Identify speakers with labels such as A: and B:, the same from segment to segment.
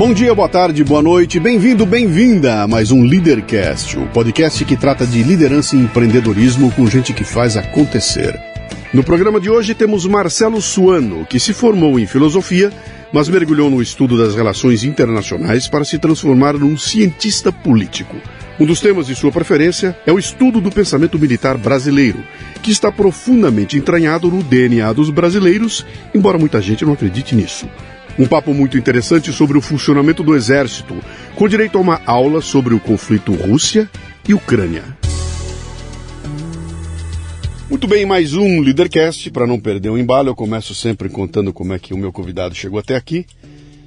A: Bom dia, boa tarde, boa noite, bem-vindo, bem-vinda a mais um Leadercast, o podcast que trata de liderança e empreendedorismo com gente que faz acontecer. No programa de hoje temos Marcelo Suano, que se formou em filosofia, mas mergulhou no estudo das relações internacionais para se transformar num cientista político. Um dos temas de sua preferência é o estudo do pensamento militar brasileiro, que está profundamente entranhado no DNA dos brasileiros, embora muita gente não acredite nisso. Um papo muito interessante sobre o funcionamento do Exército, com direito a uma aula sobre o conflito Rússia e Ucrânia. Muito bem, mais um Leadercast. Para não perder o embalo, eu começo sempre contando como é que o meu convidado chegou até aqui.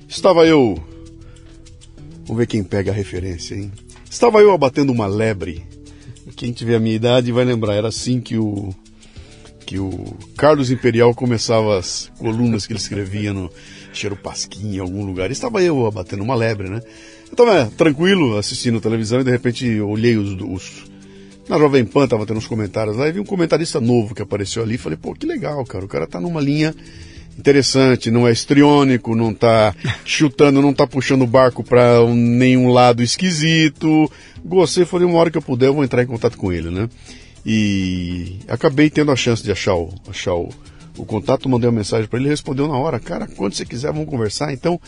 A: Estava eu. Vamos ver quem pega a referência, hein? Estava eu abatendo uma lebre. Quem tiver a minha idade vai lembrar, era assim que o que o Carlos Imperial começava as colunas que ele escrevia no Cheiro Pasquim em algum lugar. Estava eu abatendo uma lebre, né? Eu estava tranquilo assistindo televisão e de repente olhei os, os na Jovem Pan tava tendo uns comentários lá e vi um comentarista novo que apareceu ali. Falei, pô, que legal, cara. O cara tá numa linha interessante, não é estriônico, não tá chutando, não tá puxando o barco para nenhum lado esquisito. Gostei, falei, uma hora que eu puder, eu vou entrar em contato com ele, né? E acabei tendo a chance de achar o, achar o, o contato, mandei uma mensagem para ele, respondeu na hora, cara, quando você quiser, vamos conversar. Então,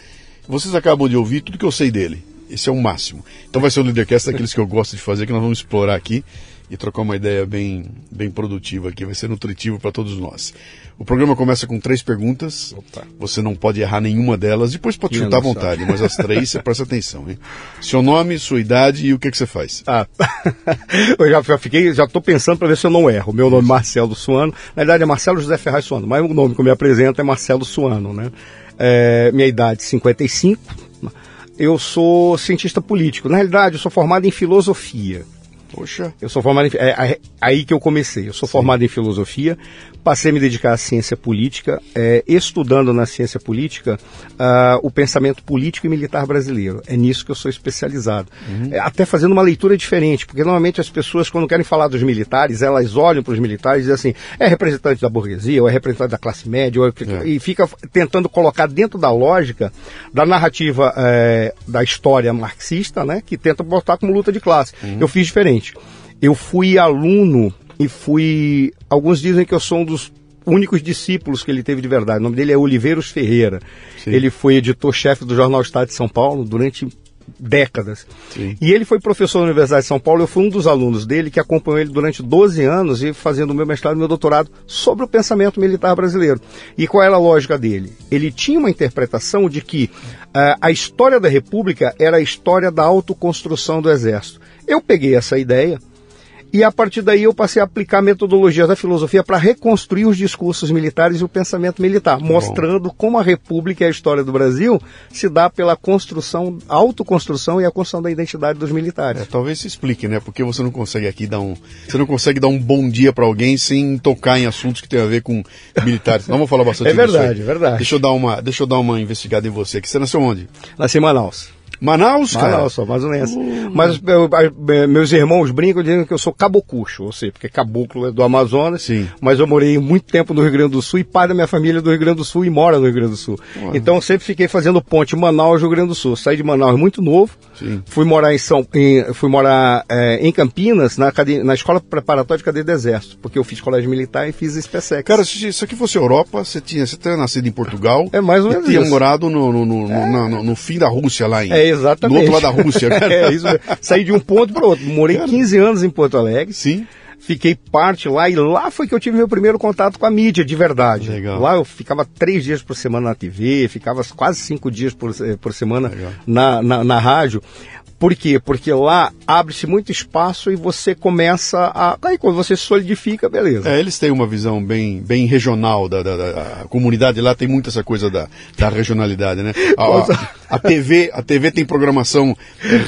A: vocês acabam de ouvir tudo que eu sei dele. Esse é o máximo. Então vai ser o Leadercast daqueles que eu gosto de fazer, que nós vamos explorar aqui e trocar uma ideia bem, bem produtiva aqui. Vai ser nutritivo para todos nós. O programa começa com três perguntas. Opa. Você não pode errar nenhuma delas. Depois pode chutar à vontade, mas as três você presta atenção. Hein? Seu nome, sua idade e o que, que você faz.
B: Ah, eu já, já fiquei, já estou pensando para ver se eu não erro. Meu nome é Marcelo Suano. Na verdade é Marcelo José Ferraz Suano, mas o nome que eu me apresento é Marcelo Suano. Né? É, minha idade 55. Eu sou cientista político. Na realidade, eu sou formado em filosofia.
A: Poxa.
B: Eu sou formado em, é, é, aí que eu comecei. Eu sou Sim. formado em filosofia, passei a me dedicar à ciência política, é, estudando na ciência política uh, o pensamento político e militar brasileiro. É nisso que eu sou especializado. Uhum. É, até fazendo uma leitura diferente, porque normalmente as pessoas, quando querem falar dos militares, elas olham para os militares e dizem assim: é representante da burguesia, ou é representante da classe média, ou é... é. e fica tentando colocar dentro da lógica da narrativa é, da história marxista, né, que tenta botar como luta de classe. Uhum. Eu fiz diferente eu fui aluno e fui. Alguns dizem que eu sou um dos únicos discípulos que ele teve de verdade. O nome dele é Oliveiros Ferreira. Sim. Ele foi editor-chefe do Jornal Estado de São Paulo durante décadas. Sim. E ele foi professor da Universidade de São Paulo, eu fui um dos alunos dele que acompanhou ele durante 12 anos e fazendo o meu mestrado e meu doutorado sobre o pensamento militar brasileiro. E qual era a lógica dele? Ele tinha uma interpretação de que uh, a história da República era a história da autoconstrução do Exército. Eu peguei essa ideia, e a partir daí eu passei a aplicar a metodologia da filosofia para reconstruir os discursos militares e o pensamento militar, mostrando Bom. como a República e a história do Brasil se dá pela construção, autoconstrução e a construção da identidade dos militares. É,
A: talvez se explique, né? Porque você não consegue aqui dar um, você não consegue dar um bom dia para alguém sem tocar em assuntos que tem a ver com militares. Não vou falar bastante.
B: É verdade, é verdade.
A: Deixa eu dar uma, deixa eu dar uma investigada em você. Que você nasceu onde?
B: Nasci em Manaus.
A: Manaus, cara?
B: Manaus, sou amazonense. Uh. Mas eu, meus irmãos brincam dizendo que eu sou cabocucho, ou seja, porque caboclo é do Amazonas, Sim. mas eu morei muito tempo no Rio Grande do Sul e pai da minha família é do Rio Grande do Sul e mora no Rio Grande do Sul. Então eu sempre fiquei fazendo ponte Manaus-Rio Grande do Sul. Saí de Manaus muito novo, Sim. fui morar em São em, fui morar é, em Campinas, na, na Escola Preparatória de Cadeia do Exército, porque eu fiz colégio militar e fiz SPSEC.
A: Cara, se isso aqui fosse Europa, você tinha, você tinha nascido em Portugal.
B: É mais ou menos. E
A: tinha morado no, no, no, é. no, no, fim da Rússia lá em.
B: É, exatamente.
A: Do outro lado da Rússia, cara.
B: é, isso mesmo. Saí de um ponto para outro. Morei cara. 15 anos em Porto Alegre.
A: Sim.
B: Fiquei parte lá e lá foi que eu tive meu primeiro contato com a mídia, de verdade.
A: Legal.
B: Lá eu ficava três dias por semana na TV, ficava quase cinco dias por, eh, por semana na, na, na rádio. Por quê? Porque lá abre-se muito espaço e você começa a. Aí quando você solidifica, beleza.
A: É, eles têm uma visão bem, bem regional da, da, da comunidade lá tem muito essa coisa da, da regionalidade, né? A, a, a, TV, a TV tem programação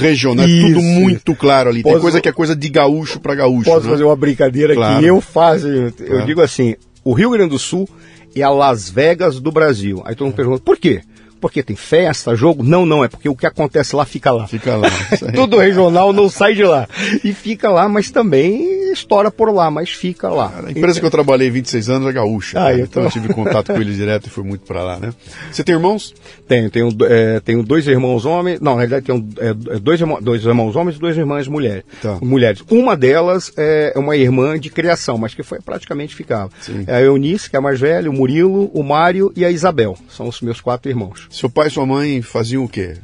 A: regional, é tudo muito claro ali. Posso, tem coisa que é coisa de gaúcho para gaúcho.
B: Posso
A: né?
B: fazer uma brincadeira claro. que eu faço? Eu, digo assim: o Rio Grande do Sul é a Las Vegas do Brasil. Aí todo mundo pergunta, por quê? Porque tem festa, jogo. Não, não, é porque o que acontece lá fica lá.
A: Fica lá.
B: Tudo regional não sai de lá. E fica lá, mas também estoura por lá, mas fica lá.
A: A empresa que eu trabalhei 26 anos é gaúcha. Ah, então eu tive contato com eles direto e fui muito para lá, né? Você tem irmãos?
B: Tenho, tenho, é, tenho dois irmãos homens. Não, na realidade tenho é, dois, irmãos, dois irmãos homens e duas irmãs mulheres. Tá. mulheres. Uma delas é uma irmã de criação, mas que foi praticamente ficava. Sim. É a Eunice, que é a mais velha, o Murilo, o Mário e a Isabel. São os meus quatro irmãos.
A: Seu pai e sua mãe faziam o quê?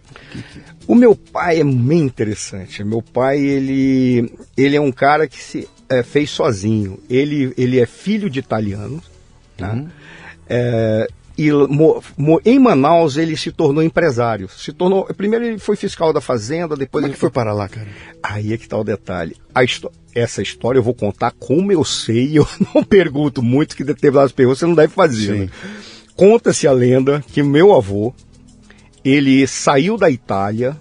B: O meu pai é bem interessante. Meu pai, ele, ele é um cara que se é, fez sozinho. Ele, ele é filho de italiano, tá? Uhum. É, e mo, mo, em Manaus ele se tornou empresário. Se tornou, primeiro ele foi fiscal da fazenda, depois
A: Como
B: é
A: ele foi para lá, cara.
B: Aí é que está o detalhe. essa história eu vou contar como eu sei. Eu não pergunto muito que determinadas perguntas você não deve fazer. Né? Conta-se a lenda que meu avô ele saiu da Itália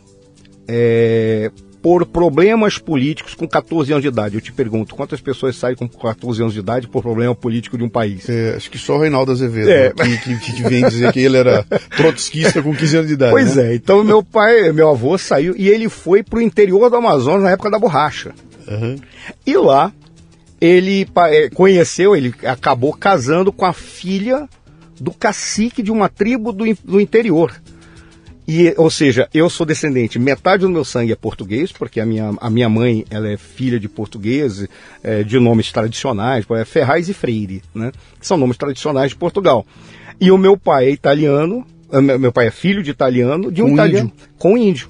B: é, por problemas políticos com 14 anos de idade. Eu te pergunto, quantas pessoas saem com 14 anos de idade por problema político de um país?
A: É, acho que só o Reinaldo Azevedo, é. Né, que, que, que, vem dizer que ele era trotskista com 15 anos de idade.
B: Pois
A: né?
B: é, então meu pai, meu avô saiu e ele foi para o interior do Amazonas na época da borracha. Uhum. E lá ele é, conheceu, ele acabou casando com a filha do cacique de uma tribo do, do interior. E, ou seja, eu sou descendente, metade do meu sangue é português, porque a minha, a minha mãe ela é filha de portugueses, é, de nomes tradicionais, é Ferraz e Freire, né? Que são nomes tradicionais de Portugal. E o meu pai é italiano, é, meu pai é filho de italiano, de um, um italiano índio. com índio.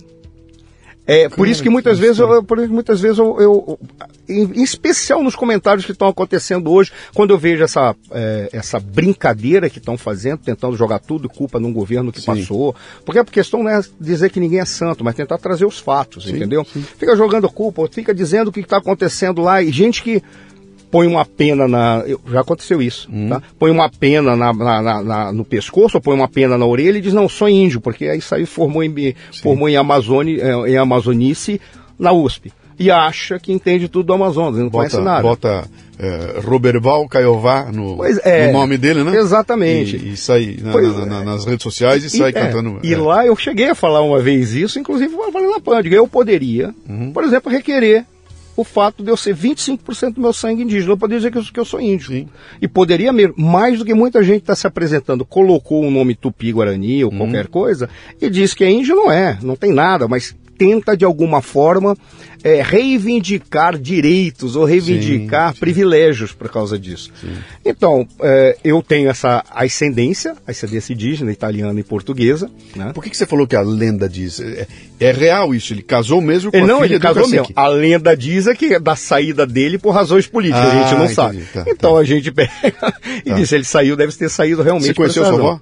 B: É, por isso que muitas vezes, eu, por muitas vezes eu, eu, em, especial nos comentários que estão acontecendo hoje, quando eu vejo essa, é, essa brincadeira que estão fazendo, tentando jogar tudo culpa num governo que sim. passou, porque a questão não é dizer que ninguém é santo, mas tentar trazer os fatos, sim, entendeu? Sim. Fica jogando culpa, fica dizendo o que está acontecendo lá e gente que põe uma pena na. Já aconteceu isso, hum. tá? Põe uma pena na, na, na, no pescoço, ou põe uma pena na orelha e diz, não, sou índio, porque aí formou em, formou em, Amazônia, é, em Amazonice na USP. E acha que entende tudo do Amazonas, não bota, conhece nada.
A: Bota é, Roberval Caiová no, é, no, nome dele, né?
B: Exatamente.
A: E, e sai na, na, na, nas redes sociais e, e sai é, cantando.
B: E lá eu cheguei a falar uma vez isso, inclusive falei na. Eu poderia, uhum. por exemplo, requerer o fato de eu ser 25% do meu sangue indígena. Eu poderia dizer que eu, que eu sou índio. Sim. E poderia, mais do que muita gente está se apresentando, colocou o um nome tupi-guarani ou hum. qualquer coisa, e diz que é índio, não é, não tem nada, mas tenta de alguma forma é, reivindicar direitos ou reivindicar sim, sim. privilégios por causa disso. Sim. Então, é, eu tenho essa ascendência, ascendência indígena, italiana e portuguesa. Né?
A: Por que, que você falou que a lenda diz? É, é real isso? Ele casou mesmo com
B: ele,
A: a
B: não,
A: filha
B: ele casou mesmo. A lenda diz é que é da saída dele por razões políticas, ah, a gente não entendi, sabe. Tá, então tá. a gente pega e tá. diz, ele saiu, deve ter saído realmente. Você
A: conheceu sua avó?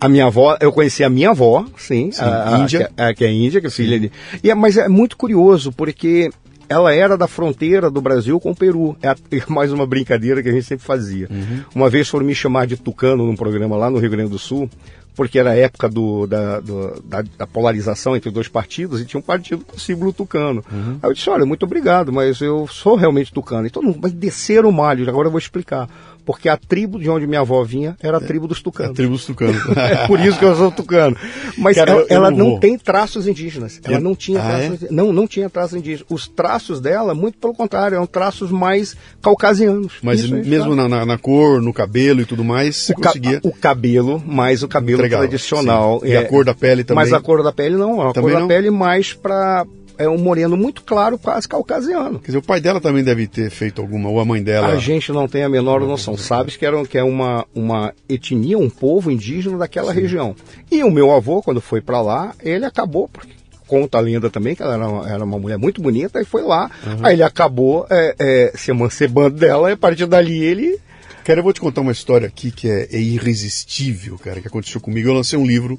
B: A minha avó, eu conheci a minha avó, sim, sim a, índia. A, a, que é índia, que é filha de. E é, mas é muito curioso, porque ela era da fronteira do Brasil com o Peru. É, mais uma brincadeira que a gente sempre fazia. Uhum. Uma vez foram me chamar de tucano num programa lá no Rio Grande do Sul, porque era a época do, da, do, da, da, polarização entre dois partidos e tinha um partido com símbolo tucano. Uhum. Aí eu disse, olha, muito obrigado, mas eu sou realmente tucano. Então, mas descer o malho, agora eu vou explicar porque a tribo de onde minha avó vinha era a tribo dos tucanos.
A: A tribo dos tucanos.
B: é por isso que eu sou tucano. Mas Cara, ela, ela não, não tem traços indígenas. Ela não tinha ah, traços, é? não, não tinha traços indígenas. Os traços dela, muito pelo contrário, eram traços mais caucasianos.
A: Mas isso mesmo na, na, na, cor, no cabelo e tudo mais, você
B: o
A: conseguia...
B: Ca o cabelo, mais o cabelo Entregava, tradicional.
A: E é, a cor da pele também.
B: Mas a cor da pele não, a também cor da pele mais para é um moreno muito claro, quase caucasiano.
A: Quer dizer, o pai dela também deve ter feito alguma, ou a mãe dela.
B: A gente não tem a menor noção. Sabes que, era, que é uma, uma etnia, um povo indígena daquela Sim. região. E o meu avô, quando foi para lá, ele acabou, porque conta a lenda também, que ela era uma, era uma mulher muito bonita, e foi lá. Uhum. Aí ele acabou é, é, se emancebando dela, e a partir dali ele.
A: Cara, eu vou te contar uma história aqui que é, é irresistível, cara, que aconteceu comigo. Eu lancei um livro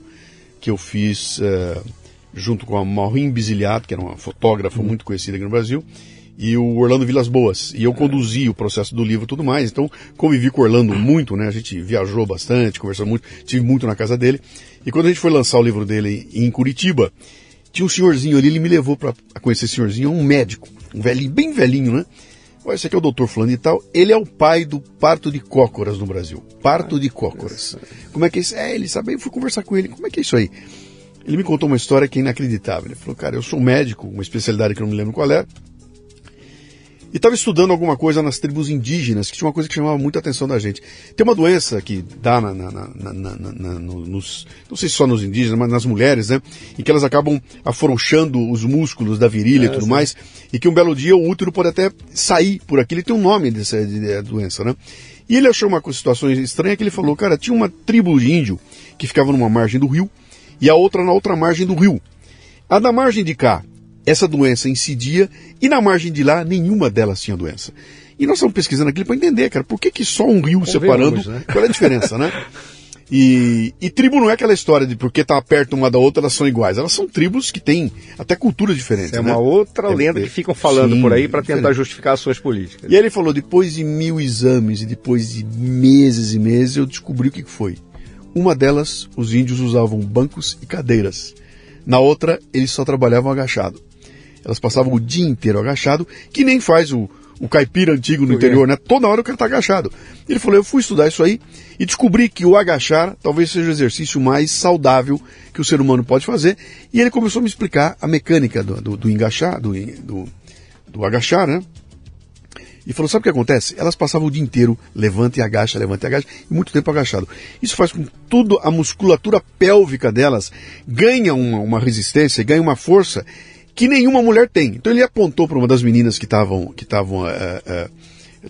A: que eu fiz. Uh junto com a Maureen Biziliato, que era uma fotógrafa uhum. muito conhecida aqui no Brasil, e o Orlando Vilas Boas. E eu conduzi o processo do livro e tudo mais, então convivi com o Orlando muito, né? A gente viajou bastante, conversou muito, tive muito na casa dele. E quando a gente foi lançar o livro dele em Curitiba, tinha um senhorzinho ali, ele me levou para conhecer esse senhorzinho, um médico, um velhinho, bem velhinho, né? Olha, esse aqui é o doutor fulano e tal. Ele é o pai do parto de cócoras no Brasil. Parto de cócoras. Como é que é isso? É, ele sabe, eu fui conversar com ele. Como é que é isso aí? Ele me contou uma história que é inacreditável. Ele falou, cara, eu sou médico, uma especialidade que eu não me lembro qual é, e estava estudando alguma coisa nas tribos indígenas, que tinha uma coisa que chamava muita atenção da gente. Tem uma doença que dá na, na, na, na nos, não sei se só nos indígenas, mas nas mulheres, né? Em que elas acabam afrouxando os músculos da virilha é, e tudo sim. mais, e que um belo dia o útero pode até sair por aqui. Ele tem um nome dessa de, de, doença, né? E ele achou uma situação estranha que ele falou, cara, tinha uma tribo de índio que ficava numa margem do rio, e a outra na outra margem do rio. A da margem de cá, essa doença incidia, e na margem de lá, nenhuma delas tinha doença. E nós estamos pesquisando aquilo para entender, cara, por que, que só um rio separando, né? qual é a diferença, né? E, e, tribo não é aquela história de porque tá perto uma da outra, elas são iguais. Elas são tribos que têm até culturas diferentes.
B: é
A: né?
B: uma outra é, lenda que ficam falando sim, por aí para tentar justificar as suas políticas.
A: E ele falou: depois de mil exames e depois de meses e meses, eu descobri o que foi. Uma delas, os índios usavam bancos e cadeiras. Na outra, eles só trabalhavam agachado. Elas passavam o dia inteiro agachado, que nem faz o, o caipira antigo no interior, né? Toda hora o cara tá agachado. Ele falou, eu fui estudar isso aí e descobri que o agachar talvez seja o exercício mais saudável que o ser humano pode fazer. E ele começou a me explicar a mecânica do, do, do engaixar, do, do, do agachar, né? E falou: sabe o que acontece? Elas passavam o dia inteiro, levanta e agacha, levanta e agacha, e muito tempo agachado. Isso faz com que toda a musculatura pélvica delas ganha uma, uma resistência, ganha uma força que nenhuma mulher tem. Então ele apontou para uma das meninas que estavam que estavam é, é,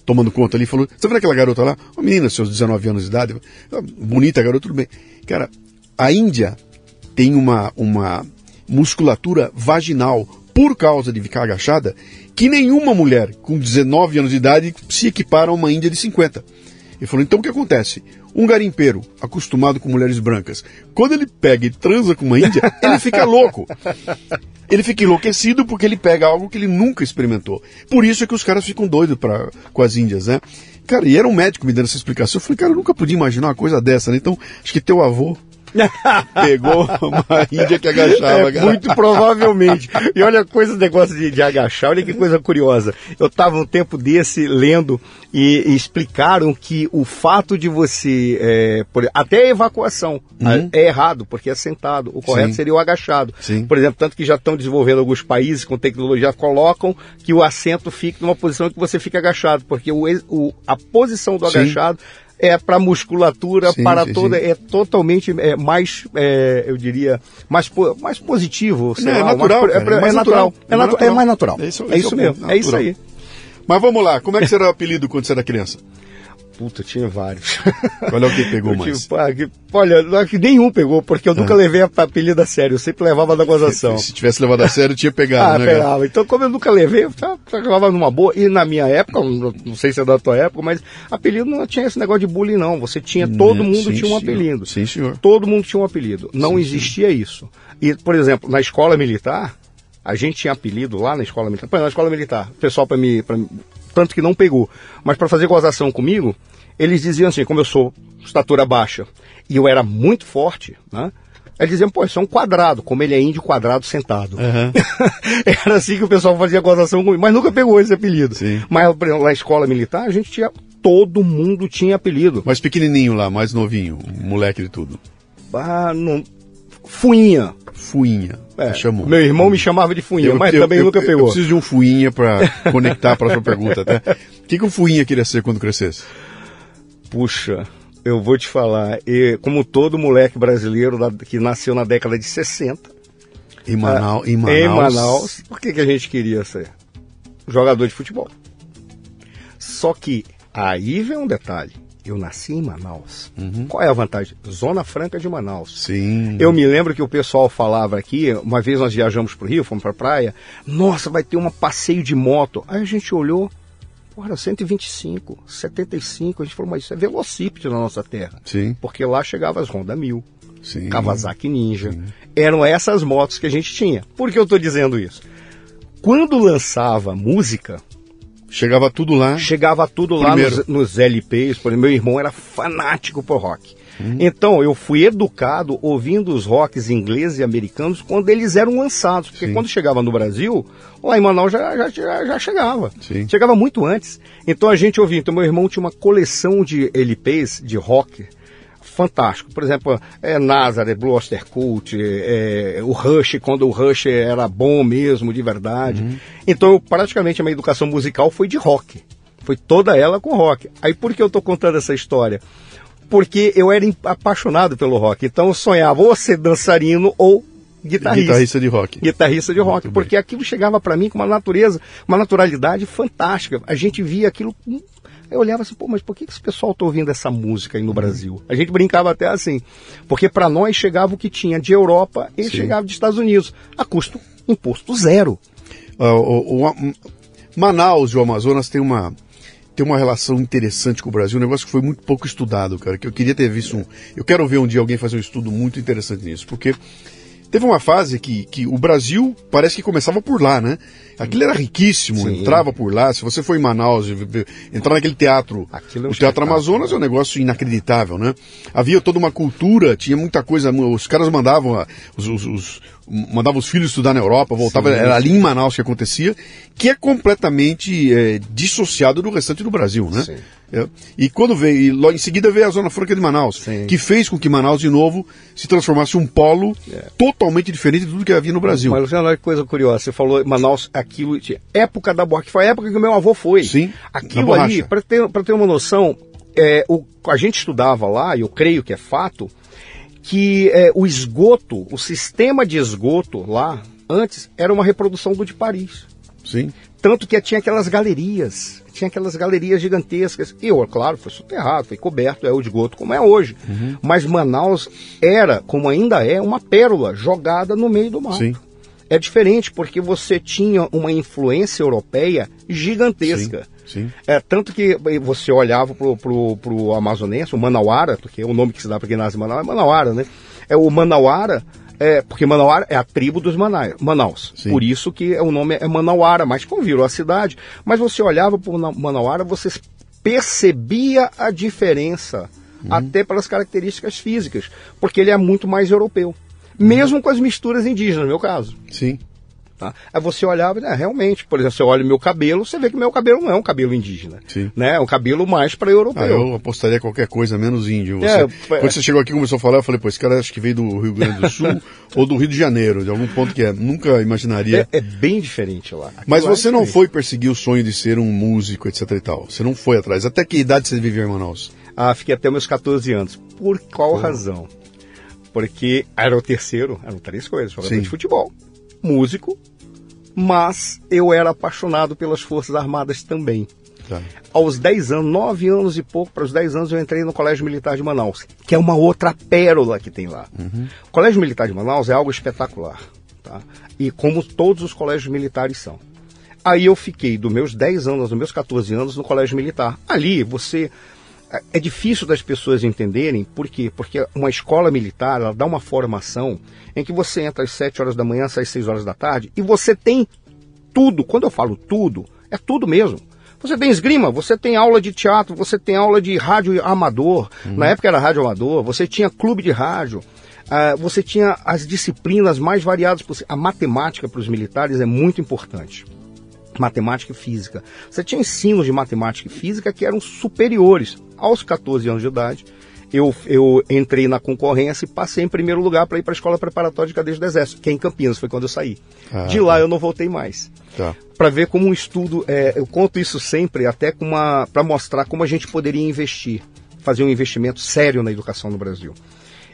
A: tomando conta ali e falou: Você vendo aquela garota lá? Uma menina, seus 19 anos de idade, bonita garota, tudo bem. Cara, a Índia tem uma, uma musculatura vaginal por causa de ficar agachada que nenhuma mulher com 19 anos de idade se equipara a uma índia de 50. Ele falou, então o que acontece? Um garimpeiro acostumado com mulheres brancas, quando ele pega e transa com uma índia, ele fica louco. Ele fica enlouquecido porque ele pega algo que ele nunca experimentou. Por isso é que os caras ficam doidos pra, com as índias, né? Cara, e era um médico me dando essa explicação. Eu falei, cara, eu nunca podia imaginar uma coisa dessa, né? Então, acho que teu avô Pegou uma índia que agachava.
B: É, muito provavelmente. E olha a coisa, negócio de, de, agachar, olha que coisa curiosa. Eu estava um tempo desse lendo e, e, explicaram que o fato de você. É, por, até a evacuação uhum. é, é errado, porque é sentado. O correto Sim. seria o agachado. Sim. Por exemplo, tanto que já estão desenvolvendo alguns países com tecnologia, colocam que o assento fique numa posição que você fica agachado, porque o, o a posição do Sim. agachado é para musculatura,
A: Sim,
B: para
A: sim,
B: toda,
A: sim.
B: é totalmente é, mais, é, eu diria, mais, mais positivo. sei
A: Não, é
B: lá,
A: natural,
B: mais,
A: cara,
B: é,
A: é mais
B: natural.
A: natural,
B: É,
A: é mais
B: natu- é
A: natural.
B: mais natural.
A: É isso-
B: É isso
A: é
B: mesmo. É isso aí.
A: Mas vamos lá, como é que era o apelido quando você era criança?
B: Puta, tinha vários.
A: Qual é o que pegou
B: Eu
A: mais?
B: tive- pá, que- olha, não é que nenhum pegou, porque eu nunca levei a apelido a sério, eu sempre levava na gozação.
A: Se tivesse levado a sério, tinha pegado,
B: Ah,
A: né? cara?
B: pegava. Então, como eu nunca levei, eu levava numa boa. E na minha época, não sei se é da tua época, mas apelido não tinha esse negócio de bullying, não. Você tinha, todo mundo
A: Sim,
B: tinha um apelido.
A: Sim, senhor.
B: Todo mundo tinha um apelido. Não existia isso. E, por exemplo, na escola militar, a gente tinha apelido lá na escola militar. Na escola militar, o pessoal para me, pra, Tanto que não pegou. Mas para fazer gozação comigo, eles diziam assim, como eu sou estatura baixa e eu era muito forte, né? Eles diziam, pô, isso é um quadrado, como ele é índio quadrado sentado.
A: Aham.
B: Era assim que o pessoal fazia gozação comigo, mas nunca pegou esse apelido.
A: Sim.
B: Mas por exemplo, na escola militar, a gente tinha. Todo mundo tinha apelido.
A: Mais pequenininho lá, mais novinho, um moleque de tudo.
B: Ah, não. Fuinha.
A: Fuinha.
B: É,
A: chamou.
B: Meu irmão me chamava de Fuinha,
A: Eu-
B: mas
A: eu-
B: também
A: eu-
B: nunca pegou.
A: Eu preciso de um fuinha pra conectar a próxima pergunta, tá? O que, que o fuinha queria ser quando crescesse?
B: Puxa, eu vou te falar, e, como todo moleque brasileiro que nasceu na década de 60,
A: Em Manaus. em Manaus.
B: em Manaus, o que, que a gente queria ser? Jogador de futebol. Só que aí vem um detalhe. Eu nasci em Manaus. Qual é a vantagem? Zona Franca de Manaus.
A: Sim.
B: Eu me lembro que o pessoal falava aqui, uma vez nós viajamos para o Rio, fomos para a praia, nossa, vai ter um passeio de moto. Aí a gente olhou, porra, 125, 75, a gente falou, mas isso é velocípede na nossa terra.
A: Sim,
B: Porque lá chegava as Honda 1000,
A: sim.
B: Kawasaki Ninja. Eram essas motos que a gente tinha. Por que eu estou dizendo isso? Quando lançava música,
A: Chegava tudo lá.
B: chegava tudo lá nos, nos LPs. Por exemplo, meu irmão era fanático por rock.
A: Hum.
B: Então, eu fui educado ouvindo os rocks ingleses e americanos quando eles eram lançados. Porque
A: Sim.
B: quando chegava no Brasil, lá em Manaus já, já, já, já chegava.
A: Sim.
B: Chegava muito antes. Então a gente ouvia. Então, meu irmão tinha uma coleção de LPs de rock fantástico. Por exemplo, é, Nazareth, Blue Oyster Cult, é, é, o Rush, quando o Rush era bom mesmo, de verdade. Então, eu, praticamente, a minha educação musical foi de rock. Foi toda ela com rock. Aí, por que eu estou contando essa história? Porque eu era apaixonado pelo rock. Então, eu sonhava ou ser dançarino ou guitarrista
A: Guitarrista de rock.
B: guitarrista de rock,
A: Muito
B: porque aquilo chegava para mim com uma natureza, uma naturalidade fantástica. A gente via aquilo. com- Eu olhava assim, pô, mas por que esse pessoal tá ouvindo essa música aí no Brasil? A gente brincava até assim, porque para nós chegava o que tinha de Europa e
A: Sim.
B: chegava dos Estados Unidos, a custo imposto zero.
A: Ah, o- o- a- Manaus e o Amazonas tem uma tem uma relação interessante com o Brasil, um negócio que foi muito pouco estudado, cara, que eu queria ter visto um. Eu quero ver um dia alguém fazer um estudo muito interessante nisso, porque teve uma fase que, que o Brasil parece que começava por lá, né? Aquilo era riquíssimo,
B: Sim.
A: entrava por lá. Se você for em Manaus, entrar naquele teatro,
B: Aquilo é um
A: o Teatro. Amazonas é um negócio inacreditável, né? Havia toda uma cultura, tinha muita coisa, os caras mandavam os, os- os- mandavam os filhos estudar na Europa, voltava,
B: Sim.
A: era ali em Manaus que acontecia, que é completamente é, dissociado do restante do Brasil, né?
B: Sim.
A: É. E quando veio, e logo em seguida veio a Zona Franca de Manaus,
B: Sim.
A: que fez com que Manaus de novo se transformasse um polo totalmente diferente de tudo que havia no Brasil.
B: Mas, Luciano, olha que coisa curiosa. Você falou Manaus, aquilo. Época da borracha, que foi a época que o meu avô foi.
A: Sim,
B: Aquilo ali, para ter, pra ter uma noção, é, o, a gente estudava lá, e eu creio que é fato, que é, o esgoto, o sistema de esgoto lá, antes, era uma reprodução do de Paris.
A: Sim.
B: Tanto que tinha aquelas galerias, tinha aquelas galerias gigantescas. E, claro, foi soterrado, foi coberto, é o esgoto como é hoje.
A: Uhum.
B: Mas Manaus era, como ainda é, uma pérola jogada no meio do mato.
A: Sim.
B: É diferente porque você tinha uma influência europeia gigantesca.
A: Sim, sim.
B: É, tanto que você olhava pro, pro, pro amazonense, o Manauara, porque é o nome que se dá para quem nasce em Manaus é Manauara, né? É o Manauara, é, porque Manauara é a tribo dos Mana- Manaus. Por isso que o nome é Manauara, mas como virou a cidade. Mas você olhava pro Na- Manauara, você percebia a diferença,
A: Uhum.
B: até pelas características físicas, porque ele é muito mais europeu. Mesmo com as misturas indígenas, no meu caso.
A: Sim.
B: Tá? Aí você olhava, né, realmente, por exemplo, você olha o meu cabelo, você vê que o meu cabelo não é um cabelo indígena.
A: Sim.
B: Né? É um cabelo mais para europeu.
A: Ah, eu apostaria qualquer coisa menos índio. Você-
B: É, é.
A: Quando você chegou aqui e começou a falar, eu falei, pô, esse cara acho que veio do Rio Grande do Sul ou do Rio de Janeiro, de algum ponto que é. Nunca imaginaria.
B: É, é bem diferente lá. Aquilo
A: Mas
B: lá é
A: você não
B: diferente.
A: foi perseguir o sonho de ser um músico, etc e tal. Você não foi atrás. Até que idade você viveu em Manaus?
B: Ah, fiquei até meus 14 anos. Por qual razão? Porque era o terceiro, eram três coisas: jogador
A: Sim.
B: de futebol, músico, mas eu era apaixonado pelas Forças Armadas também.
A: Tá.
B: Aos 10 anos, 9 anos e pouco, para os 10 anos, eu entrei no Colégio Militar de Manaus, que é uma outra pérola que tem lá. O Colégio Militar de Manaus é algo espetacular, tá? E como todos os colégios militares são. Aí eu fiquei dos meus 10 anos, dos meus 14 anos, no Colégio Militar. Ali você. É- difícil das pessoas entenderem, por quê? Porque uma escola militar, ela dá uma formação em que você entra às 7 horas da manhã, sai às 6 horas da tarde, e você tem tudo. Quando eu falo tudo, é tudo mesmo. Você tem esgrima, você tem aula de teatro, você tem aula de rádio amador. Na época era rádio amador, você tinha clube de rádio. ah, você tinha as disciplinas mais variadas possíveis. A matemática para os militares é muito importante. Matemática e física. Você tinha ensinos de matemática e física que eram superiores. Aos 14 anos de idade, eu, eu entrei na concorrência e passei em primeiro lugar para ir para a Escola Preparatória de Cadeias do Exército, que é em Campinas, foi quando eu saí.
A: Ah,
B: de lá eu não voltei mais
A: Tá.
B: para ver como um estudo, é, eu conto isso sempre até com uma para mostrar como a gente poderia investir, fazer um investimento sério na educação no Brasil.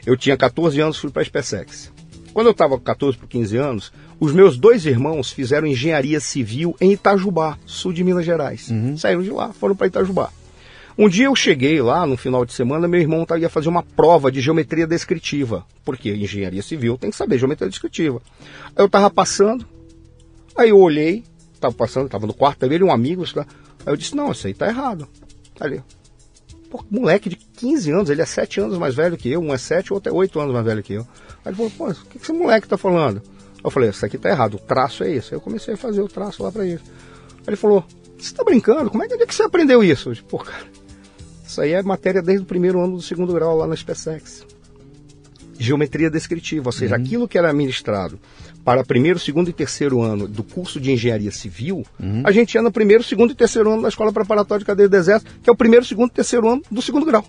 B: Eu tinha 14 anos, fui para a SpaceX. Quando eu estava com 14 para 15 anos, os meus dois irmãos fizeram engenharia civil em Itajubá, sul de Minas Gerais. Saíram de lá, foram para Itajubá. Um dia eu cheguei lá, no final de semana, meu irmão tá- ia fazer uma prova de geometria descritiva. Porque engenharia civil tem que saber geometria descritiva. Aí eu estava passando, Aí eu olhei, tava passando, tava no quarto dele, um amigo, lá. aí eu disse, não, isso aí tá errado. Ali. Pô, moleque de 15 anos, ele é 7 anos mais velho que eu, um é 7, o outro é 8 anos mais velho que eu. Aí ele falou, pô, o que, que esse moleque tá falando? Eu falei, isso aqui tá errado, o traço é esse. Aí eu comecei a fazer o traço lá pra ele. Aí ele falou, você tá brincando? Como é que, onde é que você aprendeu isso? Eu disse, pô, cara, isso aí é matéria desde o primeiro ano do segundo grau lá na SpaceX geometria descritiva, ou seja, aquilo que era ministrado para primeiro, segundo e terceiro ano do curso de engenharia civil, a gente ia no primeiro, segundo e terceiro ano da escola preparatória de cadeia do exército, que é o primeiro, segundo e terceiro ano do segundo grau.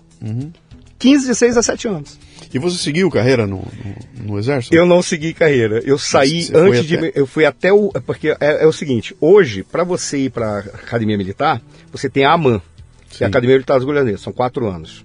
B: 15, 16 a 17 anos.
A: E você seguiu carreira no, no, no Exército?
B: Eu não segui carreira. Eu saí
A: Você
B: antes de.
A: até-
B: Eu fui até o. Porque é, é o seguinte: hoje, para você ir para academia militar, você tem a AMAN, que é
A: Sim.
B: a Academia Militar dos Goianeiros, são quatro anos.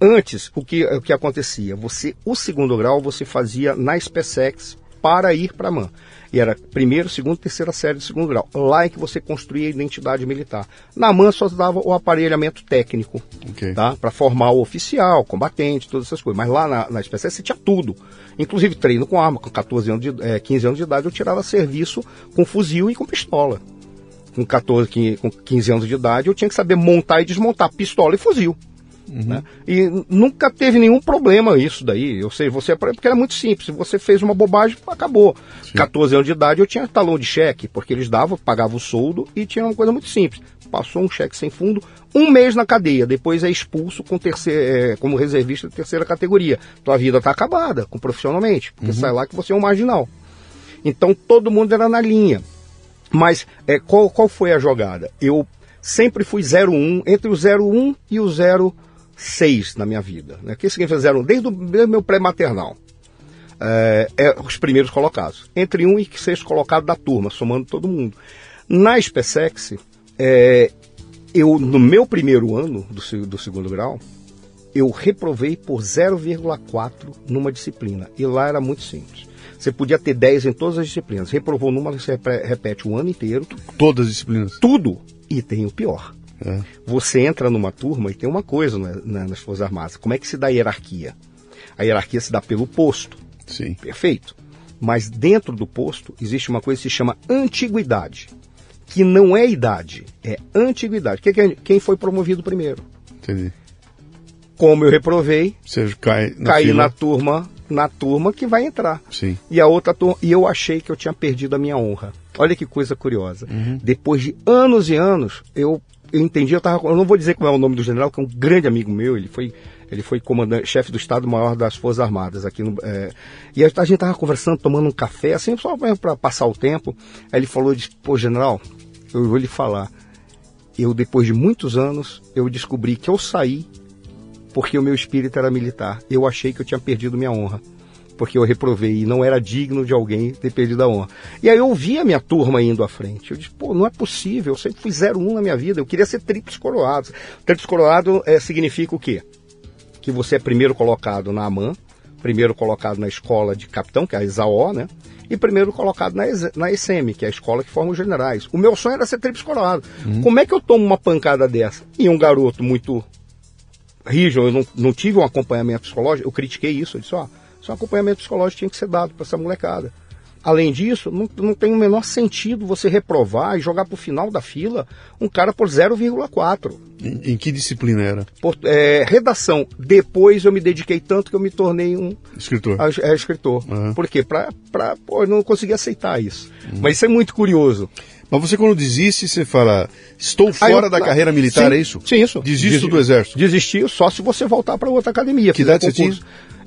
B: Antes, o que, o que acontecia? Você, o segundo grau, você fazia na SpaceX para ir para a AMAN. E era primeiro, segundo, terceira série do segundo grau. Lá é que você construía a identidade militar. Na AMAN só dava o aparelhamento técnico
A: Ok.
B: tá? Para formar o oficial, combatente, todas essas coisas. Mas lá na, na você tinha tudo. Inclusive treino com arma. Com 14 anos de, eh, 15 anos de idade eu tirava serviço com fuzil e com pistola. Com 14, 15, com 15 anos de idade eu tinha que saber montar e desmontar pistola e fuzil. Né? E nunca teve nenhum problema isso daí. Eu sei, você porque era muito simples. Se você fez uma bobagem, acabou. 14 anos de idade eu tinha talão de cheque, porque eles davam, pagavam o soldo e tinha uma coisa muito simples. Passou um cheque sem fundo, um mês na cadeia, depois é expulso com terceira, como reservista de terceira categoria. Tua vida está acabada, com profissionalmente, porque sai lá que você é um marginal. Então todo mundo era na linha. Mas é, qual, qual foi a jogada? Eu sempre fui 01, entre o 01 e o 06 na minha vida. Né? Que significa 01? Desde o meu pré-maternal. É, é, os primeiros colocados. Entre um e sexto colocado da turma, somando todo mundo. Na SpaceX, é, eu, no meu primeiro ano do, do segundo grau, eu reprovei por 0,4 numa disciplina. E lá era muito simples. Você podia ter 10 em todas as disciplinas. Reprovou numa, você repete o ano inteiro,
A: Todas as disciplinas.
B: tudo. E tem o pior.
A: É.
B: Você entra numa turma e tem uma coisa na- nas Forças Armadas. Como é que se dá a hierarquia? A hierarquia se dá pelo posto.
A: Sim.
B: Perfeito. Mas dentro do posto existe uma coisa que se chama antiguidade. Que não é idade, é antiguidade. Que é- quem foi promovido primeiro?
A: Entendi.
B: Como eu reprovei,
A: Você cai na
B: caí
A: fila.
B: na turma, na turma que vai entrar.
A: Sim.
B: E a outra turma, e eu achei que eu tinha perdido a minha honra. Olha que coisa curiosa. Depois de anos e anos, eu, eu entendi, eu, tava, eu não vou dizer qual é o nome do general, que é um grande amigo meu, ele foi, ele foi comandante, chefe do Estado-Maior das Forças Armadas aqui no. é, e a, gente tava conversando, tomando um café, assim, só para passar o tempo. Aí ele falou, disse, pô, general, eu vou lhe falar. Eu, depois de muitos anos, eu descobri que eu saí porque o meu espírito era militar. Eu achei que eu tinha perdido minha honra. Porque eu reprovei e não era digno de alguém ter perdido a honra. E aí eu vi a minha turma indo à frente. Eu disse, pô, não é possível, eu sempre fui 01 na minha vida, eu queria ser tríplice coroado. Tríplice coroado é, significa o quê? Que você é primeiro colocado na AMAN, primeiro colocado na escola de capitão, que é a ISAO, né? E primeiro colocado na, na ESM, que é a escola que forma os generais. O meu sonho era ser tríplice coroado. Uhum. Como é que eu tomo uma pancada dessa? E um garoto muito rígido, eu não, não tive um acompanhamento psicológico, eu critiquei isso, eu disse, ó, isso é um acompanhamento psicológico que tinha que ser dado para essa molecada. Além disso, não, não tem o menor sentido você reprovar e jogar para o final da fila um cara por 0,4.
A: Em, em, que disciplina era?
B: Por, é, redação. Depois eu me dediquei tanto que eu me tornei um
A: escritor.
B: A, é, escritor. Uhum. Por quê? Pra, pra, pô, eu não consegui aceitar isso. Uhum. Mas isso é muito curioso.
A: Mas você quando desiste, você fala, estou fora eu, da carreira militar,
B: sim,
A: é isso?
B: Sim, isso.
A: Desisto do exército.
B: Desistir só se você voltar para outra academia.
A: Que idade você tinha?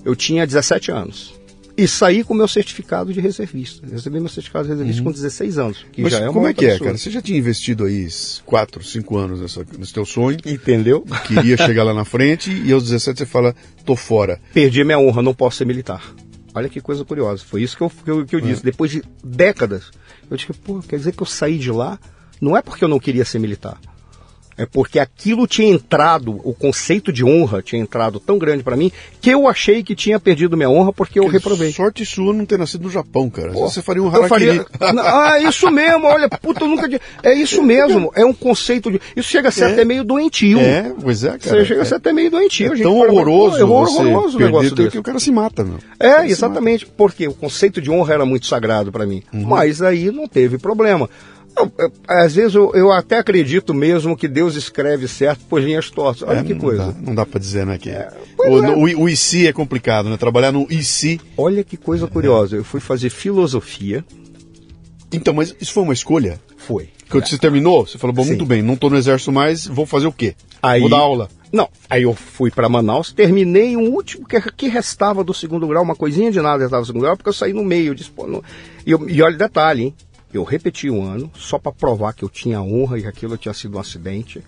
B: Eu tinha 17 anos. E saí com meu certificado de reservista. Recebi meu certificado de reservista uhum. com 16 anos.
A: Mas é como é que é, cara? Você já tinha investido aí 4, 5 anos nessa, nesse teu sonho.
B: Entendeu?
A: Queria chegar lá na frente e aos 17 você fala, tô fora.
B: Perdi minha honra, não posso ser militar. Olha que coisa curiosa. Foi isso que eu, que eu, que eu disse. É. Depois de décadas, eu disse, pô, quer dizer que eu saí de lá? Não é porque eu não queria ser militar. É porque aquilo tinha entrado, o conceito de honra tinha entrado tão grande para mim que eu achei que tinha perdido minha honra porque eu reprovei.
A: Sorte sua não ter nascido no Japão, cara. Pô, você faria um
B: harakiri. Faria... ah, isso mesmo, olha, puta, eu nunca. É isso mesmo, é um conceito de. Isso chega a ser é. até meio doentio.
A: É, pois é, cara.
B: Você chega a ser é. até meio doentio.
A: É tão horroroso. É horroroso o negócio desse. que o cara se mata, meu.
B: É, exatamente, porque o conceito de honra era muito sagrado para mim. Uhum. Mas aí não teve problema. Eu, às vezes eu, eu, até acredito mesmo que Deus escreve certo por linhas tortas. Olha é, que
A: não
B: coisa.
A: Dá, não dá para dizer, né? Que é, o, é. o, o IC é complicado, né? Trabalhar no IC.
B: Olha que coisa curiosa. Eu fui fazer filosofia.
A: Então, mas isso foi uma escolha?
B: Foi.
A: Quando você terminou, você falou, bom, Sim. muito bem, não estou no exército mais, vou fazer o quê?
B: Aí,
A: vou dar aula.
B: Não, aí eu fui para Manaus, terminei um último que, que restava do segundo grau, uma coisinha de nada restava do segundo grau, porque eu saí no meio. Eu disse, pô, não... e, eu, e olha detalhe, hein? Eu repeti um ano só para provar que eu tinha honra e que aquilo tinha sido um acidente.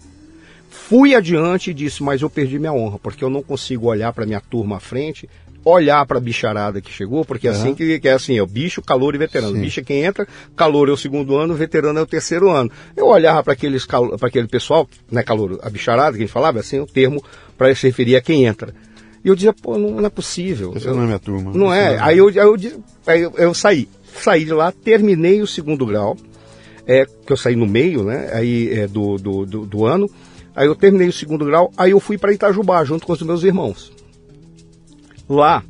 B: Fui adiante e disse, mas eu perdi minha honra, porque eu não consigo olhar para minha turma à frente, olhar para a bicharada que chegou, porque é assim que, que, é assim, é o bicho, calor e veterano. Sim. Bicho é quem entra, calor é o segundo ano, veterano é o terceiro ano. Eu olhava para aqueles para aquele pessoal, né, calor, a bicharada que a gente falava, assim, o termo para se referir a quem entra. E eu dizia, pô, não, não é possível.
A: Essa não é minha turma.
B: Não é. é. Aí eu, aí eu, aí eu, eu saí saí de lá, terminei o segundo grau, é, que eu saí no meio, né, aí é, do, do, do, do, ano, aí eu terminei o segundo grau, aí eu fui para Itajubá, junto com os meus irmãos. Lá,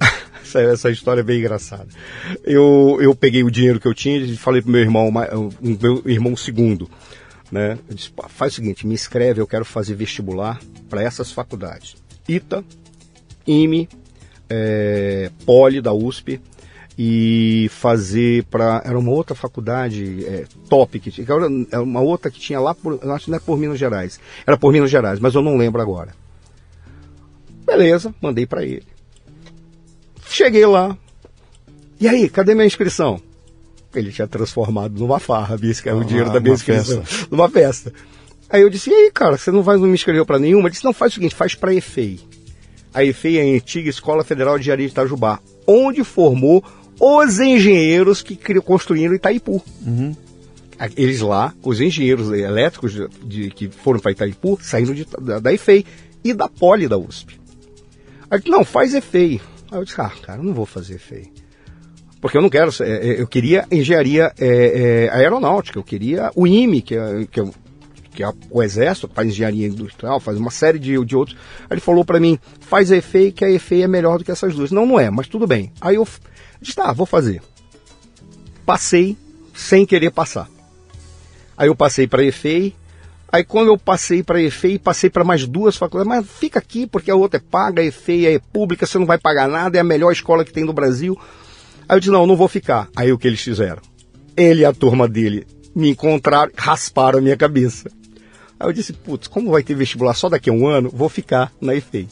B: essa, essa história é bem engraçada, eu, eu peguei o dinheiro que eu tinha e falei pro meu irmão, meu irmão segundo, né, eu disse, faz o seguinte, me inscreve, eu quero fazer vestibular para essas faculdades, ITA, IME, é, Poli da USP, e fazer para era uma outra faculdade é, top que tinha, era uma outra que tinha lá por, acho que não é por Minas Gerais era por Minas Gerais mas eu não lembro agora. Beleza mandei para ele. Cheguei lá. E aí cadê minha inscrição? Ele tinha transformado numa farra que era o dinheiro da minha inscrição. festa. numa festa. Aí eu disse e aí cara você não vai não me inscreveu para nenhuma? Ele disse não faz o seguinte faz para EFEI. A EFEI é a antiga Escola Federal de Engenharia de Itajubá. Onde formou os engenheiros que construíram Itaipu. Uhum. Eles lá, os engenheiros elétricos de, de que foram para Itaipu, saíram de, da, da EFEI e da Poli da USP. Aí, não, faz EFEI. Aí eu disse, ah, cara, não vou fazer EFEI. Porque eu não quero, é, é, eu queria engenharia é, é, aeronáutica, eu queria o IME, que é, que é, que é o Exército, faz engenharia industrial, faz uma série de, de outros. Aí ele falou para mim, faz EFEI, que a EFEI é melhor do que essas duas. Não, não é, mas tudo bem. Aí eu Disse, tá, vou fazer. Passei sem querer passar. Aí eu passei para EFEI. Aí quando eu passei para EFEI, passei para mais duas faculdades. Mas fica aqui, porque a outra é paga, a EFEI é pública, você não vai pagar nada, é a melhor escola que tem no Brasil. Aí eu disse, não, não vou ficar. Aí o que eles fizeram? Ele e a turma dele me encontraram, rasparam a minha cabeça. Aí eu disse, putz, como vai ter vestibular só daqui a um ano, vou ficar na EFEI.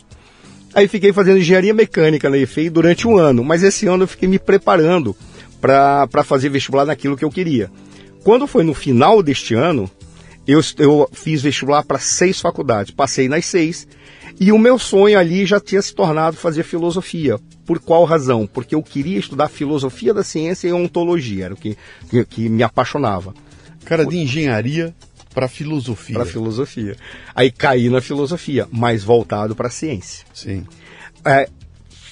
B: Aí fiquei fazendo engenharia mecânica na EFEI durante um ano, mas esse ano eu fiquei me preparando para fazer vestibular naquilo que eu queria. Quando foi no final deste ano, eu, eu fiz vestibular para seis faculdades, passei nas seis, e o meu sonho ali já tinha se tornado fazer filosofia, Por qual razão? Porque eu queria estudar filosofia da ciência e ontologia, era o que, que, que me apaixonava.
A: Cara, de engenharia para filosofia.
B: Para filosofia. Aí caí na filosofia, mas voltado para a ciência.
A: Sim.
B: É,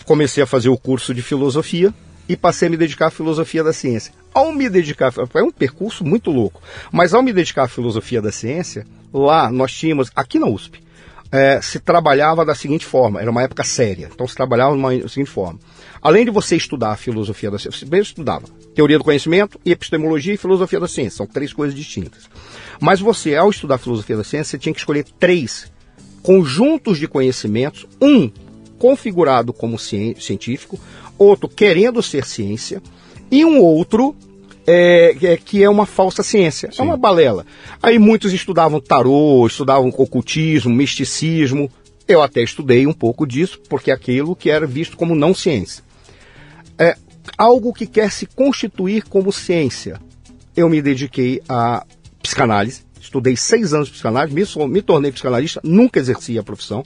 B: comecei a fazer o curso de filosofia e passei a me dedicar à filosofia da ciência. Ao me dedicar, é um percurso muito louco, mas ao me dedicar à filosofia da ciência, lá nós tínhamos, aqui na USP, é, se trabalhava da seguinte forma, era uma época séria, então se trabalhava da seguinte forma. Além de você estudar a filosofia da ciência, você estudava teoria do conhecimento, epistemologia e filosofia da ciência, são três coisas distintas. Mas você, ao estudar filosofia da ciência, você tinha que escolher três conjuntos de conhecimentos, um configurado como científico, outro querendo ser ciência, e um outro é, é, que é uma falsa ciência, Sim. é uma balela. Aí muitos estudavam tarô, estudavam ocultismo, misticismo. Eu até estudei um pouco disso, porque é aquilo que era visto como não ciência. É algo que quer se constituir como ciência. Eu me dediquei a psicanálise, estudei seis anos de psicanálise, me, me tornei psicanalista, nunca exerci a profissão,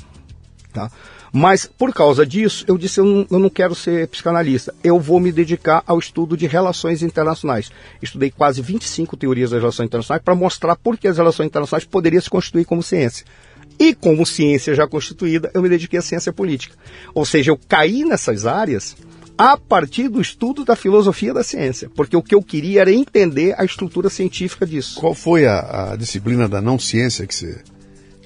B: tá? Mas por causa disso, eu disse: eu não, eu não, quero ser psicanalista, eu vou me dedicar ao estudo de relações internacionais. Estudei quase 25 teorias das relações internacionais para mostrar por que as relações internacionais poderiam se constituir como ciência. E como ciência já constituída, eu me dediquei à ciência política. Ou seja, eu caí nessas áreas a partir do estudo da filosofia da ciência, porque o que eu queria era entender a estrutura científica disso.
A: Qual foi a, a disciplina da não ciência que você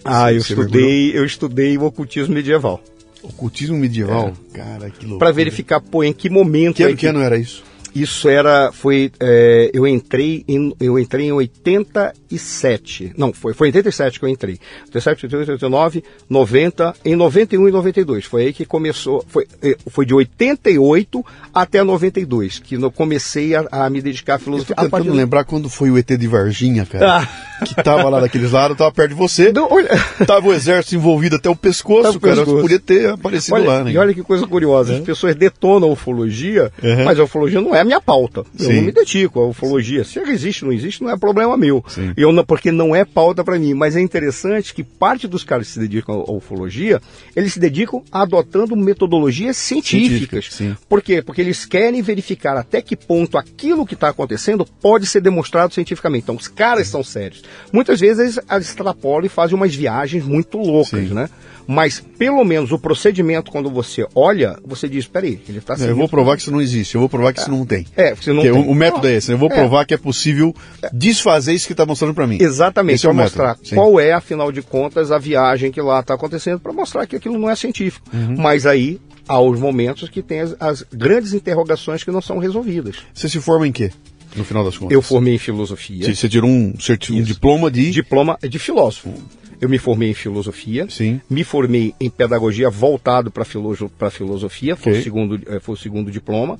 B: ah, eu estudei, eu estudei o ocultismo medieval.
A: Ocultismo medieval? É. Cara, que louco.
B: Para verificar, pô, em que momento.
A: Que, é que ano era isso?
B: Isso era, foi, é, eu entrei em, eu entrei em 87, não, foi, foi em 87 que eu entrei, 87, 88, 89, 90, em 91 e 92, foi aí que começou, foi, é, foi de 88 até 92, que eu comecei a, a me dedicar à filosofia.
A: Eu tô tentando de... lembrar quando foi o ET de Varginha, cara, ah. que tava lá daqueles lados, tava perto de você, Não, olha... tava o exército envolvido até o pescoço, cara, pescoço. podia ter aparecido
B: olha,
A: lá, né?
B: E olha que coisa curiosa, é. as pessoas detonam a ufologia, uhum. mas a ufologia não é minha pauta. Eu Sim. não me dedico à ufologia. Se ela existe ou não existe, não é problema meu. Eu não, porque não é pauta para mim. Mas é interessante que parte dos caras que se dedicam à ufologia, eles se dedicam adotando metodologias científicas. Científica, Por quê? Porque eles querem verificar até que ponto aquilo que está acontecendo pode ser demonstrado cientificamente. Então, os caras são sérios. Muitas vezes eles extrapolam e fazem umas viagens muito loucas, Sim. né? Mas, pelo menos, o procedimento, quando você olha, você diz, peraí, ele está
A: Eu vou provar que isso não existe, eu vou provar que é. isso não tem.
B: É, você não tem. O,
A: o, método é esse, eu vou é. provar que é possível desfazer isso que está mostrando para mim.
B: Exatamente, para é mostrar Sim. qual é, afinal de contas, a viagem que lá está acontecendo, para mostrar que aquilo não é científico. Uhum. Mas aí, há os momentos que tem as, as grandes interrogações que não são resolvidas.
A: Você se forma em quê? no final das contas?
B: Eu formei em filosofia.
A: Você tirou um, um diploma de.
B: Diploma de filósofo. Eu me formei em filosofia,
A: Sim.
B: me formei em pedagogia voltado para filoso, filosofia, foi, okay. o segundo, eh, foi o segundo diploma,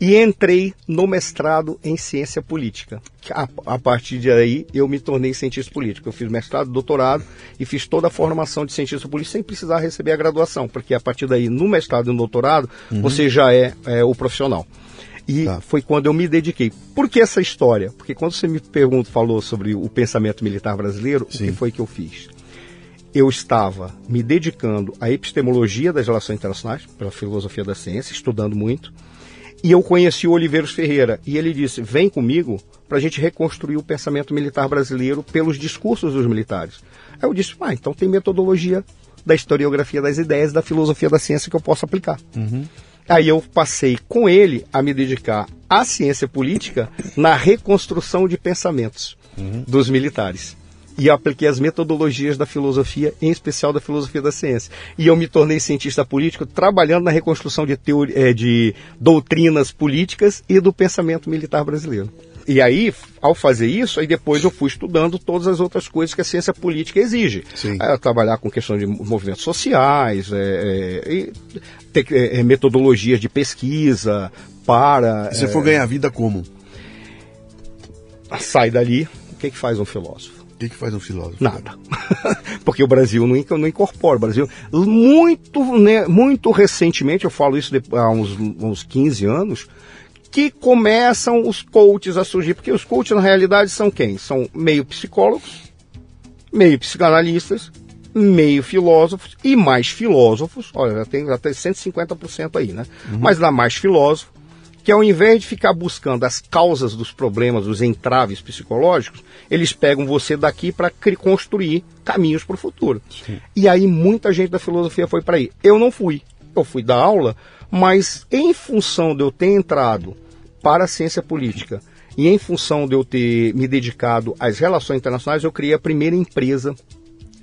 B: e entrei no mestrado em ciência política. A, a partir de aí eu me tornei cientista político. Eu fiz mestrado, doutorado e fiz toda a formação de cientista político sem precisar receber a graduação, porque a partir daí, no mestrado e no doutorado, uhum. você já é, é o profissional. E tá. foi quando eu me dediquei. Por que essa história? Porque quando você me pergunta, falou sobre o pensamento militar brasileiro, Sim. o que foi que eu fiz? Eu estava me dedicando à epistemologia das relações internacionais, pela filosofia da ciência, estudando muito, e eu conheci o Oliveiros Ferreira, e ele disse: vem comigo para a gente reconstruir o pensamento militar brasileiro pelos discursos dos militares. Aí eu disse: ah, então tem metodologia da historiografia das ideias, da filosofia da ciência que eu posso aplicar. Uhum. Aí eu passei com ele a me dedicar à ciência política na reconstrução de pensamentos uhum. dos militares. E apliquei as metodologias da filosofia, em especial da filosofia da ciência. E eu me tornei cientista político trabalhando na reconstrução de, teoria, eh, de doutrinas políticas e do pensamento militar brasileiro. E aí, ao fazer isso, aí depois eu fui estudando todas as outras coisas que a ciência política exige. É, trabalhar com questão de movimentos sociais, é, é, ter, metodologias de pesquisa para...
A: E você for ganhar vida como?
B: Sai dali, o que, que faz um filósofo?
A: O que, faz um filósofo?
B: Nada. Porque o Brasil não, incorpora. O Brasil, muito, né, muito recentemente, eu falo isso há uns, uns 15 anos, que começam os coaches a surgir, porque os coaches na realidade são quem? São meio psicólogos, meio psicanalistas meio filósofos e mais filósofos, olha, já tem até 150% aí, né? Uhum. Mas dá mais filósofo, que ao invés de ficar buscando as causas dos problemas, os entraves psicológicos, eles pegam você daqui para construir caminhos para o futuro. Sim. E aí muita gente da filosofia foi para aí. Eu não fui. Eu fui dar aula, mas em função de eu ter entrado para a ciência política e em função de eu ter me dedicado às relações internacionais, eu criei a primeira empresa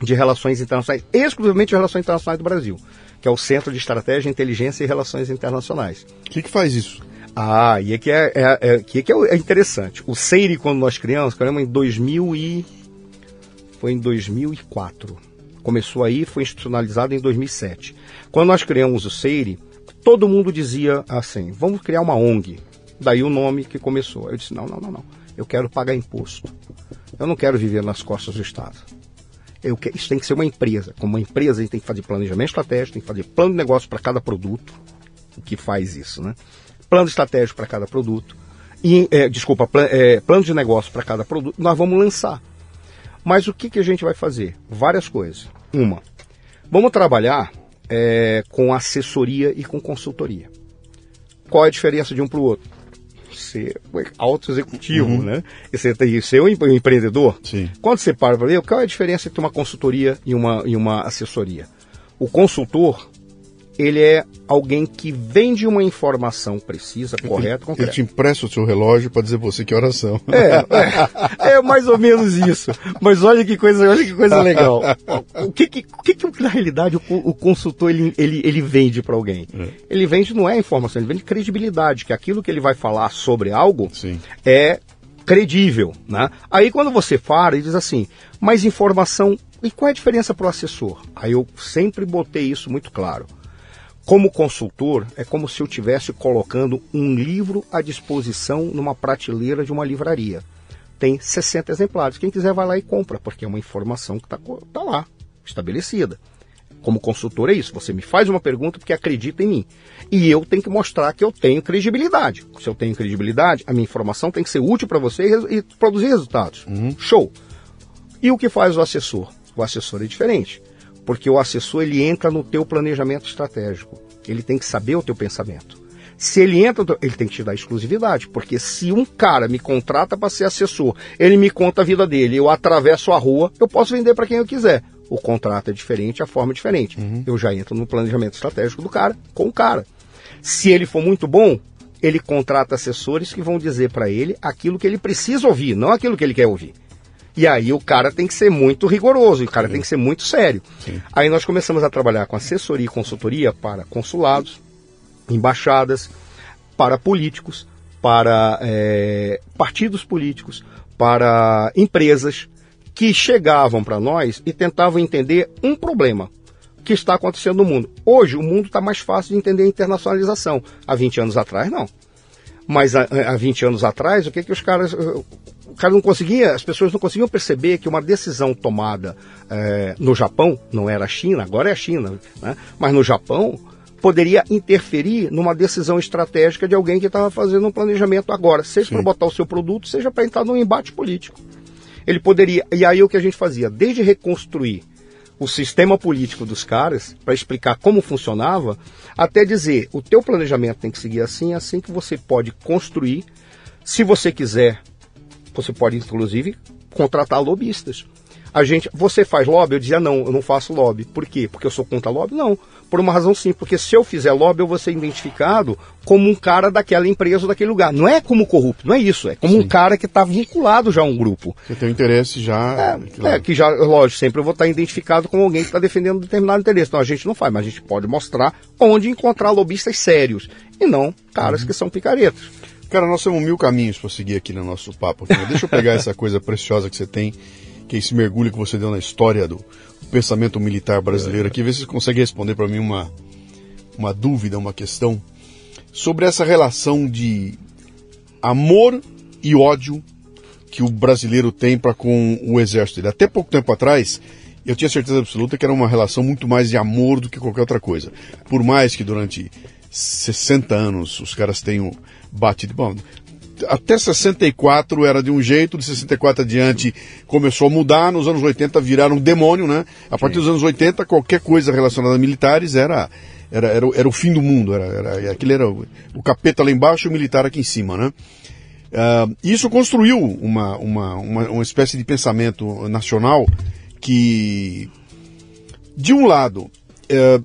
B: de relações internacionais, exclusivamente de relações internacionais do Brasil, que é o Centro de Estratégia, Inteligência e Relações Internacionais.
A: O que, que faz isso?
B: Ah, e aqui é, é, é, que é, é interessante. O Seire, quando nós criamos, criamos em 2000 e... Foi em 2004. Começou aí, foi institucionalizado em 2007. Quando nós criamos o Seire, todo mundo dizia assim, vamos criar uma ONG. Daí o nome que começou. Eu disse, não, não, não, não. Eu quero pagar imposto. Eu não quero viver nas costas do Estado. Eu quero, isso tem que ser uma empresa. Como uma empresa, a gente tem que fazer planejamento estratégico, tem que fazer plano de negócio para cada produto. Que faz isso, né? Plano estratégico para cada produto, e, é, desculpa, plan, é, plano de negócio para cada produto, nós vamos lançar. Mas o que, que a gente vai fazer? Várias coisas. Uma, vamos trabalhar é, com assessoria e com consultoria. Qual é a diferença de um para o outro? Ser auto-executivo, uhum. né? E você tem ser um empreendedor.
A: Sim.
B: Quando você para para ver, qual é a diferença entre uma consultoria e uma, e uma assessoria? O consultor, ele é alguém que vende uma informação precisa, correta, concreta.
A: Ele te empresta o seu relógio para dizer você que oração.
B: É, é, é, mais ou menos isso. Mas olha que coisa, olha que coisa legal. O que, que, que, que na realidade o, o, consultor ele, ele, ele vende para alguém? É. Ele vende não é informação, ele vende credibilidade, que aquilo que ele vai falar sobre algo
A: Sim.
B: é credível, né? Aí quando você para e diz assim, mas informação e qual é a diferença para o assessor? Aí eu sempre botei isso muito claro. Como consultor, é como se eu estivesse colocando um livro à disposição numa prateleira de uma livraria. Tem 60 exemplares. Quem quiser vai lá e compra, porque é uma informação que está tá lá, estabelecida. Como consultor é isso. Você me faz uma pergunta porque acredita em mim. E eu tenho que mostrar que eu tenho credibilidade. Se eu tenho credibilidade, a minha informação tem que ser útil para você e, e, produzir resultados.
A: Uhum.
B: Show. E o que faz o assessor? O assessor é diferente porque o assessor ele entra no teu planejamento estratégico. Ele tem que saber o teu pensamento. Se ele entra, ele tem que te dar exclusividade, porque se um cara me contrata para ser assessor, ele me conta a vida dele, eu atravesso a rua, eu posso vender para quem eu quiser. O contrato é diferente, a forma é diferente.
A: Uhum.
B: Eu já entro no planejamento estratégico do cara, com o cara. Se ele for muito bom, ele contrata assessores que vão dizer para ele aquilo que ele precisa ouvir, não aquilo que ele quer ouvir. E aí o cara tem que ser muito rigoroso, o cara Sim. tem que ser muito sério.
A: Sim.
B: Aí nós começamos a trabalhar com assessoria e consultoria para consulados, embaixadas, para políticos, para é, partidos políticos, para empresas que chegavam para nós e tentavam entender um problema que está acontecendo no mundo. Hoje o mundo está mais fácil de entender a internacionalização. Há 20 anos atrás, não. Mas há, há 20 anos atrás, o que, que os caras cara não conseguia, as pessoas não conseguiam perceber que uma decisão tomada é, no Japão, não era a China, agora é a China, né? mas no Japão, poderia interferir numa decisão estratégica de alguém que estava fazendo um planejamento agora, seja para botar o seu produto, seja para entrar num embate político. Ele poderia, e aí o que a gente fazia, desde reconstruir o sistema político dos caras para explicar como funcionava, até dizer o teu planejamento tem que seguir assim, assim que você pode construir. Se você quiser você pode, inclusive, contratar lobistas. A gente, você faz lobby? Eu dizia, não, eu não faço lobby. Por quê? Porque eu sou contra lobby? Não. Por uma razão simples, porque se eu fizer lobby, eu vou ser identificado como um cara daquela empresa ou daquele lugar. Não é como corrupto, não é isso. É como Sim. um cara que está vinculado já a um grupo.
A: Que tem um interesse já.
B: É, é, que já, lógico, sempre eu vou estar identificado como alguém que está defendendo um determinado interesse. Então a gente não faz, mas a gente pode mostrar onde encontrar lobistas sérios e não caras uhum. que são picaretas.
A: Cara, nós temos mil caminhos para seguir aqui no nosso papo. Aqui, Deixa eu pegar essa coisa preciosa que você tem, que é esse mergulho que você deu na história do pensamento militar brasileiro aqui, ver se você consegue responder para mim uma, uma dúvida, uma questão sobre essa relação de amor e ódio que o brasileiro tem para com o exército dele. Até pouco tempo atrás, eu tinha certeza absoluta que era uma relação muito mais de amor do que qualquer outra coisa. Por mais que durante 60 anos os caras tenham batido. Bom, até 64 era de um jeito, de 64 adiante começou a mudar, nos anos 80 viraram um demônio, né? A partir Sim. dos anos 80, qualquer coisa relacionada a militares era, era, era, era o fim do mundo, era, era, aquilo era o, o capeta lá embaixo e o militar aqui em cima, né? Uh, isso construiu uma, uma, uma, uma espécie de pensamento nacional que, de um lado, uh,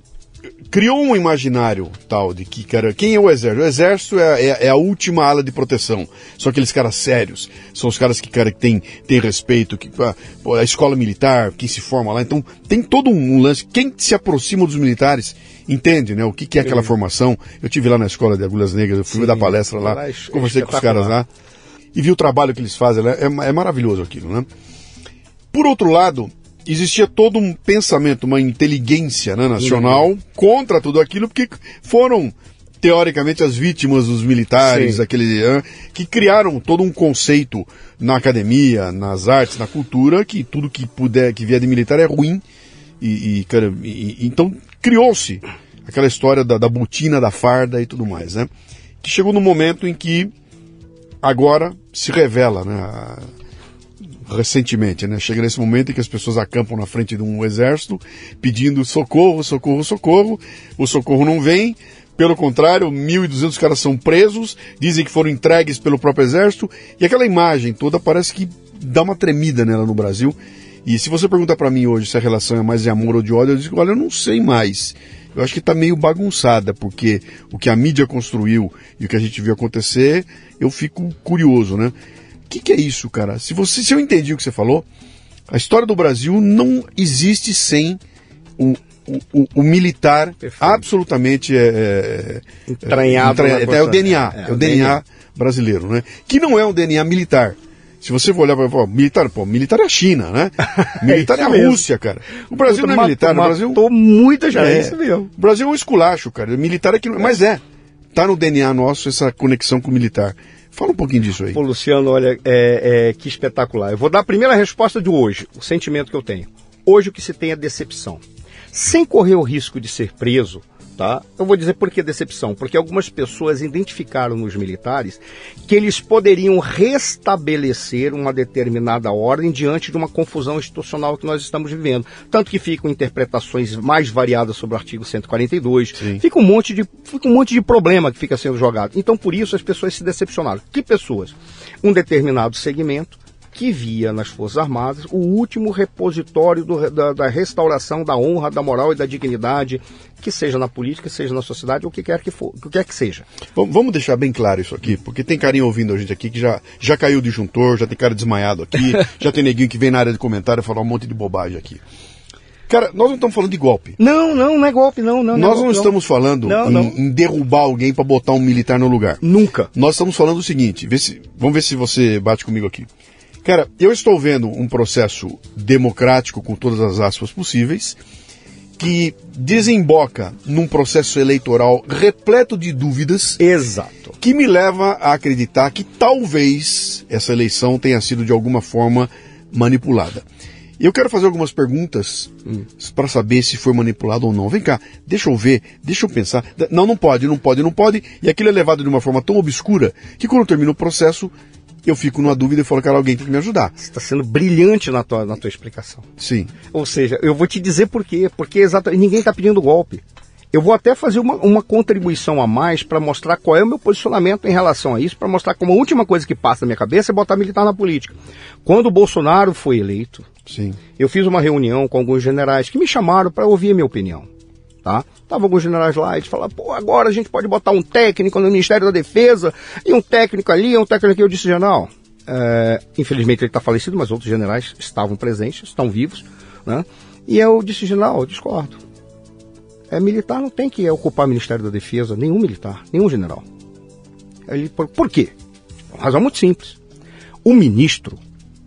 A: criou um imaginário tal de que, cara, quem é o exército? O exército é, é, é, a última ala de proteção. São aqueles caras sérios, são os caras que, cara, que tem, tem respeito, que a, a escola militar, quem se forma lá. Então, tem todo um lance. Quem se aproxima dos militares entende, né? O que, que é aquela Sim. formação. Eu tive lá na escola de Agulhas Negras, eu fui Sim. dar palestra lá, lá é conversei com os caras lá e vi o trabalho que eles fazem. É, é maravilhoso aquilo, né? Por outro lado, existia todo um pensamento, uma inteligência né, nacional uhum. contra tudo aquilo, porque foram teoricamente as vítimas dos militares, aquele que criaram todo um conceito na academia, nas artes, na cultura, que tudo que puder, que vier de militar é ruim. E, e, cara, e então criou-se aquela história da, da botina, da farda e tudo mais, né? Que chegou no momento em que agora se revela, né? Recentemente, né? Chega nesse momento em que as pessoas acampam na frente de um exército pedindo socorro, socorro, socorro. O socorro não vem. Pelo contrário, 1.200 caras são presos, dizem que foram entregues pelo próprio exército, e aquela imagem toda parece que dá uma tremida nela no Brasil. E se você perguntar para mim hoje se a relação é mais de amor ou de ódio, eu digo, olha, eu não sei mais. Eu acho que está meio bagunçada, porque o que a mídia construiu e o que a gente viu acontecer, eu fico curioso, né? O que, que, é isso, cara? Se, você, se eu entendi o que você falou, a história do Brasil não existe sem o, o, o militar Perfeito. absolutamente é, é,
B: entranhado.
A: É, é, o DNA, é, é o DNA, DNA brasileiro, né? Que não é um DNA militar. Se você for olhar para militar, pô, militar é a China, né? Militar é, é a mesmo. Rússia, cara. O Brasil Puta, não é militar, matou, o Brasil.
B: Matou muita gente, é, isso mesmo.
A: O Brasil é um esculacho, cara. Militar é que mas é. Tá no DNA nosso essa conexão com o militar. Fala um pouquinho disso aí.
B: Pô, Luciano, olha, é, é, que espetacular. Eu vou dar a primeira resposta de hoje, o sentimento que eu tenho. Hoje o que se tem é decepção. Sem correr o risco de ser preso, Tá? Eu vou dizer por que decepção. Porque algumas pessoas identificaram nos militares que eles poderiam restabelecer uma determinada ordem diante de uma confusão institucional que nós estamos vivendo. Tanto que ficam interpretações mais variadas sobre o artigo 142, fica um, monte de, fica um monte de problema que fica sendo jogado. Então, por isso, as pessoas se decepcionaram. Que pessoas? Um determinado segmento que via nas Forças Armadas o último repositório do, da, da, restauração da honra, da moral e da dignidade, que seja na política, seja na sociedade, ou o que quer que, for, o que quer que seja.
A: Vamos deixar bem claro isso aqui, porque tem carinho ouvindo a gente aqui que já, já caiu de juntor, já tem cara desmaiado aqui, já tem neguinho que vem na área de comentário falar um monte de bobagem aqui. Cara, nós não estamos falando de golpe.
B: Não, não, não é golpe, não. não
A: nós
B: não,
A: não estamos falando não, em, não. em, derrubar alguém para botar um militar no lugar.
B: Nunca.
A: Nós estamos falando o seguinte, se, vamos ver se você bate comigo aqui. Cara, eu estou vendo um processo democrático com todas as aspas possíveis que desemboca num processo eleitoral repleto de dúvidas.
B: Exato.
A: Que me leva a acreditar que talvez essa eleição tenha sido de alguma forma manipulada. Eu quero fazer algumas perguntas hum. para saber se foi manipulado ou não. Vem cá, deixa eu ver, deixa eu pensar. Não, não pode, não pode, não pode. E aquilo é levado de uma forma tão obscura que quando termina o processo, eu fico numa dúvida e falo, cara, alguém tem que me ajudar.
B: Você está sendo brilhante na tua, na tua explicação.
A: Sim.
B: Ou seja, eu vou te dizer por quê. Porque exatamente ninguém está pedindo golpe. Eu vou até fazer uma, uma contribuição a mais para mostrar qual é o meu posicionamento em relação a isso, para mostrar como a última coisa que passa na minha cabeça é botar militar na política. Quando o Bolsonaro foi eleito,
A: Sim.
B: eu fiz uma reunião com alguns generais que me chamaram para ouvir a minha opinião. Tá? Tava alguns generais lá e falaram, pô, agora a gente pode botar um técnico no Ministério da Defesa e um técnico ali, um técnico aqui. Eu disse, general, é, infelizmente ele está falecido, mas outros generais estavam presentes, estão vivos, né? E eu disse, general, eu discordo. É, militar não tem que ocupar o Ministério da Defesa, nenhum militar, nenhum general. Ele, por, por quê? Uma razão muito simples. O ministro,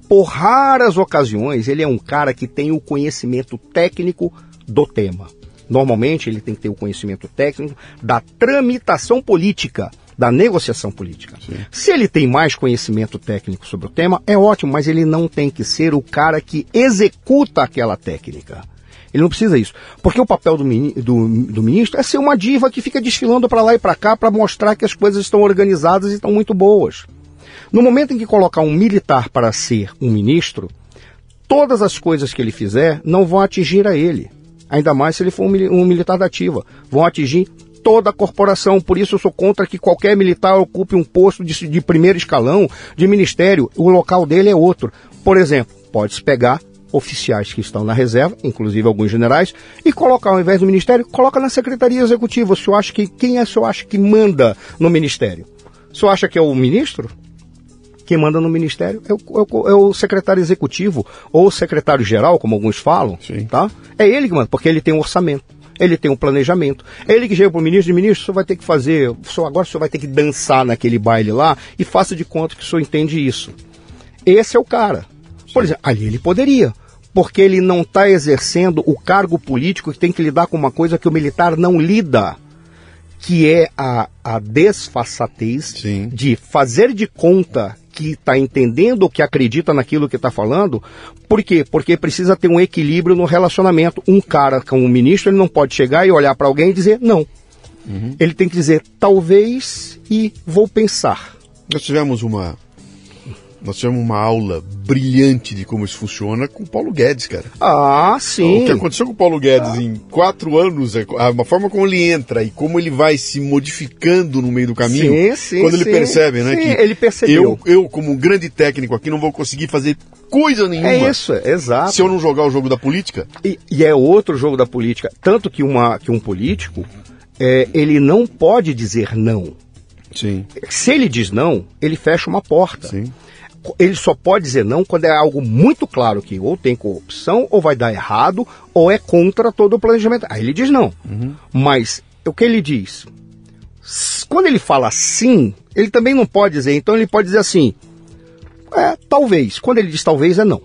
B: por raras ocasiões, ele é um cara que tem o conhecimento técnico do tema. Normalmente ele tem que ter o conhecimento técnico da tramitação política, da negociação política. Sim. Se ele tem mais conhecimento técnico sobre o tema, é ótimo, mas ele não tem que ser o cara que executa aquela técnica. Ele não precisa isso. Porque o papel do, do, do ministro é ser uma diva que fica desfilando para lá e para cá para mostrar que as coisas estão organizadas e estão muito boas. No momento em que colocar um militar para ser um ministro, todas as coisas que ele fizer não vão atingir a ele. Ainda mais se ele for um, militar da ativa. Vão atingir toda a corporação. Por isso eu sou contra que qualquer militar ocupe um posto de, de primeiro escalão, de ministério. O local dele é outro. Por exemplo, pode-se pegar oficiais que estão na reserva, inclusive alguns generais, e colocar ao invés do ministério, coloca na secretaria executiva. O senhor acha que quem é o senhor acha que manda no ministério? O senhor acha que é o ministro? Quem manda no ministério é o, é o, é secretário executivo ou o secretário geral, como alguns falam,
A: Sim.
B: tá? É ele que manda, porque ele tem um orçamento. Ele tem um planejamento. É ele que chega para o ministro, ministro, o senhor vai ter que fazer, o agora o senhor vai ter que dançar naquele baile lá e faça de conta que o senhor entende isso. Esse é o cara. Por exemplo, ali ele poderia, porque ele não está exercendo o cargo político que tem que lidar com uma coisa que o militar não lida, que é a, a desfaçatez
A: Sim.
B: de fazer de conta que está entendendo ou que acredita naquilo que está falando. Por quê? Porque precisa ter um equilíbrio no relacionamento. Um cara com um ministro, ele não pode chegar e olhar para alguém e dizer não. Ele tem que dizer talvez e vou pensar.
A: Nós tivemos uma. Nós tivemos uma aula brilhante de como isso funciona com o Paulo Guedes, cara.
B: Ah,
A: O
B: sim.
A: que aconteceu com o Paulo Guedes em quatro anos, é a uma forma como ele entra e como ele vai se modificando no meio do caminho,
B: Sim, sim,
A: quando ele
B: sim.
A: percebe, né?
B: Sim,
A: que
B: ele percebeu.
A: Eu, eu, como um grande técnico aqui, não vou conseguir fazer coisa nenhuma
B: É isso, exato.
A: se eu não jogar o jogo da política.
B: E, e é outro jogo da política. Tanto que, uma, que um político, é, ele não pode dizer não.
A: Sim.
B: Se ele diz não, ele fecha uma porta.
A: Sim.
B: Ele só pode dizer não quando é algo muito claro que ou tem corrupção, ou vai dar errado, ou é contra todo o planejamento. Aí ele diz não. Mas o que ele diz? Quando ele fala sim, ele também não pode dizer. Então ele pode dizer assim: é, talvez. Quando ele diz talvez, é não.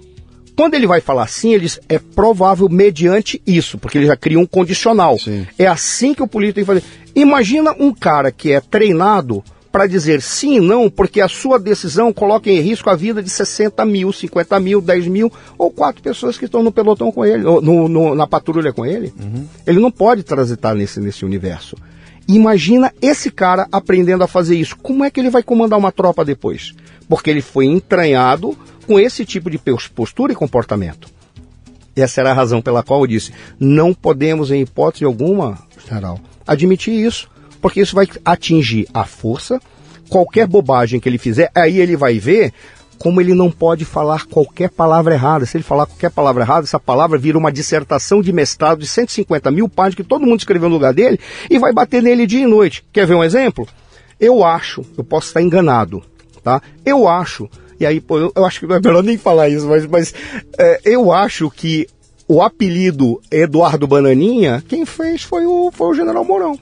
B: Quando ele vai falar sim, ele diz é provável mediante isso, porque ele já cria um condicional.
A: Sim.
B: É assim que o político tem que fazer. Imagina um cara que é treinado para dizer sim e não, porque a sua decisão coloca em risco a vida de 60 mil, 50 mil, 10 mil ou quatro pessoas que estão no pelotão com ele, ou no- no- na patrulha com ele. Ele não pode transitar nesse, nesse universo. Imagina esse cara aprendendo a fazer isso. Como é que ele vai comandar uma tropa depois? Porque ele foi entranhado com esse tipo de pos- postura e comportamento. Essa era a razão pela qual eu disse: não podemos, em hipótese alguma, general, admitir isso, porque isso vai atingir a força. Qualquer bobagem que ele fizer, aí ele vai ver como ele não pode falar qualquer palavra errada. Se ele falar qualquer palavra errada, essa palavra vira uma dissertação de mestrado de 150 mil páginas que todo mundo escreveu no lugar dele e vai bater nele dia e noite. Quer ver um exemplo? Eu acho, eu posso estar enganado, tá? Eu acho, e aí, pô, eu, acho que não é melhor nem falar isso, mas, mas é, eu acho que o apelido Eduardo Bananinha, quem fez foi o, foi o General Mourão.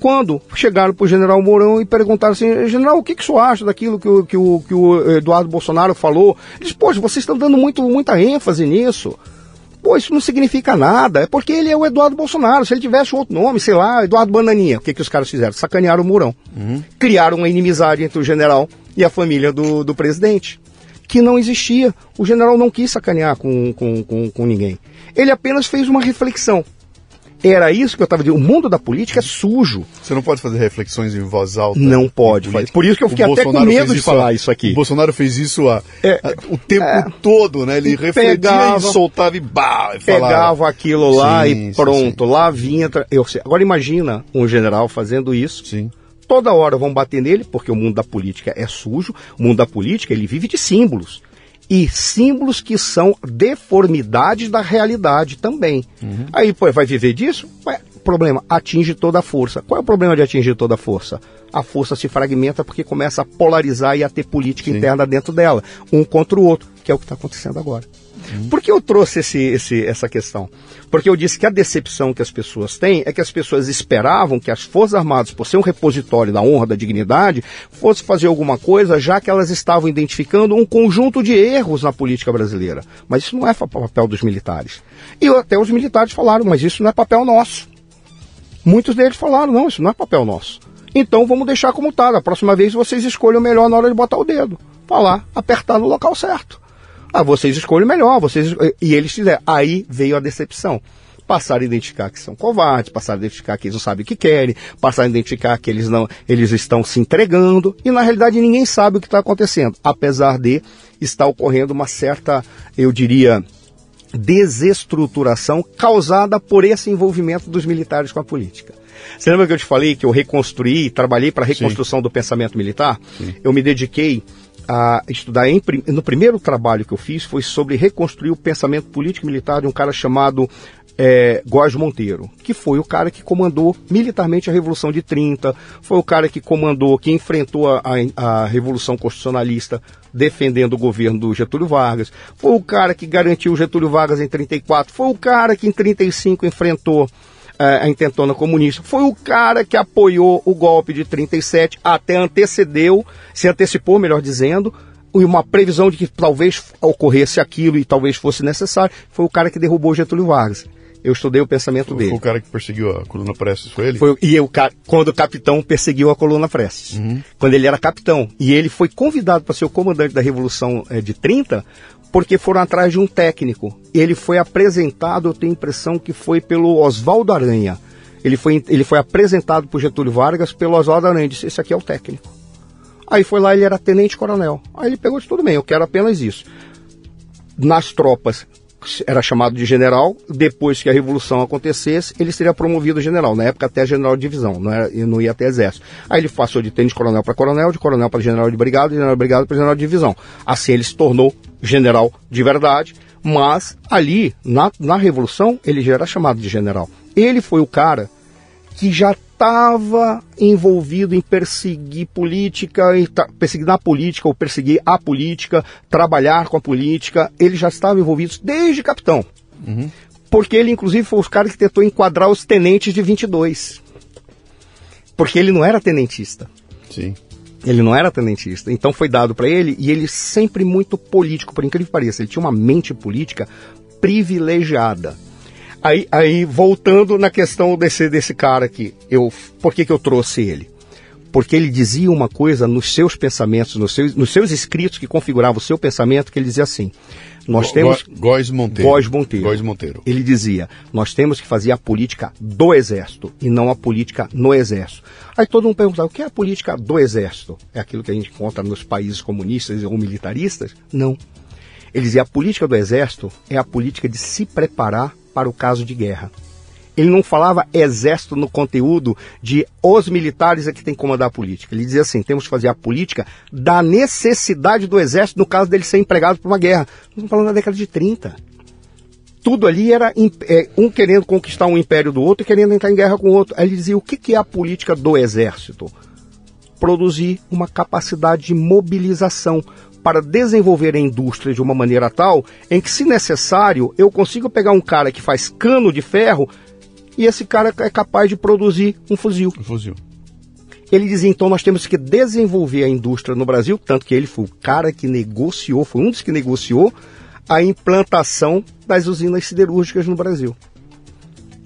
B: Quando chegaram para o General Mourão e perguntaram assim, General, o que, que o senhor acha daquilo que o, que o, que o Eduardo Bolsonaro falou? Ele disse, poxa, vocês estão dando muito, muita ênfase nisso. Pô, isso não significa nada. É porque ele é o Eduardo Bolsonaro. Se ele tivesse outro nome, sei lá, Eduardo Bananinha, o que, que os caras fizeram? Sacanearam o Mourão. Criaram uma inimizade entre o general e a família do, do presidente, que não existia. O general não quis sacanear com, com, com, com ninguém. Ele apenas fez uma reflexão. Era isso que eu estava dizendo. O mundo da política é sujo.
A: Você não pode fazer reflexões em voz alta.
B: Não pode fazer. Por isso que eu
A: O
B: fiquei até com
A: Bolsonaro
B: medo
A: fez
B: de falar
A: a-
B: isso aqui.
A: O Bolsonaro fez isso a-
B: É,
A: a- o tempo
B: é.
A: todo, né? Ele refletia
B: Pegava-
A: e soltava e bah, e falava.
B: Pegava aquilo lá
A: Sim,
B: e
A: sim,
B: pronto, lá vinha. Eu sei. Agora imagina um general fazendo isso.
A: Sim.
B: Toda hora vão bater nele, porque o mundo da política é sujo. O mundo da política, ele vive de símbolos. E símbolos que são deformidades da realidade também. Aí, pô, vai viver disso? Ué, problema, atinge toda a força. Qual é o problema de atingir toda a força? A força se fragmenta porque começa a polarizar e a ter política interna dentro dela, um contra o outro, que é o que está acontecendo agora. Por que eu trouxe esse, esse- essa questão? Porque eu disse que a decepção que as pessoas têm é que as pessoas esperavam que as Forças Armadas, por ser um repositório da honra, da dignidade, fosse fazer alguma coisa, já que elas estavam identificando um conjunto de erros na política brasileira. Mas isso não é papel dos militares. E até os militares falaram, mas isso não é papel nosso. Muitos deles falaram, não, isso não é papel nosso. Então vamos deixar como está. Da próxima vez vocês escolham melhor na hora de botar o dedo. Falar, apertar no local certo. Ah, vocês escolhem melhor, vocês. E eles fizeram. Aí veio a decepção. passaram a identificar que são covardes, passaram a identificar que eles não sabem o que querem, passaram a identificar que eles não, eles estão se entregando e na realidade ninguém sabe o que está acontecendo, apesar de estar ocorrendo uma certa, eu diria, desestruturação causada por esse envolvimento dos militares com a política. Você lembra que eu te falei que eu reconstruí, trabalhei para a reconstrução Sim. do pensamento militar? Sim. Eu me dediquei a estudar em, no primeiro trabalho que eu fiz foi sobre reconstruir o pensamento político militar de um cara chamado é, Góes Monteiro, que foi o cara que comandou militarmente a Revolução de 30, foi o cara que comandou, que enfrentou a, a, a Revolução Constitucionalista defendendo o governo do Getúlio Vargas, foi o cara que garantiu o Getúlio Vargas em 34, foi o cara que em 35 enfrentou a intentona comunista. Foi o cara que apoiou o golpe de 37, até antecedeu, se antecipou, melhor dizendo, e uma previsão de que talvez ocorresse aquilo e talvez fosse necessário. Foi o cara que derrubou Getúlio Vargas. Eu estudei o pensamento
A: foi,
B: dele.
A: Foi o cara que perseguiu a coluna Prestes, foi ele?
B: Foi, e eu, quando o capitão perseguiu a coluna Prestes. Uhum. Quando ele era capitão. E ele foi convidado para ser o comandante da Revolução é, de 30, porque foram atrás de um técnico. Ele foi apresentado, eu tenho a impressão que foi pelo Oswaldo Aranha. Ele foi, ele foi apresentado por Getúlio Vargas pelo Oswaldo Aranha. Disse: Esse aqui é o técnico. Aí foi lá, ele era tenente-coronel. Aí ele pegou Tudo bem, eu quero apenas isso. Nas tropas, era chamado de general. Depois que a revolução acontecesse, ele seria promovido general. Na época, até general de divisão, não, era, não ia até exército. Aí ele passou de tenente-coronel para coronel, de coronel para general de brigada, de general de brigada para general de divisão. Assim, ele se tornou general de verdade. Mas ali, na, na revolução, ele já era chamado de general. Ele foi o cara que já estava envolvido em perseguir política, perseguir na política ou perseguir a política, trabalhar com a política. Ele já estava envolvido desde capitão. Uhum. Porque ele, inclusive, foi os caras que tentou enquadrar os tenentes de 22. Porque ele não era tenentista.
A: Sim.
B: Ele não era tenentista. Então foi dado para ele e ele sempre muito político, por incrível que pareça. Ele tinha uma mente política privilegiada. Aí, aí voltando na questão desse, desse cara aqui, eu, por que, que eu trouxe ele? Porque ele dizia uma coisa nos seus pensamentos, nos seus, nos seus escritos que configuravam o seu pensamento, que ele dizia assim: nós temos.
A: Góis Monteiro.
B: Góis Monteiro.
A: Góis Monteiro.
B: Ele dizia: nós temos que fazer a política do Exército e não a política no Exército. Aí todo mundo perguntava: o que é a política do Exército? É aquilo que a gente encontra nos países comunistas ou militaristas? Não. Ele dizia: a política do Exército é a política de se preparar para o caso de guerra. Ele não falava exército no conteúdo de os militares é que tem que comandar a política. Ele dizia assim: temos que fazer a política da necessidade do exército no caso dele ser empregado para uma guerra. Estamos falando da década de 30. Tudo ali era é, um querendo conquistar um império do outro e querendo entrar em guerra com o outro. Aí ele dizia: o que é a política do exército? Produzir uma capacidade de mobilização para desenvolver a indústria de uma maneira tal em que, se necessário, eu consigo pegar um cara que faz cano de ferro e esse cara é capaz de produzir um fuzil.
A: Um fuzil.
B: Ele dizia, então, nós temos que desenvolver a indústria no Brasil, tanto que ele foi o cara que negociou, foi um dos que negociou a implantação das usinas siderúrgicas no Brasil.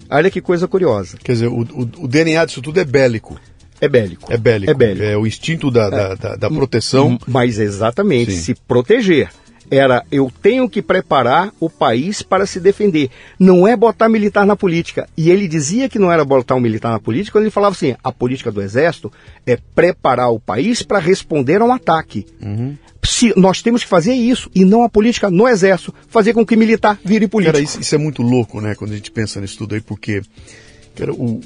B: Olha que coisa curiosa.
A: Quer dizer, o, o, o DNA disso tudo é bélico.
B: É bélico.
A: É bélico. É, bélico. é o instinto da, da, da, da proteção.
B: Mas exatamente, Sim. se proteger. Era eu tenho que preparar o país para se defender. Não é botar militar na política. E ele dizia que não era botar um militar na política quando ele falava assim: a política do exército é preparar o país para responder a um ataque. Uhum. Se, nós temos que fazer isso e não a política no exército, fazer com que militar vire político.
A: Cara, isso, isso é muito louco, né, quando a gente pensa nisso tudo aí, porque cara, o,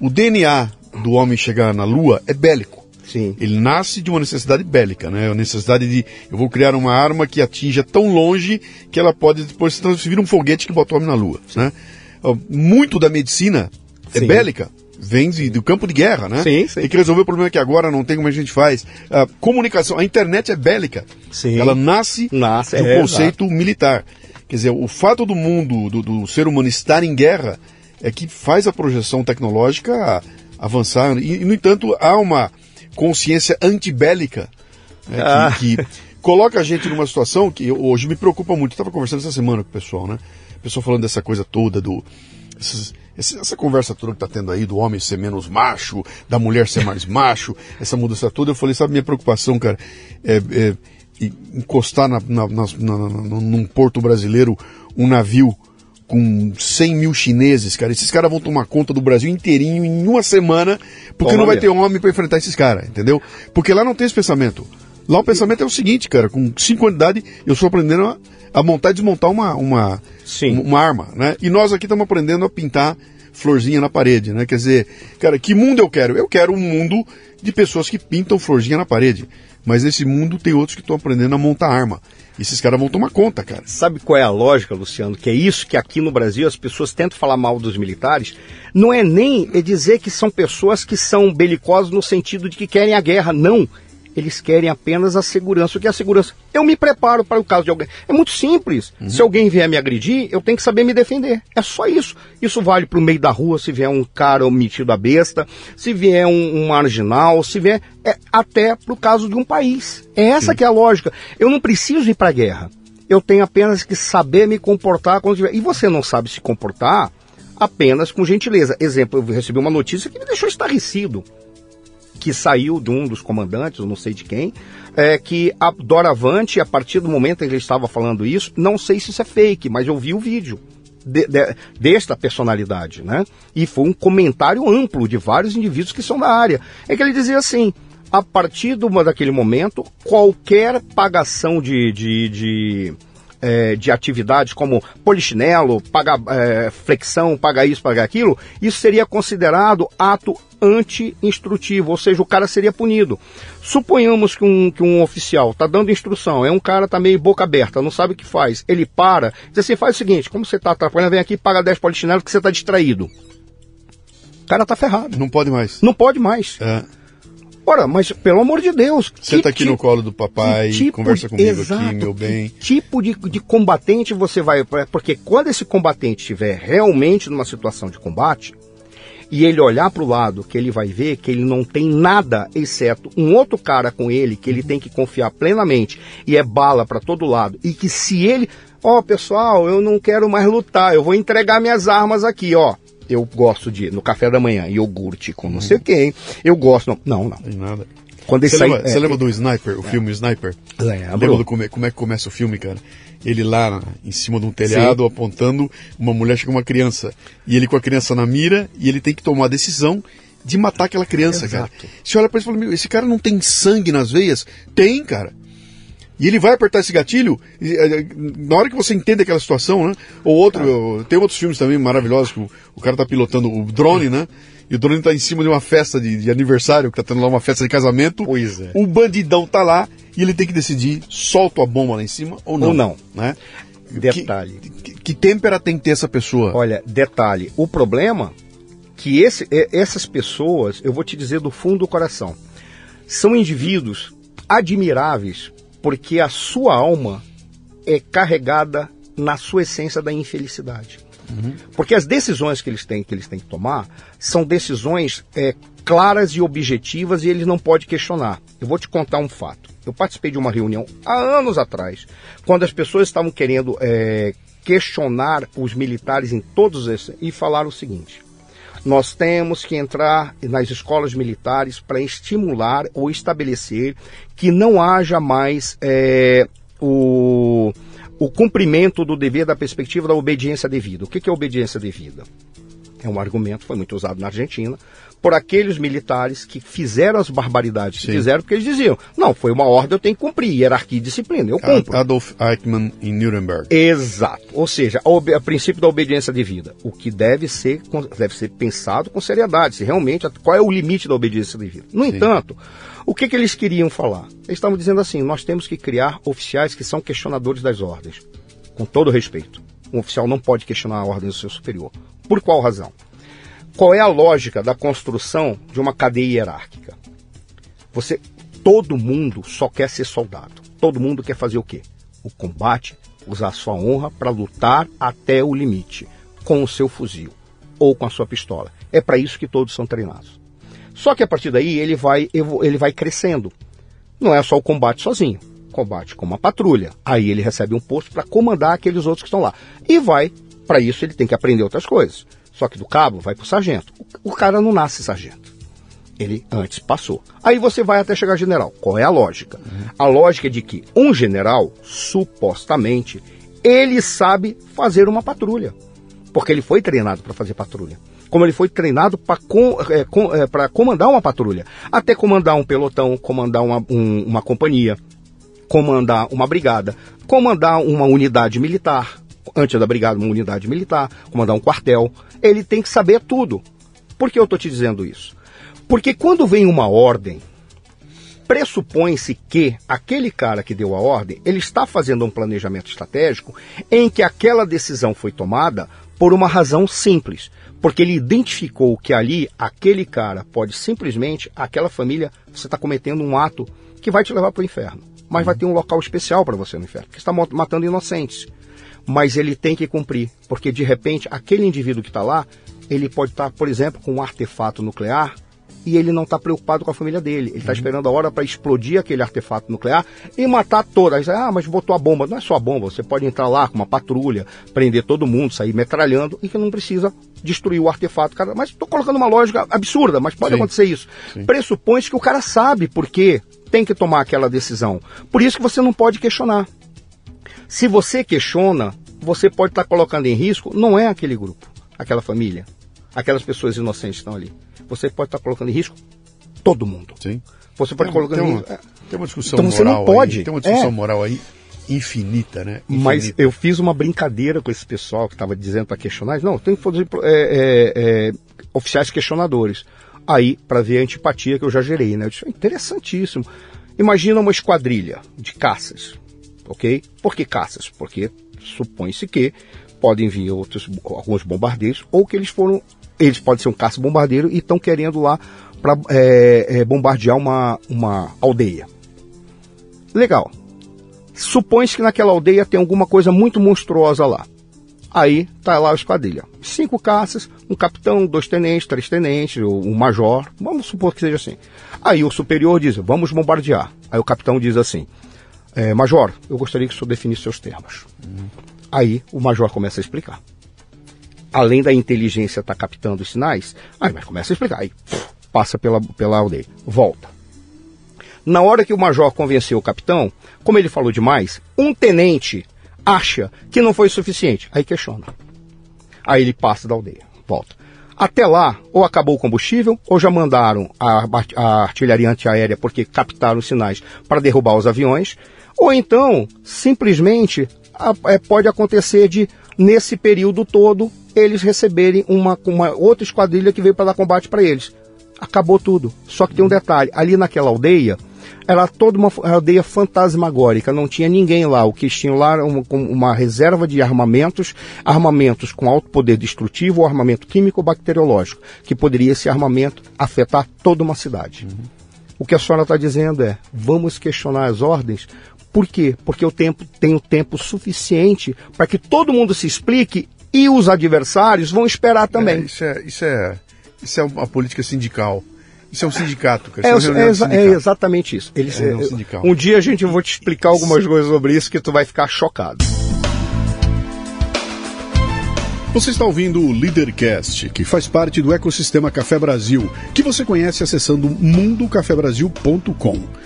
A: o DNA do homem chegar na Lua é bélico.
B: Sim.
A: Ele nasce de uma necessidade bélica, né? A necessidade de eu vou criar uma arma que atinja tão longe que ela pode depois se transferir um foguete que bota o homem na Lua, né? Muito da medicina é sim. bélica, vem de, do campo de guerra, né?
B: Sim, sim.
A: Tem que resolver o problema que agora não tem como a gente faz. A comunicação, a internet é bélica.
B: Sim.
A: Ela nasce, nasce do é, conceito exato. militar. Quer dizer, o fato do mundo, do, do ser humano estar em guerra, é que faz a projeção tecnológica avançar. E, no entanto, há uma consciência antibélica né, ah. que, que, coloca a gente numa situação que hoje me preocupa muito. Eu estava conversando essa semana com o pessoal, né? O pessoal falando dessa coisa toda, do. Essas, essa conversa toda que está tendo aí do homem ser menos macho, da mulher ser mais macho, essa mudança toda, eu falei, sabe, minha preocupação, cara, é, é encostar na, na, na, na, num porto brasileiro um navio com 100 mil chineses, cara. Esses caras vão tomar conta do Brasil inteirinho em uma semana, porque
B: Toma
A: não vai
B: mesmo.
A: ter homem para enfrentar esses caras, entendeu? Porque lá não tem esse pensamento. Lá o pensamento é o seguinte, cara, com 5 anos de idade, eu estou aprendendo a, a montar e desmontar uma, uma,
B: Sim.
A: uma arma, né? E nós aqui estamos aprendendo a pintar florzinha na parede, né? Quer dizer, cara, que mundo eu quero? Eu quero um mundo de pessoas que pintam florzinha na parede. Mas nesse mundo tem outros que estão aprendendo a montar arma. E esses caras vão tomar conta, cara.
B: Sabe qual é a lógica, Luciano? Que é isso que aqui no Brasil as pessoas tentam falar mal dos militares. Não é nem é dizer que são pessoas que são belicosas no sentido de que querem a guerra. Não. Eles querem apenas a segurança. O que é a segurança? Eu me preparo para o caso de alguém. É muito simples. Se alguém vier me agredir, eu tenho que saber me defender. É só isso. Isso vale para o meio da rua, se vier um cara metido a besta, se vier um, um marginal, se vier. É, até para o caso de um país. É essa que é a lógica. Eu não preciso ir para a guerra. Eu tenho apenas que saber me comportar quando tiver. E você não sabe se comportar apenas com gentileza. Exemplo, eu recebi uma notícia que me deixou estarrecido que saiu de um dos comandantes, não sei de quem, é que a Doravante, a partir do momento em que ele estava falando isso, não sei se isso é fake, mas eu vi o vídeo de- de- desta personalidade, né? E foi um comentário amplo de vários indivíduos que são da área. É que ele dizia assim, a partir do, daquele momento, qualquer pagação de, de, de é, de atividades como polichinelo, pagar é, flexão, pagar isso, pagar aquilo, isso seria considerado ato anti-instrutivo, ou seja, o cara seria punido. Suponhamos que um, que um oficial está dando instrução, é um cara tá meio boca aberta, não sabe o que faz, ele para, diz assim, faz o seguinte, como você está atrapalhando, vem aqui e paga 10 polichinelos porque você está distraído. O cara tá ferrado.
A: Não pode mais.
B: Não pode mais.
A: É.
B: Ora, mas pelo amor de Deus.
A: Senta aqui no
B: tipo-
A: colo do papai,
B: tipo
A: conversa comigo
B: exato,
A: aqui, meu bem.
B: Que tipo de, de combatente você vai. Porque quando esse combatente estiver realmente numa situação de combate, e ele olhar para o lado, que ele vai ver que ele não tem nada exceto um outro cara com ele, que ele tem que confiar plenamente, e é bala para todo lado, e que se ele. Ó, pessoal, eu não quero mais lutar, eu vou entregar minhas armas aqui, ó. Eu gosto de, no café da manhã, iogurte com não sei quem. Eu gosto. Não, não. não.
A: Nada.
B: Quando ele
A: Você
B: sai-
A: lembra,
B: é,
A: você lembra do Sniper, o filme Sniper?
B: Lembro.
A: Lembra do come- como é que começa o filme, cara? Ele lá em cima de um telhado, apontando, uma mulher chega uma criança. E ele com a criança na mira, e ele tem que tomar a decisão de matar aquela criança, cara.
B: Exato.
A: Você olha pra ele e fala, meu, esse cara não tem sangue nas veias? Tem, cara. E ele vai apertar esse gatilho, e, eh, na hora que você entende aquela situação, né? Ou outro, eu- tem outros filmes também maravilhosos, que o, o cara tá pilotando o drone, né? E o drone tá em cima de uma festa de, de aniversário, que tá tendo lá uma festa de casamento.
B: Pois é.
A: O bandidão tá lá e ele tem que decidir, solta a bomba lá em cima ou não.
B: Ou não.
A: Né?
B: Detalhe.
A: Que, que, que têmpera tem que ter essa pessoa?
B: Olha, detalhe, o problema que esse, é- essas pessoas, eu vou te dizer do fundo do coração, são indivíduos admiráveis porque a sua alma é carregada na sua essência da infelicidade. Porque as decisões que eles têm que eles têm que tomar são decisões é, claras e objetivas e eles não podem questionar. Eu vou te contar um fato. Eu participei de uma reunião há anos atrás, quando as pessoas estavam querendo é, questionar os militares em todos esses e falaram o seguinte: nós temos que entrar nas escolas militares para estimular ou estabelecer que não haja mais é, o, o cumprimento do dever da perspectiva da obediência devida. O que que é obediência devida? É um argumento que foi muito usado na Argentina por aqueles militares que fizeram as barbaridades que
A: Sim.
B: fizeram, porque eles diziam: não, foi uma ordem, eu tenho que cumprir, hierarquia e disciplina, eu cumpro.
A: Adolf Eichmann em Nuremberg.
B: Exato. Ou seja, o princípio da obediência devida. O que deve ser, deve ser pensado com seriedade. Se realmente, qual é o limite da obediência devida. No entanto, o que, que eles queriam falar? Eles estavam dizendo assim: nós temos que criar oficiais que são questionadores das ordens. Com todo respeito. Um oficial não pode questionar a ordem do seu superior. Por qual razão? Qual é a lógica da construção de uma cadeia hierárquica? Você, todo mundo só quer ser soldado. Todo mundo quer fazer o quê? O combate, usar sua honra para lutar até o limite, com o seu fuzil ou com a sua pistola. É para isso que todos são treinados. Só que a partir daí ele vai, ele vai crescendo. Não é só o combate sozinho. Combate com uma patrulha. Aí ele recebe um posto para comandar aqueles outros que estão lá. E vai, para isso ele tem que aprender outras coisas. Só que do cabo vai para o sargento. O- cara não nasce sargento. Ele antes passou. Aí você vai até chegar general. Qual é a lógica? A lógica é de que um general, supostamente, ele sabe fazer uma patrulha. porque ele foi treinado para fazer patrulha. Como ele foi treinado para com, é, com, é, comandar uma patrulha. Até comandar um pelotão, comandar uma, um, uma companhia, comandar uma brigada, comandar uma unidade militar, antes da brigada, uma unidade militar, comandar um quartel. Ele tem que saber tudo. Por que eu estou te dizendo isso? Porque quando vem uma ordem, pressupõe-se que aquele cara que deu a ordem, ele está fazendo um planejamento estratégico em que aquela decisão foi tomada por uma razão simples, porque ele identificou que ali aquele cara pode simplesmente, aquela família, você está cometendo um ato que vai te levar para o inferno, mas vai ter um local especial para você no inferno, porque está matando inocentes. Mas ele tem que cumprir, porque de repente aquele indivíduo que está lá, ele pode estar, tá, por exemplo, com um artefato nuclear e ele não está preocupado com a família dele. Ele está uhum. esperando a hora para explodir aquele artefato nuclear e matar todas. Ah, mas botou a bomba. Não é só a bomba. Você pode entrar lá com uma patrulha, prender todo mundo, sair metralhando e que não precisa destruir o artefato. Cara. Mas estou colocando uma lógica absurda, mas pode Sim. acontecer isso. Pressupõe que o cara sabe por que tem que tomar aquela decisão. Por isso que você não pode questionar. Se você questiona, você pode estar tá colocando em risco, não é aquele grupo, aquela família, aquelas pessoas inocentes que estão ali você pode estar colocando em risco todo mundo.
A: Sim.
B: Você pode
A: tem,
B: colocar
A: tem,
B: em
A: risco. Uma, tem uma discussão então, moral. Você não pode. Aí, tem uma discussão é. moral aí infinita, né? Infinita.
B: Mas eu fiz uma brincadeira com esse pessoal que estava dizendo para questionar. Não, tem que fazer é, é, é, oficiais questionadores. Aí, para ver a antipatia que eu já gerei, né? Eu disse, interessantíssimo. Imagina uma esquadrilha de caças, ok? Por que caças? Porque supõe-se que podem vir outros, alguns bombardeiros ou que eles foram eles podem ser um caça-bombardeiro e estão querendo lá para é, é, bombardear uma, uma aldeia. Legal. Supõe-se que naquela aldeia tem alguma coisa muito monstruosa lá. Aí tá lá a esquadrilha. Cinco caças, um capitão, dois tenentes, três tenentes, um major. Vamos supor que seja assim. Aí o superior diz, vamos bombardear. Aí o capitão diz assim, é, major, eu gostaria que o senhor definisse seus termos. Uhum. Aí o major começa a explicar além da inteligência estar tá captando os sinais, aí mas começa a explicar, aí passa pela, pela aldeia, volta. Na hora que o major convenceu o capitão, como ele falou demais, um tenente acha que não foi suficiente, aí questiona. Aí ele passa da aldeia, volta. Até lá, ou acabou o combustível, ou já mandaram a, a artilharia antiaérea porque captaram os sinais para derrubar os aviões, ou então, simplesmente, é, pode acontecer de, nesse período todo, eles receberem uma, uma outra esquadrilha que veio para dar combate para eles. Acabou tudo. Só que tem um detalhe: ali naquela aldeia, era toda uma aldeia fantasmagórica, não tinha ninguém lá. O que tinha lá era uma, uma, reserva de armamentos, armamentos com alto poder destrutivo ou armamento químico ou bacteriológico, que poderia esse armamento afetar toda uma cidade. Uhum. O que a senhora está dizendo é: vamos questionar as ordens. Por quê? Porque o tempo tem o tempo suficiente para que todo mundo se explique e os adversários vão esperar também.
A: É, isso, é, isso, é, isso é uma política sindical. Isso é um sindicato,
B: cara. É, é, é, é, exatamente isso. Eles, é, um, um dia a gente vai te explicar algumas coisas sobre isso que tu vai ficar chocado.
A: Você está ouvindo o Leadercast, que faz parte do ecossistema Café Brasil, que você conhece acessando mundocafebrasil.com.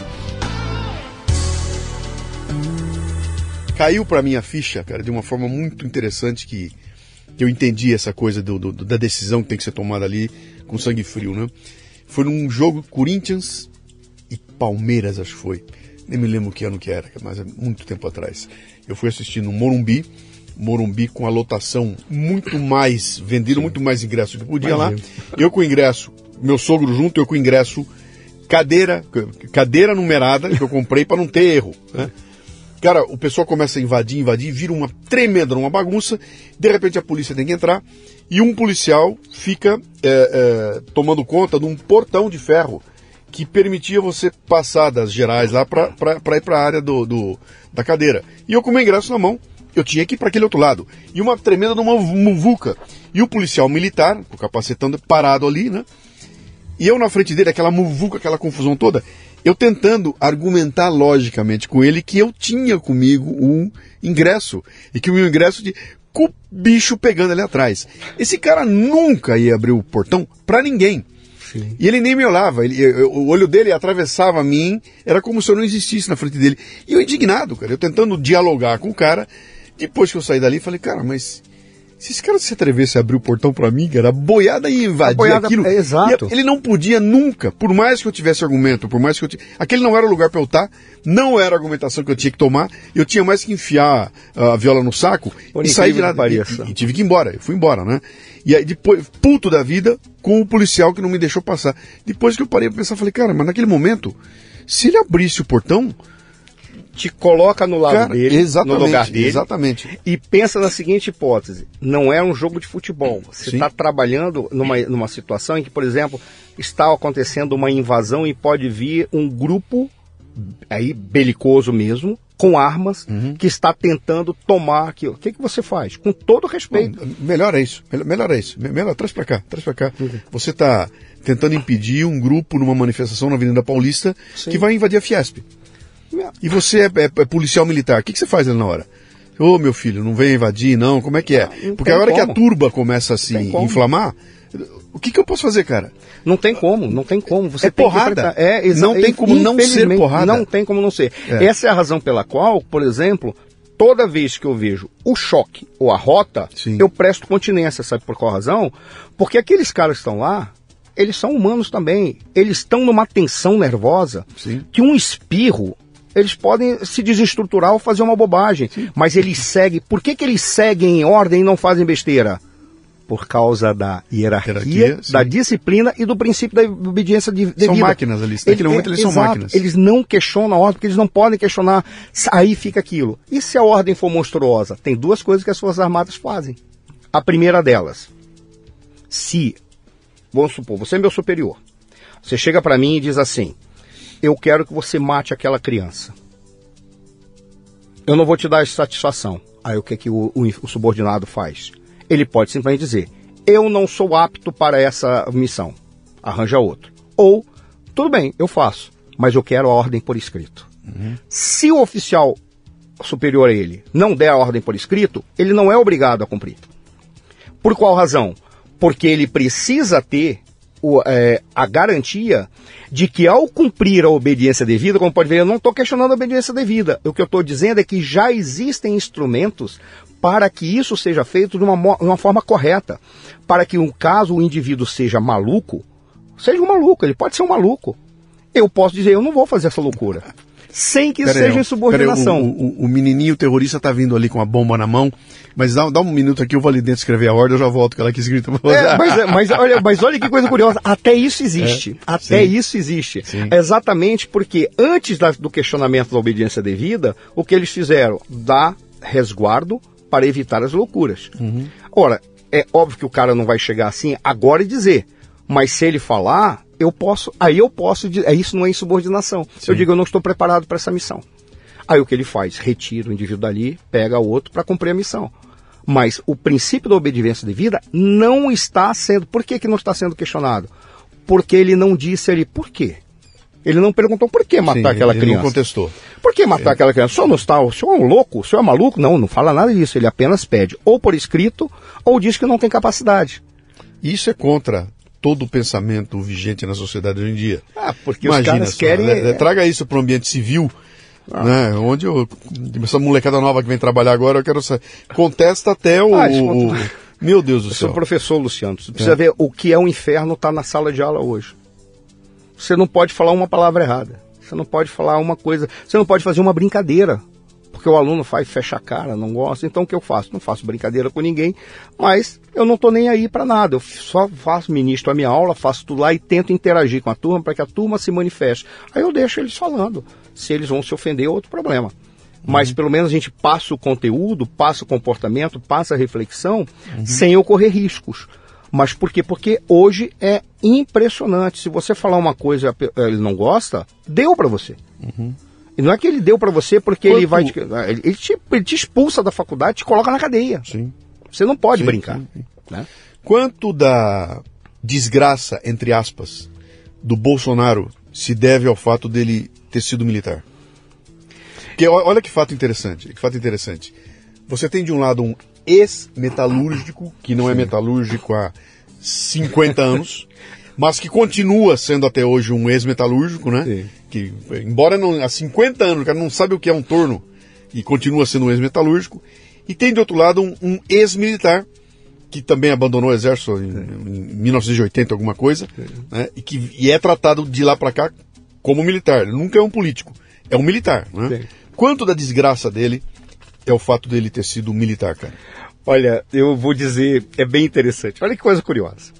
A: caiu para minha ficha, cara, de uma forma muito interessante que, que eu entendi essa coisa do, do, da decisão que tem que ser tomada ali com sangue frio, né? Foi num jogo Corinthians e Palmeiras, acho que foi. Nem me lembro que ano que era, mas é muito tempo atrás. Eu fui assistir no Morumbi, Morumbi com a lotação muito mais, vendido muito mais ingressos do que podia lá. Eu com ingresso, meu sogro junto, eu com ingresso cadeira, cadeira numerada que eu comprei para não ter erro, né? Cara, o pessoal começa a invadir, invadir, vira uma tremenda, uma bagunça. De repente a polícia tem que entrar e um policial fica é, é, tomando conta de um portão de ferro que permitia você passar das gerais lá para ir para a área do, do, da cadeira. E eu com o meu ingresso na mão, eu tinha que ir para aquele outro lado. E uma tremenda numa muvuca. E o policial militar, com o capacetão parado ali, né? E eu na frente dele, aquela muvuca, aquela confusão toda, eu tentando argumentar logicamente com ele que eu tinha comigo um ingresso. E que o meu ingresso de. com o bicho pegando ali atrás. Esse cara nunca ia abrir o portão para ninguém. Sim. E ele nem me olhava, ele, eu, o olho dele atravessava a mim, era como se eu não existisse na frente dele. E eu indignado, cara, eu tentando dialogar com o cara. Depois que eu saí dali, falei, cara, mas se esse cara se atrevesse a abrir o portão para mim, cara, a boiada ia invadir boiada, aquilo.
B: É, exato.
A: ele não podia nunca, por mais que eu tivesse argumento, por mais que eu tivesse... Aquele não era o lugar para eu estar, não era a argumentação que eu tinha que tomar, eu tinha mais que enfiar a viola no saco por e sair de lá. E, e, tive que ir embora, eu fui embora, né? E aí depois, puto da vida, com o policial que não me deixou passar. Depois que eu parei pra pensar, falei, cara, mas naquele momento, se ele abrisse o portão,
B: te coloca no lado Cara, dele, no lugar dele.
A: Exatamente.
B: E pensa na seguinte hipótese: não é um jogo de futebol. Você está trabalhando numa, numa situação em que, por exemplo, está acontecendo uma invasão e pode vir um grupo aí belicoso mesmo, com armas, uhum. que está tentando tomar aquilo. O que, que você faz? Com todo respeito.
A: Bom, melhor é isso. Melhor é isso. Melhor, traz para cá, traz para cá. Uhum. Você está tentando impedir um grupo numa manifestação na Avenida Paulista Sim. que vai invadir a Fiesp. E você é, é, é policial militar, o que, que você faz ali na hora? Ô oh, meu filho, não vem invadir, não, como é que é? Não Porque a hora como. que a turba começa a se inflamar, o que, que eu posso fazer, cara?
B: Não tem como, não tem como. Você
A: é porrada. É, não tem como não ser porrada.
B: Não tem como não ser. É. Essa é a razão pela qual, por exemplo, toda vez que eu vejo o choque ou a rota, Sim. eu presto continência, sabe por qual razão? Porque aqueles caras que estão lá, eles são humanos também. Eles estão numa tensão nervosa Sim. que um espirro eles podem se desestruturar ou fazer uma bobagem. Sim. Mas eles seguem. Por que, que eles seguem em ordem e não fazem besteira? Por causa da hierarquia, hierarquia da disciplina e do princípio da obediência de, devida.
A: São máquinas ali. Naquele momento eles exato, são máquinas.
B: Eles não questionam a ordem porque eles não podem questionar. Aí fica aquilo. E se a ordem for monstruosa? Tem duas coisas que as Forças Armadas fazem. A primeira delas, se, vamos supor, você é meu superior. Você chega para mim e diz assim: eu quero que você mate aquela criança. Eu não vou te dar satisfação. Aí o que, que o, o, o subordinado faz? Ele pode simplesmente dizer: eu não sou apto para essa missão. Arranja outro. Ou, tudo bem, eu faço, mas eu quero a ordem por escrito. Uhum. Se o oficial superior a ele não der a ordem por escrito, ele não é obrigado a cumprir. Por qual razão? Porque ele precisa ter o, é, a garantia de que ao cumprir a obediência devida, como pode ver, eu não estou questionando a obediência devida. O que eu estou dizendo é que já existem instrumentos para que isso seja feito de uma, uma forma correta. Para que, um caso o indivíduo seja maluco, seja um maluco, ele pode ser um maluco. Eu posso dizer, eu não vou fazer essa loucura sem que pera seja aí, insubordinação.
A: O, o, o, menininho terrorista tá vindo ali com a bomba na mão, mas dá, dá um minuto aqui, eu vou ali dentro escrever a ordem, eu já volto com ela aqui escrita.
B: É, mas, mas, olha, mas olha que coisa curiosa, até isso existe. É, até sim. isso existe. Sim. Exatamente porque antes da, do questionamento da obediência devida, o que eles fizeram? Dar resguardo para evitar as loucuras. Uhum. Ora, é óbvio que o cara não vai chegar assim agora e dizer, mas se ele falar, eu posso, aí eu posso, é isso não é insubordinação. Sim. Eu digo, eu não estou preparado para essa missão. Aí o que ele faz? Retira o indivíduo dali, pega outro para cumprir a missão. Mas o princípio da obediência devida não está sendo. Por que, que não está sendo questionado? Porque ele não disse ali por quê. Ele não perguntou por que matar Sim, aquela ele criança. Ele
A: não contestou.
B: Por que matar é. aquela criança? O senhor não está, o senhor é um louco, o senhor é maluco? Não, não fala nada disso. Ele apenas pede ou por escrito ou diz que não tem capacidade.
A: Isso é contra todo o pensamento vigente na sociedade hoje em dia.
B: Ah, porque Imagina os caras só, querem... Né?
A: Traga isso para o ambiente civil, ah. né? Onde eu, essa molecada nova que vem trabalhar agora, eu quero saber. Contesta até o... Ah, o... Meu Deus do eu céu.
B: Sou professor, Luciano. Você precisa é. ver o que é o inferno está na sala de aula hoje. Você não pode falar uma palavra errada. Você não pode falar uma coisa. Você não pode fazer uma brincadeira porque o aluno faz, fecha a cara, não gosta. Então o que eu faço? Não faço brincadeira com ninguém, mas eu não estou nem aí para nada. Eu só faço, ministro a minha aula, faço tudo lá e tento interagir com a turma para que a turma se manifeste. Aí eu deixo eles falando. Se eles vão se ofender, é outro problema. Mas uhum. pelo menos a gente passa o conteúdo, passa o comportamento, passa a reflexão, uhum. sem ocorrer riscos. Mas por quê? Porque hoje é impressionante. Se você falar uma coisa e ele não gosta, deu para você. Uhum. E não é que ele deu para você porque
A: Quanto...
B: ele vai. Te, ele, ele, te, ele, te, expulsa da faculdade, te coloca na cadeia.
A: Sim.
B: Você não pode
A: sim,
B: brincar.
A: Sim, sim.
B: Né?
A: Quanto da desgraça, entre aspas, do Bolsonaro se deve ao fato dele ter sido militar? Porque olha que fato interessante, que fato interessante. Você tem de um lado um ex-metalúrgico, que não é metalúrgico há 50 anos, mas que continua sendo até hoje um ex-metalúrgico, né?
B: Sim.
A: Que, embora não, há 50 anos o cara não sabe o que é um torno e continua sendo um ex-metalúrgico. E tem de outro lado um, um ex-militar que também abandonou o exército em, em 1980, alguma coisa, né? e que e é tratado de lá para cá como militar. Ele nunca é um político, é um militar. Né? Quanto da desgraça dele é o fato dele ter sido militar, cara?
B: Olha, eu vou dizer, é bem interessante. Olha que coisa curiosa.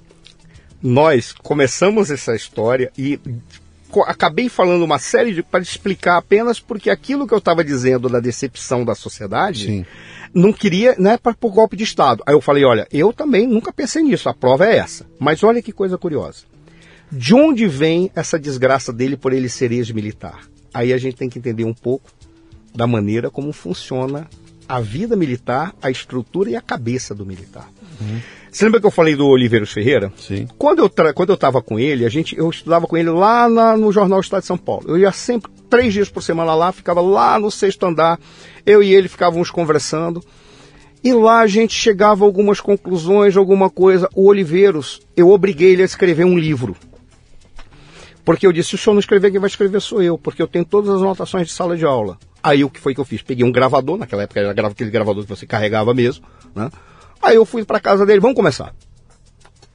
B: Nós começamos essa história e acabei falando uma série de para explicar apenas porque aquilo que eu estava dizendo da decepção da sociedade
A: Sim.
B: não queria, né, para por golpe de estado. Aí eu falei, olha, eu também nunca pensei nisso. A prova é essa. Mas olha que coisa curiosa. De onde vem essa desgraça dele por ele ser ex-militar? Aí a gente tem que entender um pouco da maneira como funciona a vida militar, a estrutura e a cabeça do militar.
A: Uhum.
B: Você lembra que eu falei do Oliveiros Ferreira?
A: Sim.
B: Quando eu tra... quando eu estava com ele, a gente eu estudava com ele lá na, no jornal Estado de São Paulo. Eu ia sempre três dias por semana lá, ficava lá no sexto andar. Eu e ele ficávamos conversando. E lá a gente chegava a algumas conclusões, alguma coisa. O Oliveiros, eu obriguei ele a escrever um livro. Porque eu disse, se o senhor não escrever, quem vai escrever sou eu, porque eu tenho todas as anotações de sala de aula. Aí o que foi que eu fiz? Peguei um gravador, naquela época era aquele gravador que você carregava mesmo, né? Aí eu fui para casa dele, vamos começar.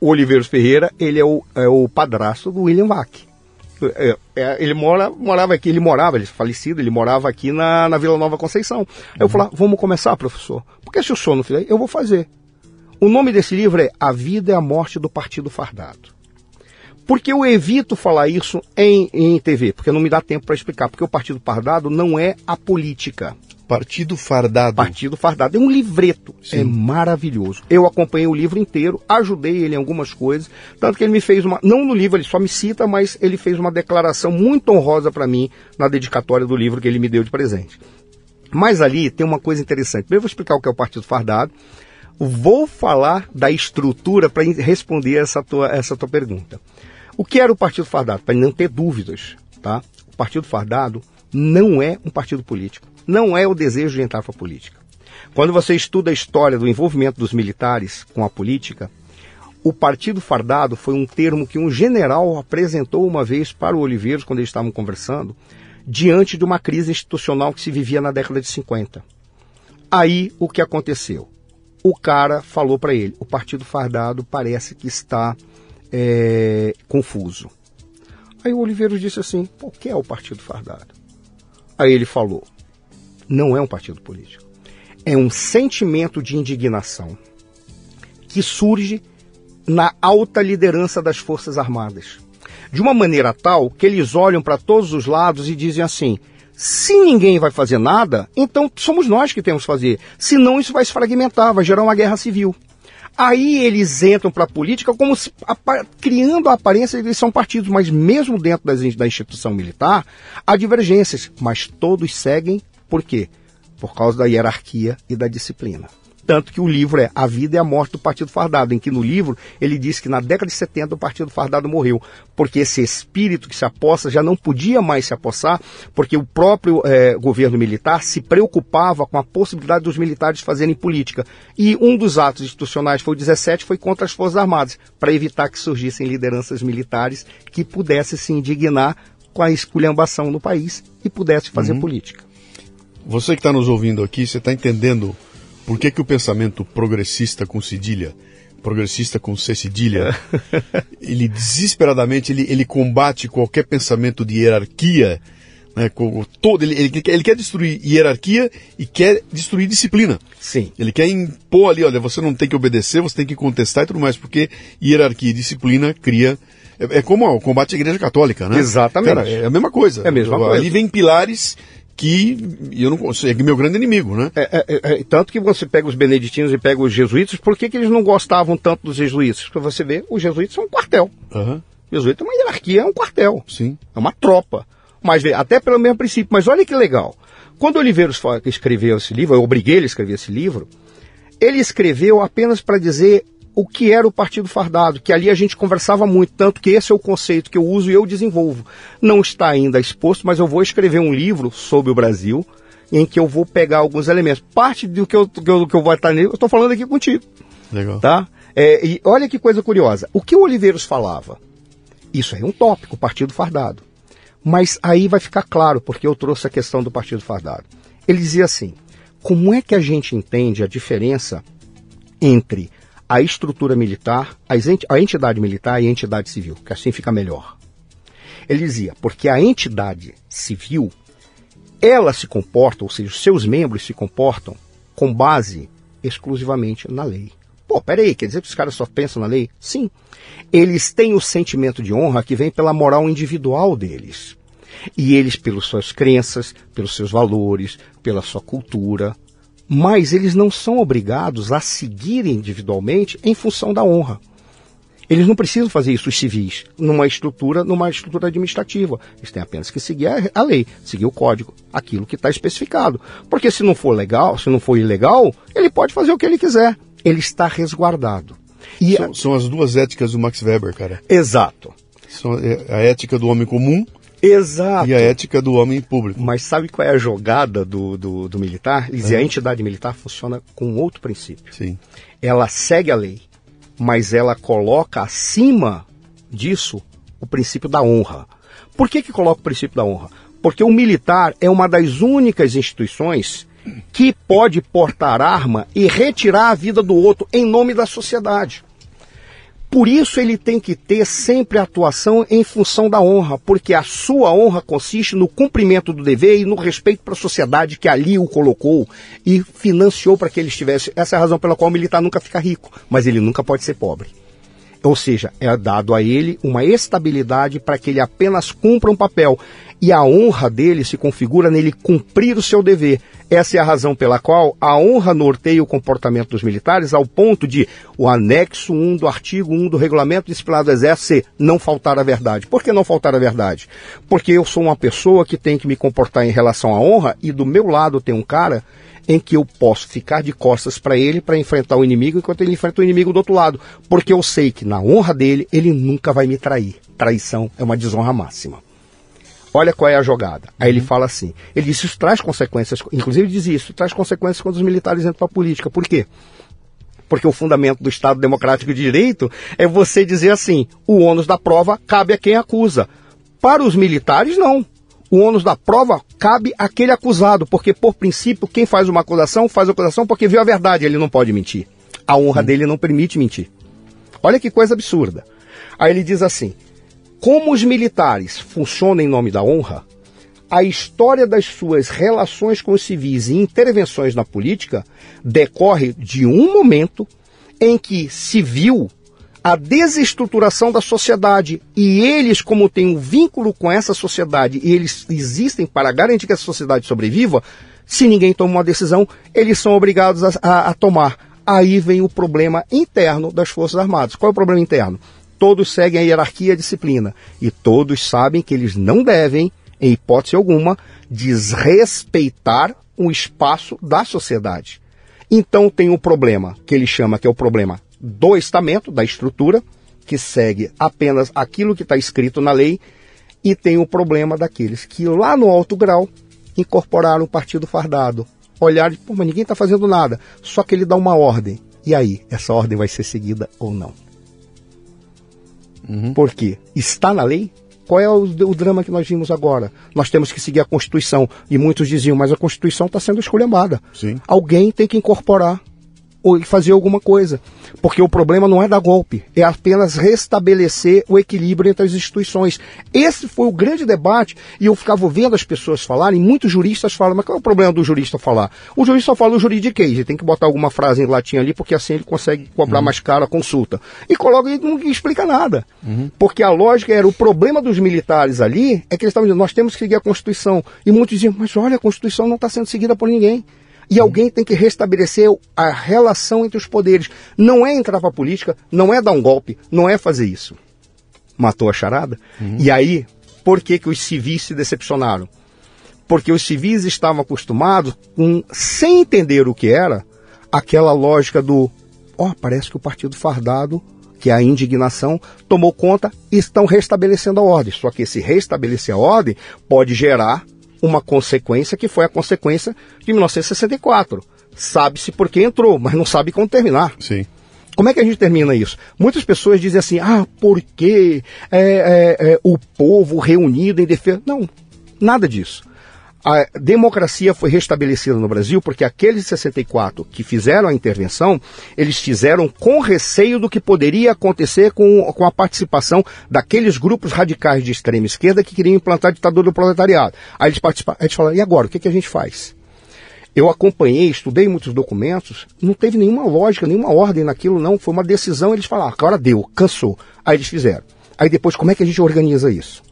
B: O Oliveiros Ferreira, ele é o, é o padrasto do William Vac. É, é, ele mora, morava aqui, ele morava, ele é falecido, ele morava aqui na, na Vila Nova Conceição. Aí eu falei, vamos começar, professor. Porque se o senhor não fizer, eu vou fazer. O nome desse livro é A Vida e a Morte do Partido Fardado. Porque eu evito falar isso em, em TV, porque não me dá tempo para explicar. Porque o Partido Fardado não é a política.
A: Partido Fardado.
B: Partido Fardado. É um livreto. Sim. É maravilhoso. Eu acompanhei o livro inteiro, ajudei ele em algumas coisas. Tanto que ele me fez uma. Não no livro, ele só me cita, mas ele fez uma declaração muito honrosa para mim na dedicatória do livro que ele me deu de presente. Mas ali tem uma coisa interessante. Primeiro eu vou explicar o que é o Partido Fardado. Vou falar da estrutura para responder essa tua, essa tua pergunta. O que era o Partido Fardado? Para não ter dúvidas, tá? O Partido Fardado não é um partido político. Não é o desejo de entrar para a política. Quando você estuda a história do envolvimento dos militares com a política, o Partido Fardado foi um termo que um general apresentou uma vez para o Oliveiros, quando eles estavam conversando, diante de uma crise institucional que se vivia na década de 50. Aí o que aconteceu? O cara falou para ele: o Partido Fardado parece que está é, confuso. Aí o Oliveiros disse assim: o que é o Partido Fardado? Aí ele falou: não é um partido político. É um sentimento de indignação que surge na alta liderança das Forças Armadas. De uma maneira tal que eles olham para todos os lados e dizem assim: se ninguém vai fazer nada, então somos nós que temos que fazer. Senão isso vai se fragmentar, vai gerar uma guerra civil. Aí eles entram para a política como se, criando a aparência de que eles são partidos, mas mesmo dentro das, da instituição militar, há divergências, mas todos seguem por quê? Por causa da hierarquia e da disciplina. Tanto que o livro é A Vida e a Morte do Partido Fardado, em que no livro ele diz que na década de 70 o Partido Fardado morreu, porque esse espírito que se aposta já não podia mais se apossar, porque o próprio é, governo militar se preocupava com a possibilidade dos militares fazerem política. E um dos atos institucionais, foi o 17, foi contra as Forças Armadas, para evitar que surgissem lideranças militares que pudessem se indignar com a esculhambação no país e pudessem fazer uhum. política.
A: Você que está nos ouvindo aqui, você está entendendo por que, que o pensamento progressista com cedilha, progressista com C cedilha, ele desesperadamente ele, ele combate qualquer pensamento de hierarquia, né, com, todo, ele, ele, ele, quer destruir hierarquia e quer destruir disciplina.
B: Sim.
A: Ele quer impor ali, olha, você não tem que obedecer, você tem que contestar e tudo mais, porque hierarquia e disciplina cria. É, é como o combate à igreja católica, né?
B: Exatamente. Cara,
A: é a mesma coisa.
B: É a mesma coisa.
A: Ali vem pilares que eu não é meu grande inimigo, né?
B: É, é, é, tanto que você pega os beneditinos e pega os jesuítas, por que, que eles não gostavam tanto dos jesuítas? Porque você vê, os jesuítas são um quartel.
A: Uhum.
B: Jesuíta é uma hierarquia, é um quartel.
A: Sim.
B: É uma tropa. mas até pelo mesmo princípio. Mas olha que legal. Quando Oliveiros escreveu esse livro, eu obriguei ele a escrever esse livro, ele escreveu apenas para dizer o que era o Partido Fardado, que ali a gente conversava muito, tanto que esse é o conceito que eu uso e eu desenvolvo. Não está ainda exposto, mas eu vou escrever um livro sobre o Brasil, em que eu vou pegar alguns elementos. Parte do que eu, que eu, que eu vou estar nele, eu estou falando aqui contigo.
A: Legal.
B: Tá? É, e olha que coisa curiosa. O que o Oliveiros falava? Isso aí é um tópico, Partido Fardado. Mas aí vai ficar claro, porque eu trouxe a questão do Partido Fardado. Ele dizia assim: como é que a gente entende a diferença entre a estrutura militar, a entidade militar e a entidade civil? Que assim fica melhor. Ele dizia, porque a entidade civil, ela se comporta, ou seja, os seus membros se comportam com base exclusivamente na lei. Pô, peraí, quer dizer que os caras só pensam na lei? Sim. Eles têm o sentimento de honra que vem pela moral individual deles. E eles, pelas suas crenças, pelos seus valores, pela sua cultura. Mas eles não são obrigados a seguir individualmente em função da honra. Eles não precisam fazer isso, os civis, numa estrutura, numa estrutura administrativa. Eles têm apenas que seguir a, a lei, seguir o código, aquilo que está especificado. Porque se não for legal, se não for ilegal, ele pode fazer o que ele quiser. Ele está resguardado.
A: E são, a... são as duas éticas do Max Weber, cara.
B: Exato.
A: São é, a ética do homem comum
B: Exato.
A: E a ética do homem público.
B: Mas sabe qual é a jogada do, do, do militar? Dizer, é. a entidade militar funciona com outro princípio.
A: Sim.
B: Ela segue a lei, mas ela coloca acima disso o princípio da honra. Por que, que coloca o princípio da honra? Porque o militar é uma das únicas instituições que pode portar arma e retirar a vida do outro em nome da sociedade. Por isso ele tem que ter sempre atuação em função da honra, porque a sua honra consiste no cumprimento do dever e no respeito para a sociedade que ali o colocou e financiou para que ele estivesse. Essa é a razão pela qual o militar nunca fica rico, mas ele nunca pode ser pobre. Ou seja, é dado a ele uma estabilidade para que ele apenas cumpra um papel. E a honra dele se configura nele cumprir o seu dever. Essa é a razão pela qual a honra norteia o comportamento dos militares ao ponto de o anexo 1 do artigo 1 do regulamento disciplinar do Exército ser não faltar a verdade. Por que não faltar a verdade? Porque eu sou uma pessoa que tem que me comportar em relação à honra e do meu lado tem um cara em que eu posso ficar de costas para ele para enfrentar o inimigo enquanto ele enfrenta o inimigo do outro lado, porque eu sei que na honra dele ele nunca vai me trair. Traição é uma desonra máxima. Olha qual é a jogada. Aí ele uhum. fala assim: ele diz isso traz consequências, inclusive diz isso, traz consequências quando os militares entram para a política. Por quê? Porque o fundamento do Estado Democrático de Direito é você dizer assim: o ônus da prova cabe a quem acusa. Para os militares, não o ônus da prova cabe àquele acusado, porque, por princípio, quem faz uma acusação faz a acusação porque viu a verdade, ele não pode mentir. A honra dele não permite mentir. Olha que coisa absurda. Aí ele diz assim: como os militares funcionam em nome da honra, a história das suas relações com os civis e intervenções na política decorre de um momento em que se viu a desestruturação da sociedade. E eles, como têm um vínculo com essa sociedade e eles existem para garantir que essa sociedade sobreviva, se ninguém toma uma decisão, eles são obrigados a, a, a tomar. Aí vem o problema interno das Forças Armadas. Qual é o problema interno? Todos seguem a hierarquia e a disciplina. E todos sabem que eles não devem, em hipótese alguma, desrespeitar o espaço da sociedade. Então tem um problema que ele chama que é o problema do estamento, da estrutura, que segue apenas aquilo que está escrito na lei, e tem o problema daqueles que lá no alto grau incorporaram o partido fardado. Olharam pô, mas ninguém está fazendo nada. Só que ele dá uma ordem. E aí, essa ordem vai ser seguida ou não? Uhum. Por quê? Está na lei? Qual é o, o, drama que nós vimos agora? Nós temos que seguir a Constituição. E muitos diziam, mas a Constituição está sendo esculhambada.
A: Sim.
B: Alguém tem que incorporar ou fazer alguma coisa. Porque o problema não é dar golpe, é apenas restabelecer o equilíbrio entre as instituições. Esse foi o grande debate, e eu ficava ouvindo as pessoas falarem, muitos juristas falam, mas qual é o problema do jurista falar? O jurista só fala o juridiquês, ele tem que botar alguma frase em latim ali, porque assim ele consegue cobrar uhum. mais caro a consulta. E coloca e não explica nada. Uhum. Porque a lógica era, o problema dos militares ali é que eles estavam dizendo, nós temos que seguir a Constituição. E muitos diziam, mas olha, a Constituição não está sendo seguida por ninguém. E alguém tem que restabelecer a relação entre os poderes. Não é entrar para a política, não é dar um golpe, não é fazer isso. Matou a charada? Uhum. E aí, Por que, que os civis se decepcionaram? Porque os civis estavam acostumados, com, sem entender o que era, aquela lógica do, ó, oh, parece que o partido fardado que é a indignação tomou conta e estão restabelecendo a ordem. Só que esse restabelecer a ordem pode gerar uma consequência que foi a consequência de 1964. Sabe-se por que entrou, mas não sabe como terminar.
A: Sim.
B: Como é que a gente termina isso? Muitas pessoas dizem assim, ah, porque é, é, é, o povo reunido em defesa. Não, nada disso a democracia foi restabelecida no Brasil porque aqueles 64 que fizeram a intervenção, eles fizeram com receio do que poderia acontecer com, com a participação daqueles grupos radicais de extrema esquerda que queriam implantar a ditadura do proletariado. Aí eles participaram, falaram, e agora, o que, que a gente faz? Eu acompanhei, estudei muitos documentos, não teve nenhuma lógica, nenhuma ordem naquilo, não. Foi uma decisão, eles falaram, agora deu, cansou. Aí eles fizeram. Aí depois, como é que a gente organiza isso?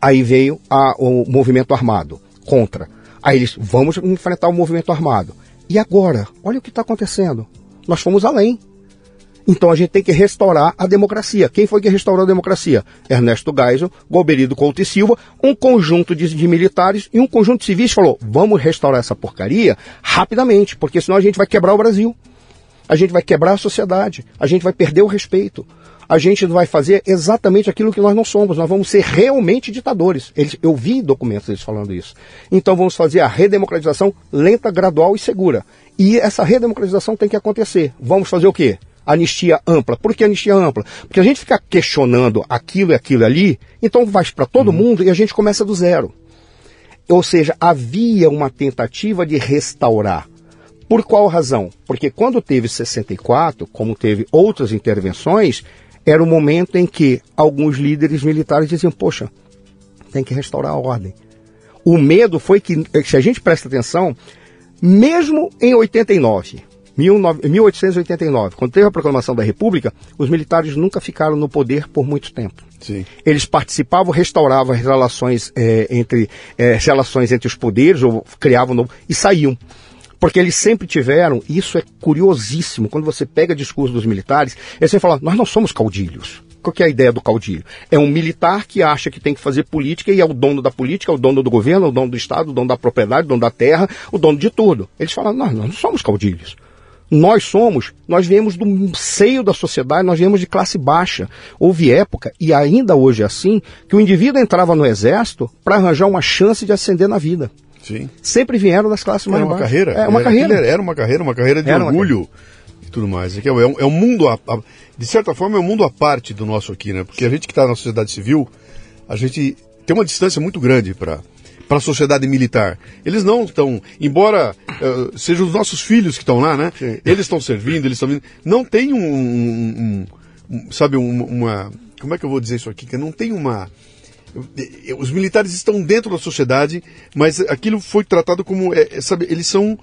B: Aí veio a, o movimento armado contra. Aí eles, vamos enfrentar o movimento armado. E agora? Olha o que está acontecendo. Nós fomos além. Então a gente tem que restaurar a democracia. Quem foi que restaurou a democracia? Ernesto Geisel, Golberido Couto e Silva, um conjunto de, de, militares e um conjunto de civis falou: vamos restaurar essa porcaria rapidamente, porque senão a gente vai quebrar o Brasil. A gente vai quebrar a sociedade, a gente vai perder o respeito a gente vai fazer exatamente aquilo que nós não somos. Nós vamos ser realmente ditadores. Eles, eu vi documentos deles falando isso. Então vamos fazer a redemocratização lenta, gradual e segura. E essa redemocratização tem que acontecer. Vamos fazer o quê? Anistia ampla. Por que anistia ampla? Porque a gente fica questionando aquilo e aquilo ali, então vai para todo uhum. mundo e a gente começa do zero. Ou seja, havia uma tentativa de restaurar. Por qual razão? Porque quando teve 64, como teve outras intervenções, era o momento em que alguns líderes militares diziam: Poxa, tem que restaurar a ordem. O medo foi que, se a gente presta atenção, mesmo em 89, 1889, quando teve a proclamação da República, os militares nunca ficaram no poder por muito tempo.
A: Sim.
B: Eles participavam, restauravam as relações é, entre é, relações entre os poderes ou criavam novo, e saíam. Porque eles sempre tiveram, isso é curiosíssimo, quando você pega discurso dos militares, eles sempre falam, nós não somos caudilhos. Qual que é a ideia do caudilho? É um militar que acha que tem que fazer política e é o dono da política, é o dono do governo, é o dono do Estado, o dono da propriedade, o dono da terra, o dono de tudo. Eles falam, nós, nós não somos caudilhos. Nós somos, nós viemos do seio da sociedade, nós viemos de classe baixa. Houve época, e ainda hoje é assim, que o indivíduo entrava no exército para arranjar uma chance de ascender na vida.
A: Sim.
B: Sempre vieram das classes mais baixas.
A: carreira.
B: É uma
A: era,
B: carreira.
A: Era uma carreira, uma carreira de
B: Era
A: orgulho e tudo mais. É, que é, um, é um mundo, a, a- de certa forma, é um mundo à parte do nosso aqui, né? Porque a gente que está na sociedade civil, a gente tem uma distância muito grande para para a sociedade militar. Eles não estão, embora eh, sejam os nossos filhos que estão lá, né?
B: Sim.
A: Eles estão servindo, eles estão vindo. Não tem um, um- um- sabe, um- uma, como é que eu vou dizer isso aqui? Que não tem uma os militares estão dentro da sociedade, mas aquilo foi tratado como, é, é, sabe, eles são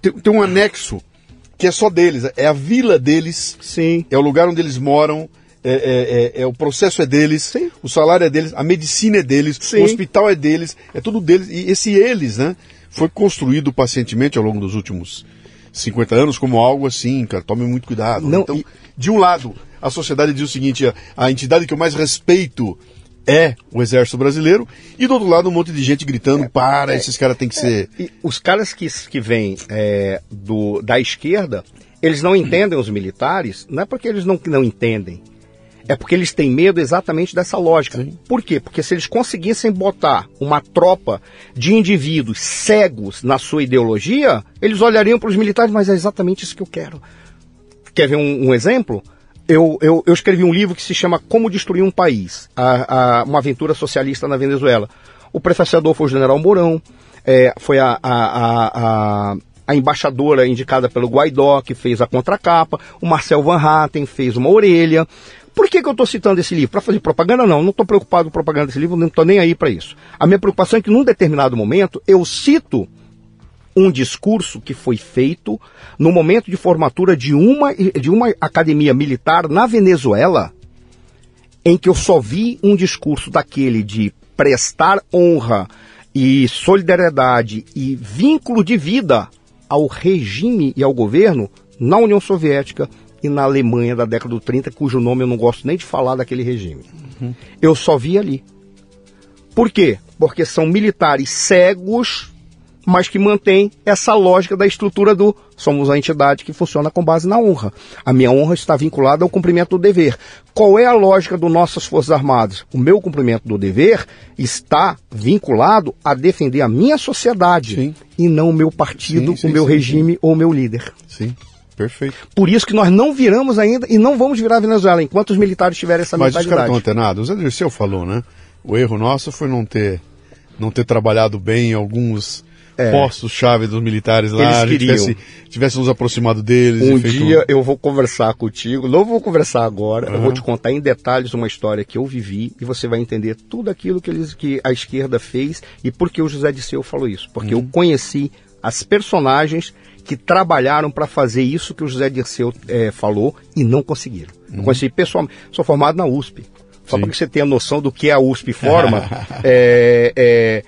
A: tem, tem um anexo que é só deles, é a vila deles,
B: Sim.
A: é o lugar onde eles moram, é, é- é- é o processo é deles,
B: Sim.
A: o salário é deles, a medicina é deles,
B: Sim.
A: o hospital é deles, é tudo deles. E esse eles, né, foi construído pacientemente ao longo dos últimos 50 anos como algo assim, cara, tome muito cuidado.
B: Não,
A: então,
B: e-
A: de um lado, a sociedade diz o seguinte: a, a entidade que eu mais respeito é o Exército Brasileiro, e do outro lado, um monte de gente gritando: para, esses caras têm que ser.
B: E os caras que, que vêm é, do, da esquerda, eles não entendem os militares, não é porque eles não, não entendem. É porque eles têm medo exatamente dessa lógica. Por quê? Porque se eles conseguissem botar uma tropa de indivíduos cegos na sua ideologia, eles olhariam para os militares, mas é exatamente isso que eu quero. Quer ver um, um exemplo? Eu, eu, eu escrevi um livro que se chama Como Destruir um País, a, a- uma aventura socialista na Venezuela. O prefacedor foi o general Mourão, é, foi a, a, a embaixadora indicada pelo Guaidó, que fez a contracapa, o Marcel Van Hatten fez uma orelha. Por que, que eu estou citando esse livro? Para fazer propaganda? Não, não estou preocupado com propaganda desse livro, não estou nem aí para isso. A minha preocupação é que num determinado momento eu cito um discurso que foi feito no momento de formatura de uma, de uma academia militar na Venezuela, em que eu só vi um discurso daquele de prestar honra e solidariedade e vínculo de vida ao regime e ao governo na União Soviética e na Alemanha da década do 30, cujo nome eu não gosto nem de falar daquele regime. Eu só vi ali. Por quê? Porque são militares cegos, mas que mantêm essa lógica da estrutura do somos a entidade que funciona com base na honra. A minha honra está vinculada ao cumprimento do dever. Qual é a lógica do nossas Forças Armadas? O meu cumprimento do dever está vinculado a defender a minha sociedade
A: Sim.
B: e não o meu partido,
A: Sim, sim,
B: o meu regime ou o meu líder.
A: Sim, perfeito.
B: Por isso que nós não viramos ainda e não vamos virar a Venezuela enquanto os militares tiverem essa
A: Mas os caras
B: mentalidade.
A: estão antenados. O Zé Dirceu falou, né? O erro nosso foi não ter, não ter trabalhado bem em alguns
B: É.
A: postos-chave dos militares lá.
B: Eles queriam.
A: tivesse, tivesse nos aproximado deles.
B: Um dia eu vou conversar contigo, não vou conversar agora, eu vou te contar em detalhes uma história que eu vivi e você vai entender tudo aquilo que, eles, que a esquerda fez e por que o José Disseu falou isso. Porque eu conheci as personagens que trabalharam para fazer isso que o José Dirceu eh, falou e não conseguiram. Eu conheci pessoalmente. Sou formado na USP. Só para que você tenha noção do que a USP forma, é, é,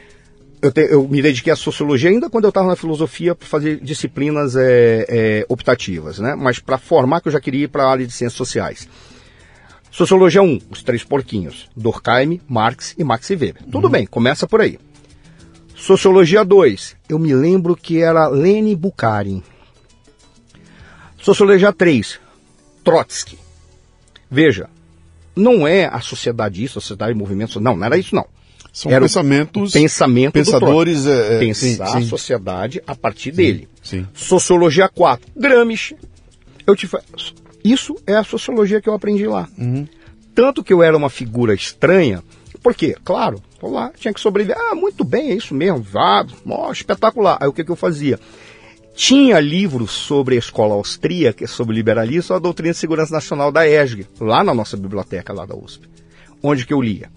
B: eu, te- eu me dediquei à sociologia ainda quando eu estava na filosofia para fazer disciplinas é, é, optativas, né? Mas para formar que eu já queria ir para a área de ciências sociais. Sociologia 1, os três porquinhos, Durkheim, Marx e Max Weber. Tudo bem, começa por aí. Sociologia 2, eu me lembro que era Leni Bukharin. Sociologia 3, Trotsky. Veja, não é a sociedade isso, a sociedade de movimento, não, não era isso não.
A: São
B: Era
A: pensamentos.
B: pensamento do
A: pensadores. É, é,
B: Pensar
A: sim,
B: a
A: sim.
B: sociedade a partir dele.
A: sim.
B: Sociologia 4, Gramsci. Eu te Isso é a sociologia que eu aprendi lá.
A: Uhum.
B: Tanto que eu era uma figura estranha, porque, claro, tô lá, tinha que sobreviver. Ah, muito bem, é isso mesmo. Ah, ó, espetacular. Aí o que, que eu fazia? Tinha livros sobre a escola austríaca, sobre liberalismo, a doutrina de segurança nacional da ESG, lá na nossa biblioteca lá da USP. Onde que eu lia?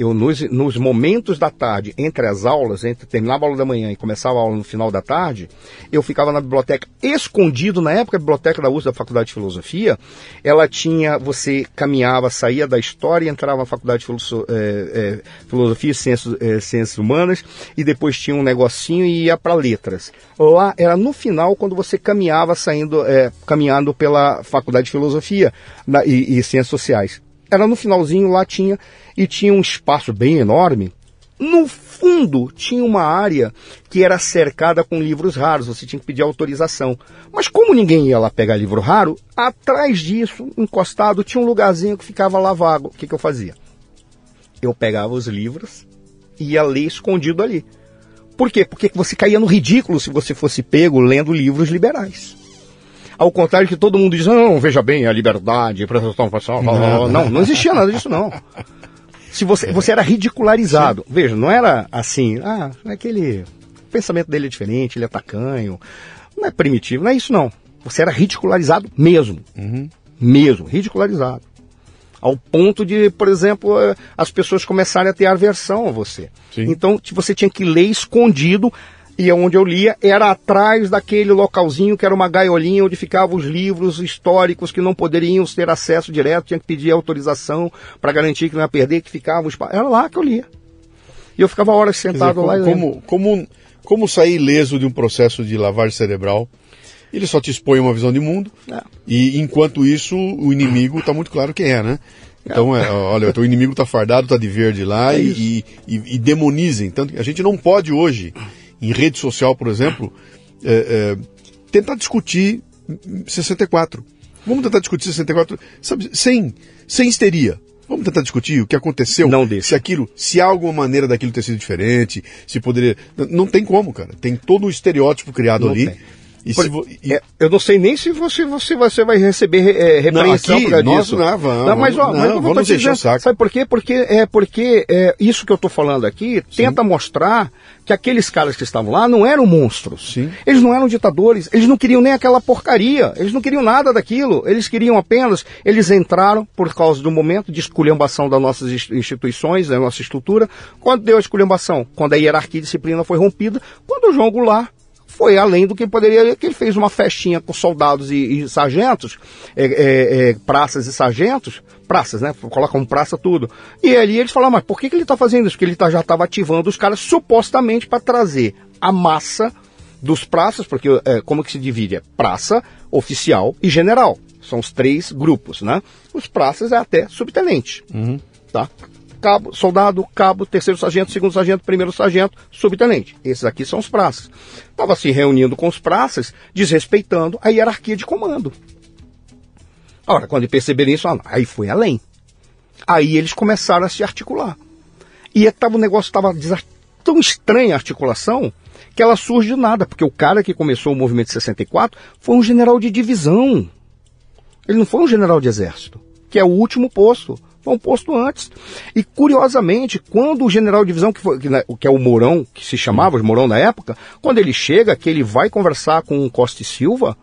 B: Eu, nos, nos momentos da tarde, entre as aulas, entre terminava a aula da manhã e começava a aula no final da tarde, eu ficava na biblioteca escondido. Na época, a biblioteca da USP, da Faculdade de Filosofia, ela tinha, você caminhava, saía da história e entrava na Faculdade de Filoso- eh, eh, Filosofia e Ciências, eh, Ciências Humanas, e depois tinha um negocinho e ia para letras. Lá era no final, quando você caminhava, saindo, caminhando pela Faculdade de Filosofia na- e, e Ciências Sociais. Era no finalzinho, lá tinha, e tinha um espaço bem enorme. No fundo, tinha uma área que era cercada com livros raros, você tinha que pedir autorização. Mas como ninguém ia lá pegar livro raro, atrás disso, encostado, tinha um lugarzinho que ficava lá vago. O que, que eu fazia? Eu pegava os livros e ia ler escondido ali. Por quê? Porque você caía no ridículo se você fosse pego lendo livros liberais. Ao contrário que todo mundo diz, não, veja bem, a liberdade, a pessoal, não, não existia nada disso não. Se você, você era ridicularizado. Veja, não era assim, ah, aquele o pensamento dele é diferente, ele é tacanho, não é primitivo, não é isso não. Você era ridicularizado mesmo. Mesmo, ridicularizado. Ao ponto de, por exemplo, eh, as pessoas começarem a ter aversão a você.
A: Sim.
B: Então, você tinha que ler escondido, e onde eu lia era atrás daquele localzinho que era uma gaiolinha onde ficavam os livros históricos que não poderiam ter acesso direto, tinha que pedir autorização para garantir que não ia perder, que ficavam. os Era lá que eu lia. E eu ficava horas
A: Quer dizer,
B: sentado lá e
A: como, como, como sair ileso de um processo de lavagem cerebral? Ele só te expõe uma visão de mundo,
B: É.
A: e enquanto isso, o inimigo está muito claro quem é, né? Então, é, olha, o inimigo está fardado, está de verde lá
B: É
A: e, e, e demonizem. Tanto que a gente não pode hoje, em rede social, por exemplo, é, é, tentar discutir 64. Vamos tentar discutir 64 sabe, sem, sem histeria. Vamos tentar discutir o que aconteceu.
B: Não deixa.
A: Se aquilo, se há alguma maneira daquilo ter sido diferente, se poderia. Não tem como, cara. Tem todo um estereótipo criado
B: Não
A: ali.
B: tem. Por-
A: se vo- e-
B: É, eu não sei nem se você, você, você vai receber é, repreensão
A: aqui,
B: por causa
A: nós
B: disso.
A: não, vamos,
B: Não, mas, ó,
A: não,
B: mas vou
A: vamos encher o saco.
B: Sabe por quê? Porque, é, porque é, isso que eu estou falando aqui tenta mostrar que aqueles caras que estavam lá não eram monstros.
A: Sim.
B: Eles não eram ditadores, eles não queriam nem aquela porcaria, eles não queriam nada daquilo, eles queriam apenas, eles entraram por causa do momento de esculhambação das nossas ins- instituições, da nossa estrutura. Quando deu a esculhambação? Quando a hierarquia e disciplina foi rompida, quando o João Goulart foi além do que poderia, que ele fez uma festinha com soldados e, e sargentos, é, é, é, praças e sargentos, praças, né? Coloca como praça tudo. E ali eles falaram, mas por que, que ele está fazendo isso? Porque ele tá- já estava ativando os caras supostamente para trazer a massa dos praças, porque é, como que se divide? É praça, oficial e general. São os três grupos, né? Os praças é até subtenente, tá? Cabo, soldado, cabo, terceiro sargento, segundo sargento, primeiro sargento, subtenente. Esses aqui são os praças. Estava se reunindo com os praças, desrespeitando a hierarquia de comando. Ora, quando perceberam isso, aí foi além. Aí eles começaram a se articular. E tava, o negócio estava tão estranha a articulação que ela surge de nada, porque o cara que começou o movimento de 64 foi um general de divisão. Ele não foi um general de exército, que é o último posto. Foi um posto antes. E curiosamente, quando o general de divisão, que, foi, que, né, que é o Mourão, que se chamava o Mourão na época, quando ele chega, que ele vai conversar com o Costa e Silva,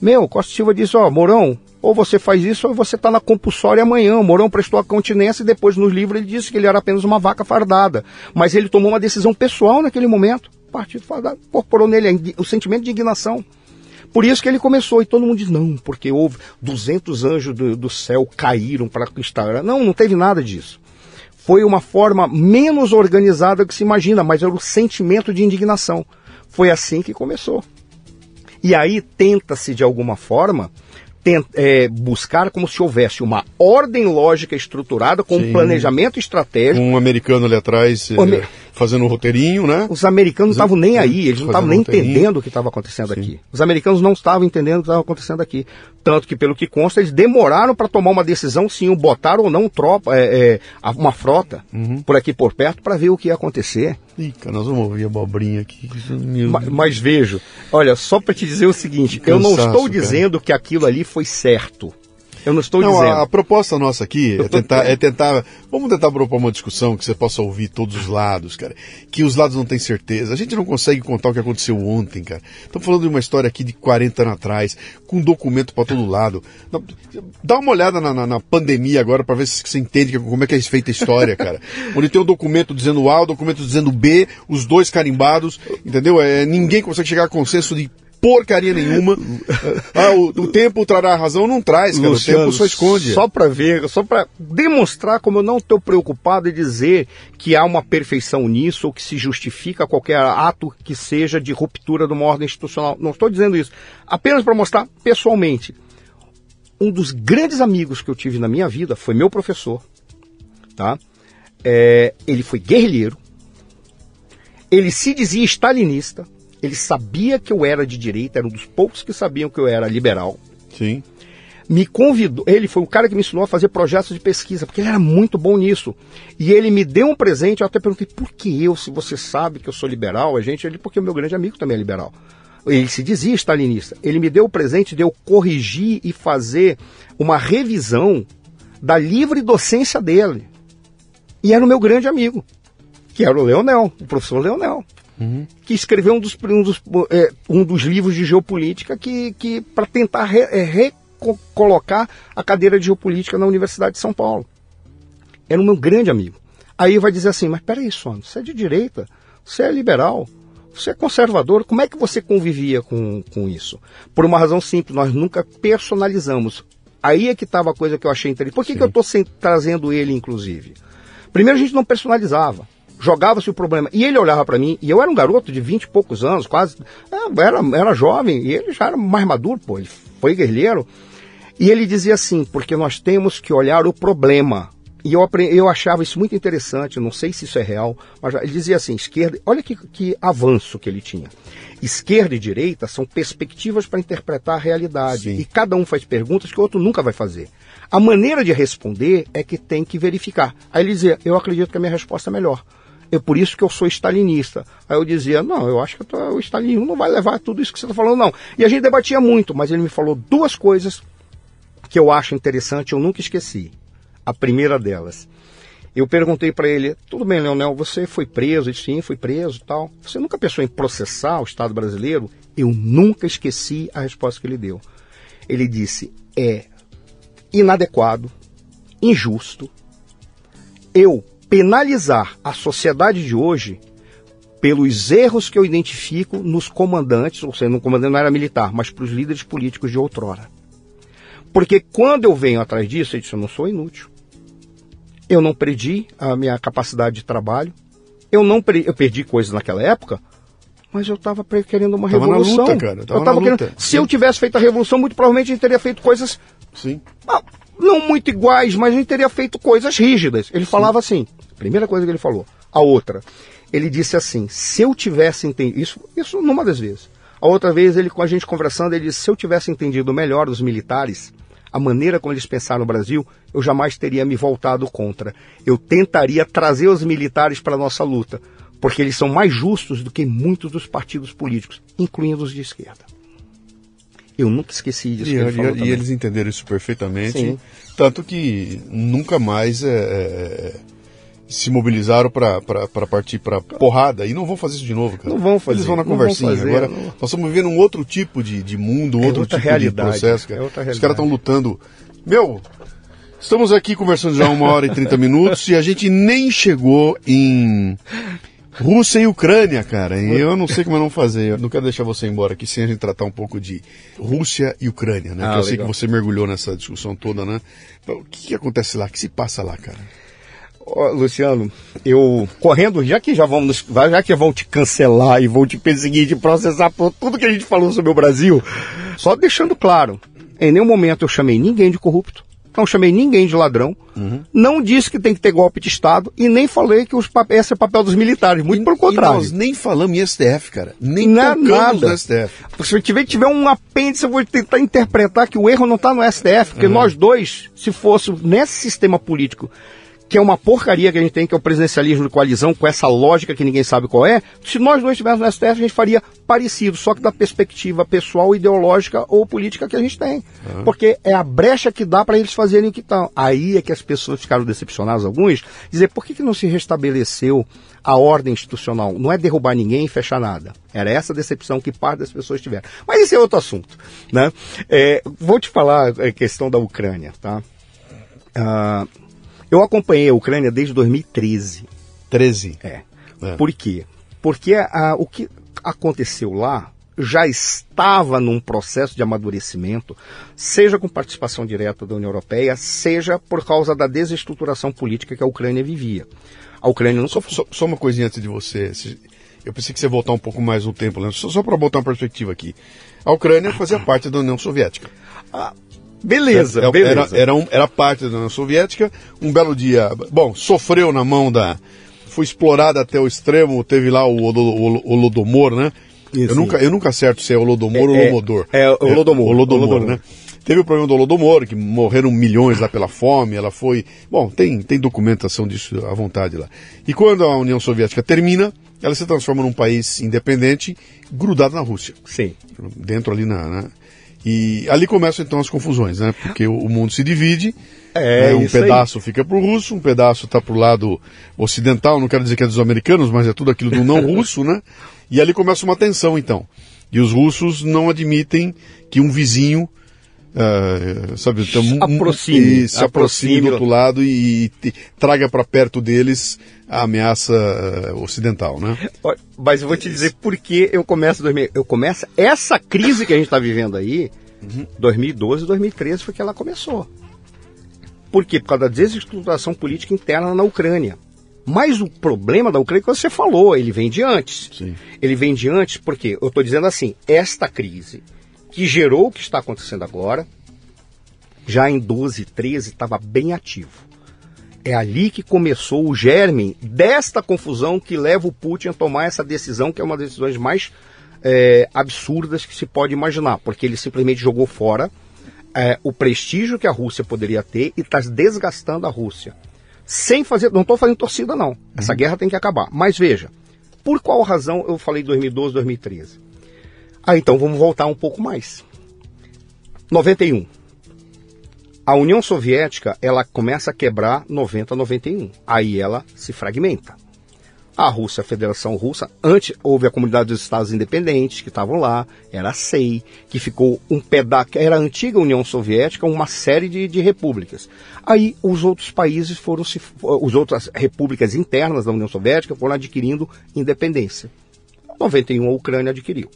B: meu, Costa e Silva diz, ó, oh, Mourão, ou você faz isso ou você está na compulsória amanhã. O Mourão prestou a continência e depois no livro ele disse que ele era apenas uma vaca fardada. Mas ele tomou uma decisão pessoal naquele momento. O partido fardado incorporou nele o sentimento de indignação. Por isso que ele começou, e todo mundo diz, não, porque houve 200 anjos do, do céu caíram para conquistar. Não, não teve nada disso. Foi uma forma menos organizada que se imagina, mas era o sentimento de indignação. Foi assim que começou. E aí tenta-se, de alguma forma, é, buscar como se houvesse uma ordem lógica estruturada com Sim. um planejamento estratégico.
A: Um americano ali atrás é, fazendo um roteirinho, né?
B: Os americanos não estavam nem aí, eles não estavam nem entendendo o que estava acontecendo Sim. aqui. Os americanos não estavam entendendo o que estava acontecendo aqui. Tanto que, pelo que consta, eles demoraram para tomar uma decisão se iam botar ou não tropa, é, é, uma frota uhum. por aqui por perto para ver o que ia acontecer.
A: Ih, cara, nós vamos ouvir abobrinha aqui.
B: Mas, mas, vejo, olha, só para te dizer o seguinte, Cansaço, eu não estou dizendo cara. que aquilo ali foi certo. Eu não estou não, dizendo.
A: A, a, proposta nossa aqui é tentar, é tentar. Vamos tentar propor uma discussão que você possa ouvir todos os lados, cara. Que os lados não têm certeza. A gente não consegue contar o que aconteceu ontem, cara. Estamos falando de uma história aqui de 40 anos atrás, com documento para todo lado. Dá uma olhada na, na, na pandemia agora para ver se você entende como é que é feita a história, cara. Onde tem um documento dizendo A, o um documento dizendo B, os dois carimbados, entendeu? É, ninguém consegue chegar a consenso de porcaria nenhuma. ah, o, o, tempo trará razão, não traz, cara. Luciano, o tempo só esconde.
B: Só para ver, só para demonstrar como eu não estou preocupado em dizer que há uma perfeição nisso ou que se justifica qualquer ato que seja de ruptura de uma ordem institucional. Não estou dizendo isso. Apenas para mostrar pessoalmente. Um dos grandes amigos que eu tive na minha vida foi meu professor. Tá? É, ele foi guerrilheiro. Ele se dizia stalinista ele sabia que eu era de direita, era um dos poucos que sabiam que eu era liberal.
A: Sim.
B: Me convidou, ele foi o cara que me ensinou a fazer projetos de pesquisa, porque ele era muito bom nisso. E ele me deu um presente, eu até perguntei, por que eu, se você sabe que eu sou liberal? A gente, ele, porque o meu grande amigo também é liberal. Ele se dizia stalinista. Ele me deu o presente de eu corrigir e fazer uma revisão da livre docência dele. E era o meu grande amigo, que era o Leonel, o professor Leonel uhum. que escreveu um dos, um dos, é, um dos livros de geopolítica que, que para tentar re, é, recolocar a cadeira de geopolítica na Universidade de São Paulo. Era um meu grande amigo. Aí vai dizer assim, mas peraí, Sono, você é de direita, você é liberal, você é conservador, como é que você convivia com, com isso? Por uma razão simples, nós nunca personalizamos. Aí é que estava a coisa que eu achei interessante. Por que, que eu estou trazendo ele, inclusive? Primeiro, a gente não personalizava jogava-se o problema. E ele olhava para mim, e eu era um garoto de vinte e poucos anos, quase, é, era, era jovem, e ele já era mais maduro, pô, ele foi guerrilheiro. E ele dizia assim, porque nós temos que olhar o problema. E eu, eu achava isso muito interessante, não sei se isso é real, mas ele dizia assim, esquerda, olha que, que avanço que ele tinha. Esquerda e direita são perspectivas para interpretar a realidade. Sim. E cada um faz perguntas que o outro nunca vai fazer. A maneira de responder é que tem que verificar. Aí ele dizia, eu acredito que a minha resposta é melhor. É por isso que eu sou stalinista. Aí eu dizia, não, eu acho que tô, o stalinismo não vai levar tudo isso que você está falando, não. E a gente debatia muito, mas ele me falou duas coisas que eu acho interessante, eu nunca esqueci. A primeira delas, eu perguntei para ele, tudo bem, Leonel, você foi preso? Sim, fui preso tal. Você nunca pensou em processar o Estado brasileiro? Eu nunca esqueci a resposta que ele deu. Ele disse, é inadequado, injusto, eu penalizar a sociedade de hoje pelos erros que eu identifico nos comandantes, ou seja, no comandante não era militar, mas para os líderes políticos de outrora. Porque quando eu venho atrás disso, eu disse, eu não sou inútil. Eu não perdi a minha capacidade de trabalho. Eu não perdi, eu perdi coisas naquela época, mas eu estava querendo uma tava revolução.
A: Na luta, cara.
B: Tava eu tava querendo, se eu tivesse feito a revolução, muito provavelmente a gente teria feito coisas
A: Sim.
B: Ah, não muito iguais, mas a gente teria feito coisas rígidas. Ele Sim. falava assim, primeira coisa que ele falou. A outra, ele disse assim, se eu tivesse entendido, isso, isso numa das vezes. A outra vez, ele com a gente conversando, ele disse, se eu tivesse entendido melhor os militares, a maneira como eles pensaram no Brasil, eu jamais teria me voltado contra. Eu tentaria trazer os militares para a nossa luta, porque eles são mais justos do que muitos dos partidos políticos, incluindo os de esquerda. Eu nunca esqueci disso.
A: E, e, e eles entenderam isso perfeitamente. Sim. Tanto que nunca mais é, é, se mobilizaram para partir para porrada. E não vão fazer isso de novo, cara.
B: Não vão fazer.
A: Eles vão na conversinha. Fazer, Agora, não. nós estamos vivendo um outro tipo de, de mundo, um é outro tipo realidade, de processo. Cara. É outra realidade. Os caras estão lutando. Meu, estamos aqui conversando já uma hora e trinta minutos e a gente nem chegou em Rússia e Ucrânia, cara. E eu não sei como eu não fazer. Eu não quero deixar você embora aqui sem a gente tratar um pouco de Rússia e Ucrânia, né? Ah, eu legal. sei que você mergulhou nessa discussão toda, né? O que, que acontece lá? O que se passa lá, cara?
B: Oh, Luciano, eu correndo, já que já vamos, já que vão te cancelar e vão te perseguir, te processar por tudo que a gente falou sobre o Brasil, só deixando claro, em nenhum momento eu chamei ninguém de corrupto não chamei ninguém de ladrão, uhum. não disse que tem que ter golpe de Estado e nem falei que os, esse é o papel dos militares, muito e, pelo contrário. nós
A: nem falamos em STF, cara. Nem não, nada. no STF.
B: Se tiver, tiver um apêndice, eu vou tentar interpretar que o erro não está no STF, porque uhum. nós dois, se fosse nesse sistema político que é uma porcaria que a gente tem, que é o presidencialismo de coalizão, com essa lógica que ninguém sabe qual é, se nós dois estivéssemos no STF, a gente faria parecido, só que da perspectiva pessoal, ideológica ou política que a gente tem. Uhum. Porque é a brecha que dá para eles fazerem o que estão. Aí é que as pessoas ficaram decepcionadas, alguns, dizer por que, que não se restabeleceu a ordem institucional? Não é derrubar ninguém e fechar nada. Era essa decepção que parte das pessoas tiveram. Mas esse é outro assunto. Né? É, vou te falar a questão da Ucrânia. Tá? Uh, eu acompanhei a Ucrânia desde 2013.
A: 13?
B: É. é. Por quê? Porque a, o que aconteceu lá já estava num processo de amadurecimento, seja com participação direta da União Europeia, seja por causa da desestruturação política que a Ucrânia vivia. A Ucrânia não
A: só, só, só uma coisinha antes de você. Eu pensei que você voltar um pouco mais no tempo, né? só, só para botar uma perspectiva aqui. A Ucrânia fazia parte da União Soviética.
B: Ah, Beleza, era, beleza.
A: Era, era, um, era parte da União Soviética. Um belo dia, bom, sofreu na mão da. Foi explorada até o extremo, teve lá o, Holodomor, né? eu nunca, eu nunca acerto se é Holodomor ou
B: é,
A: Holomodor.
B: É, é Holodomor.
A: Holodomor, Holodomor, né? Teve o problema do Holodomor, que morreram milhões lá pela fome, ela foi... Bom, tem, tem documentação disso à vontade lá. E quando a União Soviética termina, ela se transforma num país independente, grudado na Rússia.
B: Sim.
A: Dentro ali na, na e ali começam então as confusões, né? Porque o, mundo se divide,
B: é,
A: né? um pedaço aí. fica para o russo, um pedaço está para o lado ocidental, não quero dizer que é dos americanos, mas é tudo aquilo do não russo, né? E ali começa uma tensão então. E os russos não admitem que um vizinho Uh, sabe, então,
B: aproxime,
A: e se aproxime, do outro lado e, e traga para perto deles a ameaça uh, ocidental, né?
B: Mas eu vou te dizer por que eu começo 2000, eu começo essa crise que a gente está vivendo aí, uhum. 2012, 2013 foi que ela começou. Por quê? Por causa da desestruturação política interna na Ucrânia. Mas o problema da Ucrânia é que você falou, ele vem de antes.
A: Sim.
B: Ele vem de antes porque eu estou dizendo assim, esta crise que gerou o que está acontecendo agora, já em 12, 13 estava bem ativo. É ali que começou o germe desta confusão que leva o Putin a tomar essa decisão, que é uma das decisões mais é, absurdas que se pode imaginar, porque ele simplesmente jogou fora é, o prestígio que a Rússia poderia ter e está desgastando a Rússia. Sem fazer. Não estou fazendo torcida, não. Essa uhum. guerra tem que acabar. Mas veja, por qual razão eu falei 2012, 2013? Ah, então vamos voltar um pouco mais. 91. A União Soviética, ela começa a quebrar 90, 91. Aí ela se fragmenta. A Rússia, a Federação Russa, antes houve a Comunidade dos Estados Independentes que estavam lá, era a SEI, que ficou um pedaço, era a antiga União Soviética, uma série de, de repúblicas. Aí os outros países foram se, as outras repúblicas internas da União Soviética foram adquirindo independência. Em 91 a Ucrânia adquiriu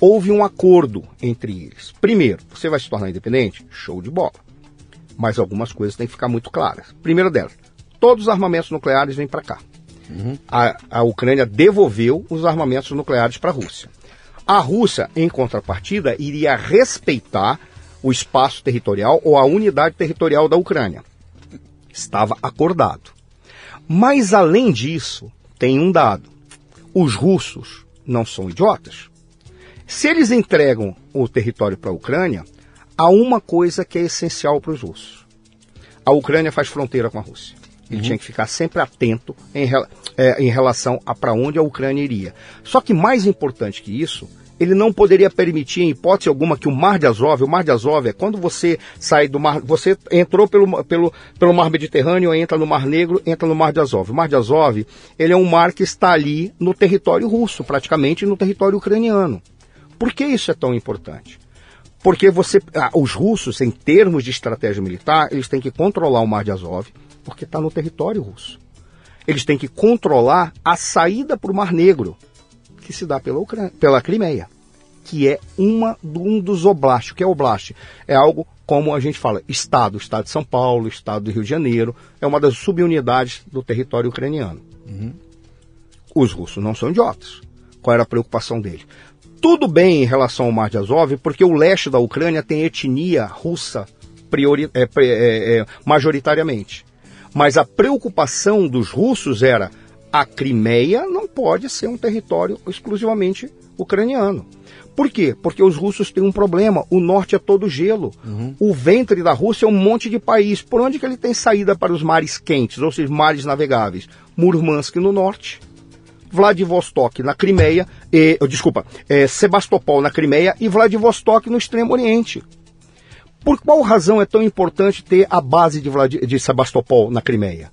B: houve um acordo entre eles. Primeiro, você vai se tornar independente? Show de bola. Mas algumas coisas têm que ficar muito claras. Primeira delas, todos os armamentos nucleares vêm para cá. Uhum. A, a Ucrânia devolveu os armamentos nucleares para a Rússia. A Rússia, em contrapartida, iria respeitar o espaço territorial ou a unidade territorial da Ucrânia. Estava acordado. Mas além disso, tem um dado. Os russos não são idiotas. Se eles entregam o território para a Ucrânia, há uma coisa que é essencial para os russos. A Ucrânia faz fronteira com a Rússia. Ele uhum. tinha que ficar sempre atento em, é, em relação a para onde a Ucrânia iria. Só que mais importante que isso, ele não poderia permitir, em hipótese alguma, que o Mar de Azov, o Mar de Azov é quando você sai do mar, você entrou pelo, pelo, pelo Mar Mediterrâneo, entra no Mar Negro, entra no Mar de Azov. O Mar de Azov, ele é um mar que está ali no território russo, praticamente no território ucraniano. Por que isso é tão importante? Porque você, ah, os russos, em termos de estratégia militar, eles têm que controlar o Mar de Azov, porque está no território russo. Eles têm que controlar a saída para o Mar Negro, que se dá pela, Ucrânia, pela Crimeia, que é uma, um dos oblastes. O que é oblast? É algo como a gente fala, Estado, Estado de São Paulo, Estado do Rio de Janeiro, é uma das subunidades do território ucraniano. Uhum. Os russos não são idiotas. Qual era a preocupação deles? Tudo bem em relação ao Mar de Azov, porque o leste da Ucrânia tem etnia russa priori, é, é, é, majoritariamente. Mas a preocupação dos russos era a Crimeia não pode ser um território exclusivamente ucraniano. Por quê? Porque os russos têm um problema. O norte é todo gelo. Uhum. O ventre da Rússia é um monte de país. Por onde que ele tem saída para os mares quentes, ou seja, mares navegáveis? Murmansk no norte, Vladivostok na Crimeia, e, oh, desculpa, é, Sebastopol na Crimeia e Vladivostok no Extremo Oriente. Por qual razão é tão importante ter a base de, Vlad, de Sebastopol na Crimeia?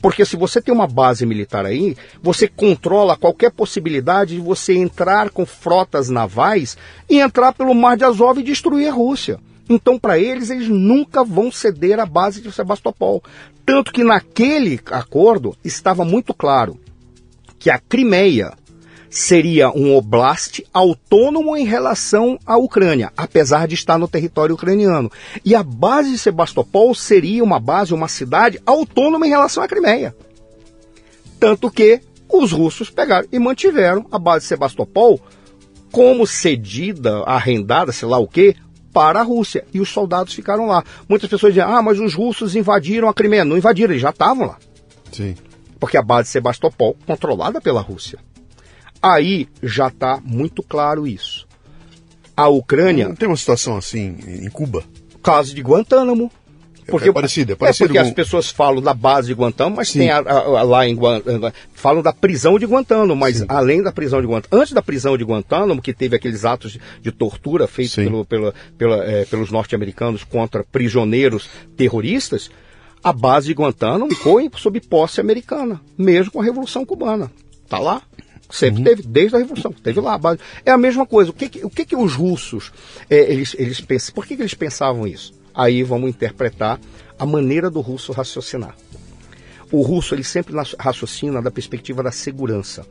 B: Porque se você tem uma base militar aí, você controla qualquer possibilidade de você entrar com frotas navais e entrar pelo Mar de Azov e destruir a Rússia. Então, para eles, eles nunca vão ceder a base de Sebastopol. Tanto que naquele acordo estava muito claro que a Crimeia seria um oblast autônomo em relação à Ucrânia, apesar de estar no território ucraniano. E a base de Sebastopol seria uma base, uma cidade autônoma em relação à Crimeia. Tanto que os russos pegaram e mantiveram a base de Sebastopol como cedida, arrendada, sei lá o quê, para a Rússia. E os soldados ficaram lá. Muitas pessoas dizem, ah, mas os russos invadiram a Crimeia. Não invadiram, eles já estavam lá.
A: Sim.
B: Porque a base de Sebastopol, controlada pela Rússia. Aí já está muito claro isso. A Ucrânia.
A: Não tem uma situação assim em Cuba?
B: Caso de Guantánamo.
A: É porque, é parecido, é parecido.
B: É porque com... as pessoas falam da base de Guantánamo, mas Sim. tem a, a, a, lá em Guantánamo, falam da prisão de Guantánamo, mas Sim. além da prisão de Guantánamo, antes da prisão de Guantánamo, que teve aqueles atos de, de tortura feitos pelo, pela, pela, é, pelos norte-americanos contra prisioneiros terroristas, a base de Guantánamo ficou sob posse americana, mesmo com a Revolução Cubana. Tá lá. Sempre uhum. teve, desde a Revolução, teve lá a base. É a mesma coisa. O que, o que, que os russos, é, eles, eles pensam, por que, que eles pensavam isso? Aí vamos interpretar a maneira do russo raciocinar. O russo ele sempre raciocina da perspectiva da segurança.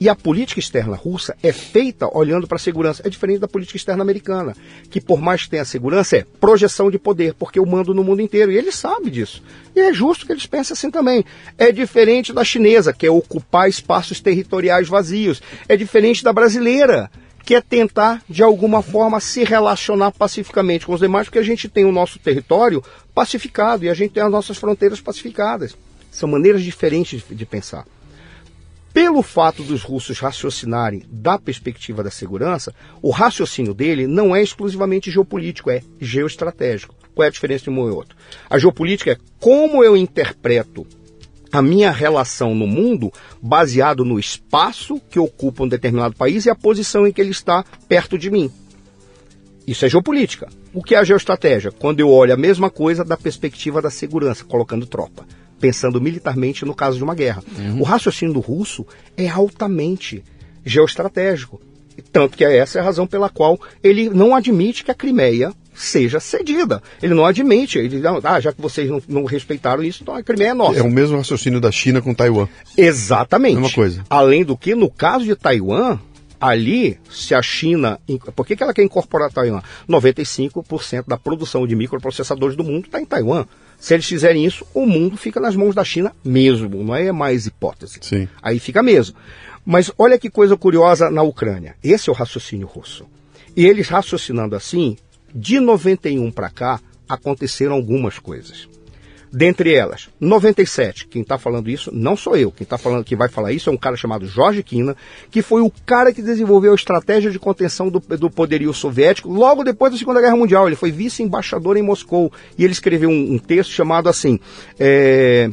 B: E a política externa russa é feita olhando para a segurança. É diferente da política externa americana, que por mais que tenha segurança, é projeção de poder, porque eu mando no mundo inteiro. E ele sabe disso. E é justo que eles pensem assim também. É diferente da chinesa, que é ocupar espaços territoriais vazios. É diferente da brasileira, que é tentar, de alguma forma, se relacionar pacificamente com os demais, porque a gente tem o nosso território pacificado e a gente tem as nossas fronteiras pacificadas. São maneiras diferentes de pensar pelo fato dos russos raciocinarem da perspectiva da segurança, o raciocínio dele não é exclusivamente geopolítico, é geoestratégico. Qual é a diferença de um e outro? A geopolítica é como eu interpreto a minha relação no mundo baseado no espaço que ocupa um determinado país e a posição em que ele está perto de mim. Isso é geopolítica. O que é a geoestratégia? Quando eu olho a mesma coisa da perspectiva da segurança, colocando tropa pensando militarmente no caso de uma guerra. Uhum. O raciocínio do russo é altamente geoestratégico. Tanto que essa é a razão pela qual ele não admite que a Crimeia seja cedida. Ele não admite. Ele diz, ah, já que vocês não, não, respeitaram isso, então a Crimeia é nossa.
A: É o mesmo raciocínio da China com Taiwan.
B: Exatamente.
A: Mesma coisa.
B: Além do que, no caso de Taiwan, ali, se a China. Por que, que ela quer incorporar Taiwan? 95% da produção de microprocessadores do mundo está em Taiwan. Se eles fizerem isso, o mundo fica nas mãos da China mesmo, não é mais hipótese.
A: Sim.
B: Aí fica mesmo. Mas olha que coisa curiosa na Ucrânia. Esse é o raciocínio russo. E eles raciocinando assim, De 91 para cá, aconteceram algumas coisas. Dentre elas, 97, quem está falando isso não sou eu, quem tá falando que vai falar isso é um cara chamado Jorge Kina, que foi o cara que desenvolveu a estratégia de contenção do, do poderio soviético logo depois da Segunda Guerra Mundial. Ele foi vice-embaixador em Moscou. E ele escreveu um, um texto chamado assim, é,